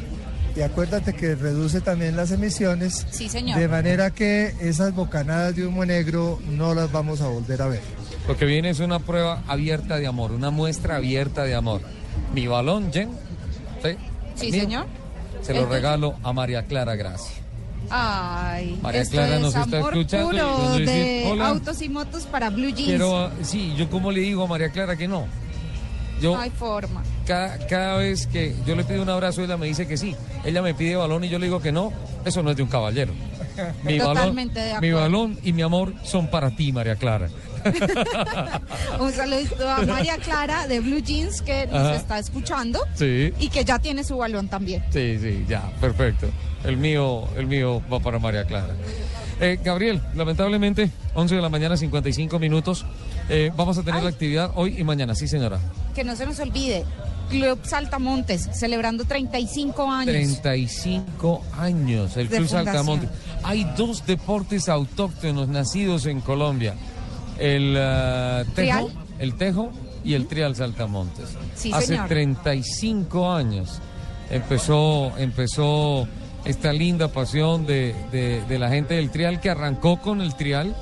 Y acuérdate que reduce también las emisiones, Sí, señor. de manera que esas bocanadas de humo negro no las vamos a volver a ver. Lo que viene es una prueba abierta de amor, una muestra abierta de amor. Mi balón, Jen, ¿sí? Señor. Se lo regalo a María Clara Gracia. Ay, María esto Clara es nos está amor escuchando y puro dice, de autos y motos para Blue Jeans. Quiero, sí, yo como le digo a María Clara que no. Yo No hay forma. cada, cada vez que yo le pido un abrazo, ella me dice que sí. Ella me pide balón y yo le digo que no. Eso no es de un caballero. Mi balón, Totalmente de mi balón y mi amor son para ti, María Clara. Un saludito a María Clara de Blue Jeans que nos Ajá. está escuchando Sí. y que ya tiene su balón también. Sí, sí, ya, perfecto. El mío, el mío va para María Clara. Eh, Gabriel, lamentablemente, 11 de la mañana, 55 minutos. Eh, vamos a tener la actividad hoy y mañana, sí, señora. Que no se nos olvide, Club Saltamontes, celebrando 35 años. 35 años, el De Club fundación. Saltamontes. Hay dos deportes autóctonos nacidos en Colombia. El ah, tejo, el tejo y el trial Saltamontes. Sí, Hace señor. 35 años empezó, empezó esta linda pasión de, de- de la gente del trial que arrancó con el trial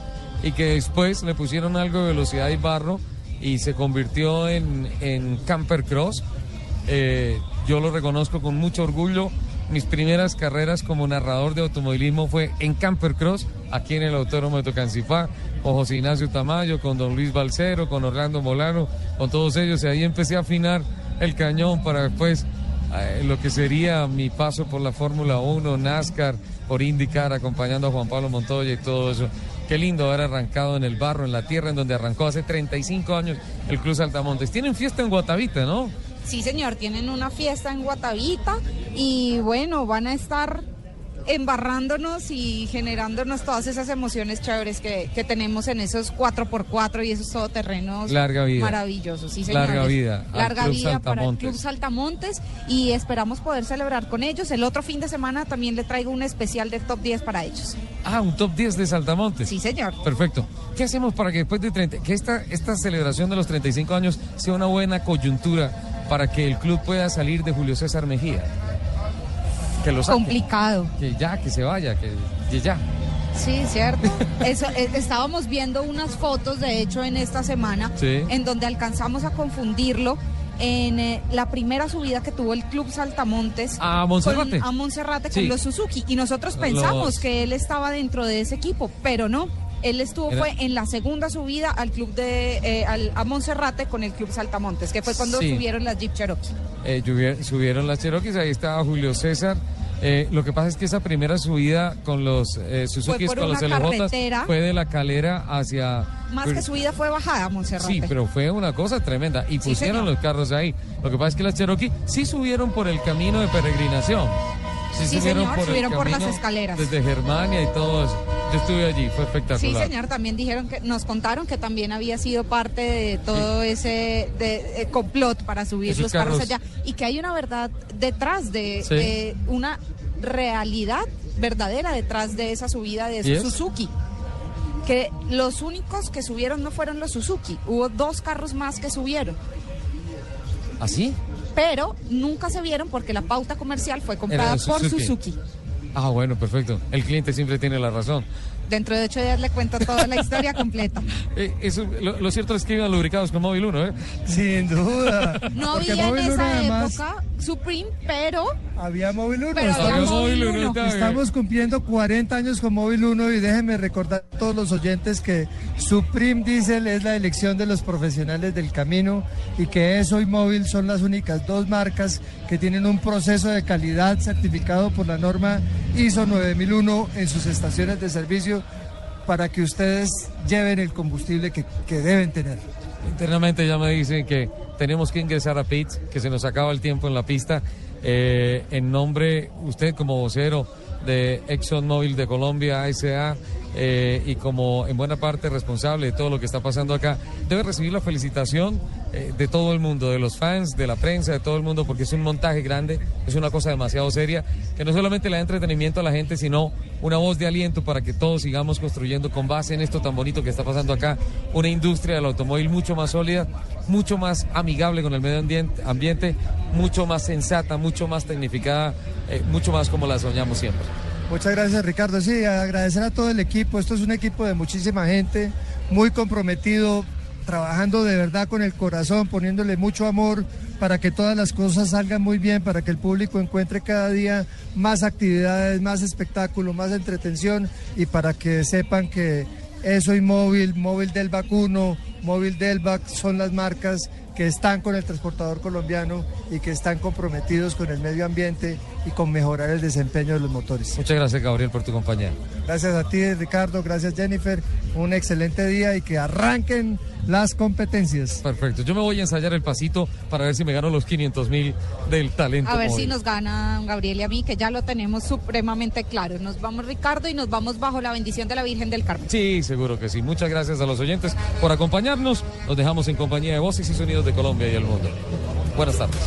y que después le pusieron algo de velocidad y barro y se convirtió en, en camper cross. Eh, yo lo reconozco con mucho orgullo. Mis primeras carreras como narrador de automovilismo fue en Camper Cross, aquí en el Autódromo de Tocancipá, con José Ignacio Tamayo, con don Luis Balcero, con Orlando Molano, con todos ellos. Y ahí empecé a afinar el cañón para después eh, lo que sería mi paso por la Fórmula 1, NASCAR, por IndyCar, acompañando a Juan Pablo Montoya y todo eso. Qué lindo haber arrancado en el barro, en la tierra en donde arrancó hace 35 años el Club Saltamontes. Tienen fiesta en Guatavita, ¿no? Sí, señor, tienen una fiesta en Guatavita y bueno, van a estar embarrándonos y generándonos todas esas emociones chéveres que, que tenemos en esos 4x4 y esos todoterrenos Larga vida. maravillosos. Sí, señores. Larga vida Larga Club vida para el. Club Saltamontes y esperamos poder celebrar con ellos. El otro fin de semana también le traigo un especial de top 10 para ellos. Ah, un top 10 de Saltamontes. Sí, señor. Perfecto. ¿Qué hacemos para que después de 30, que esta, esta celebración de los 35 años sea una buena coyuntura para que el club pueda salir de Julio César Mejía? Que lo saque. Complicado. Que ya, que se vaya, que, que ya. Sí, cierto. Eso, eh, estábamos viendo unas fotos, de hecho, en esta semana, Sí. en donde alcanzamos a confundirlo en eh, la primera subida que tuvo el Club Saltamontes. A Monserrate. con- a Monserrate Sí. con los Suzuki. Y nosotros pensamos Los- que él estaba dentro de ese equipo, pero no. Él estuvo Era- fue en la segunda subida al club de eh, al- a Monserrate con el Club Saltamontes, que fue cuando Sí. subieron las Jeep Cherokee. Eh, subieron las Cherokees, ahí estaba Julio César. Eh, lo que pasa es que esa primera subida con los eh, Suzuki, con los LJ, fue de la calera hacia... Más que subida fue bajada, Monserrate. Sí, pero fue una cosa tremenda. Y pusieron los carros ahí. Lo que pasa es que las Cherokee sí subieron por el camino de peregrinación. Sí, señor, el subieron por las escaleras. Desde Germania y todo eso. Yo estuve allí, fue Sí, espectacular. señor, también dijeron que nos contaron que también había sido parte de todo ese de, eh, complot para subir Esos los carros, carros. allá y que hay una verdad detrás de, Sí. de una realidad verdadera detrás de esa subida de. Suzuki. Que los únicos que subieron no fueron los Suzuki, hubo dos carros más que subieron, ¿Así? Pero nunca se vieron porque la pauta comercial fue comprada por. Suzuki. Ah, bueno, perfecto. El cliente siempre tiene la razón. Dentro de ocho días le cuento toda la historia completa. Eh, eso, lo, lo cierto es que iban lubricados con Móvil 1, ¿eh? Sin duda. No Porque había en Móvil esa además, época Supreme, pero Había Móvil 1. Pero había estamos, Móvil estamos cumpliendo 40 años con Móvil 1 y déjenme recordar a todos los oyentes que Supreme Diesel es la elección de los profesionales del camino y que eso y Móvil son las únicas dos marcas que tienen un proceso de calidad certificado por la norma ISO 9001 en sus estaciones de servicio para que ustedes lleven el combustible que, que deben tener. Internamente ya me dicen que tenemos que ingresar a pits, que se nos acaba el tiempo en la pista. Eh, en nombre, usted como vocero de ExxonMobil de Colombia, ASA, eh, y como en buena parte responsable de todo lo que está pasando acá, debe recibir la felicitación eh, de todo el mundo, de los fans, de la prensa, de todo el mundo, porque es un montaje grande, es una cosa demasiado seria, que no solamente le da entretenimiento a la gente, sino una voz de aliento para que todos sigamos construyendo con base en esto tan bonito que está pasando acá, una industria del automóvil mucho más sólida, mucho más amigable con el medio ambiente, mucho más sensata, mucho más tecnificada, eh, mucho más como la soñamos siempre. Muchas gracias Ricardo. Sí, agradecer a todo el equipo. Esto es un equipo de muchísima gente, muy comprometido, trabajando de verdad con el corazón, poniéndole mucho amor para que todas las cosas salgan muy bien, para que el público encuentre cada día más actividades, más espectáculo, más entretención y para que sepan que eso y móvil, móvil del vacuno, móvil del VAC son las marcas que están con el transportador colombiano y que están comprometidos con el medio ambiente y con mejorar el desempeño de los motores. Muchas gracias, Gabriel, por tu compañía. Gracias a ti, Ricardo, gracias Jennifer, un excelente día y que arranquen las competencias. Perfecto, yo me voy a ensayar el pasito para ver si me gano los 500 mil del talento. A ver móvil. si nos gana Gabriel y a mí, que ya lo tenemos supremamente claro. Nos vamos Ricardo y nos vamos bajo la bendición de la Virgen del Carmen. Sí, seguro que sí. Muchas gracias a los oyentes por acompañarnos. Nos dejamos en compañía de voces y sonidos de Colombia y el mundo. Buenas tardes.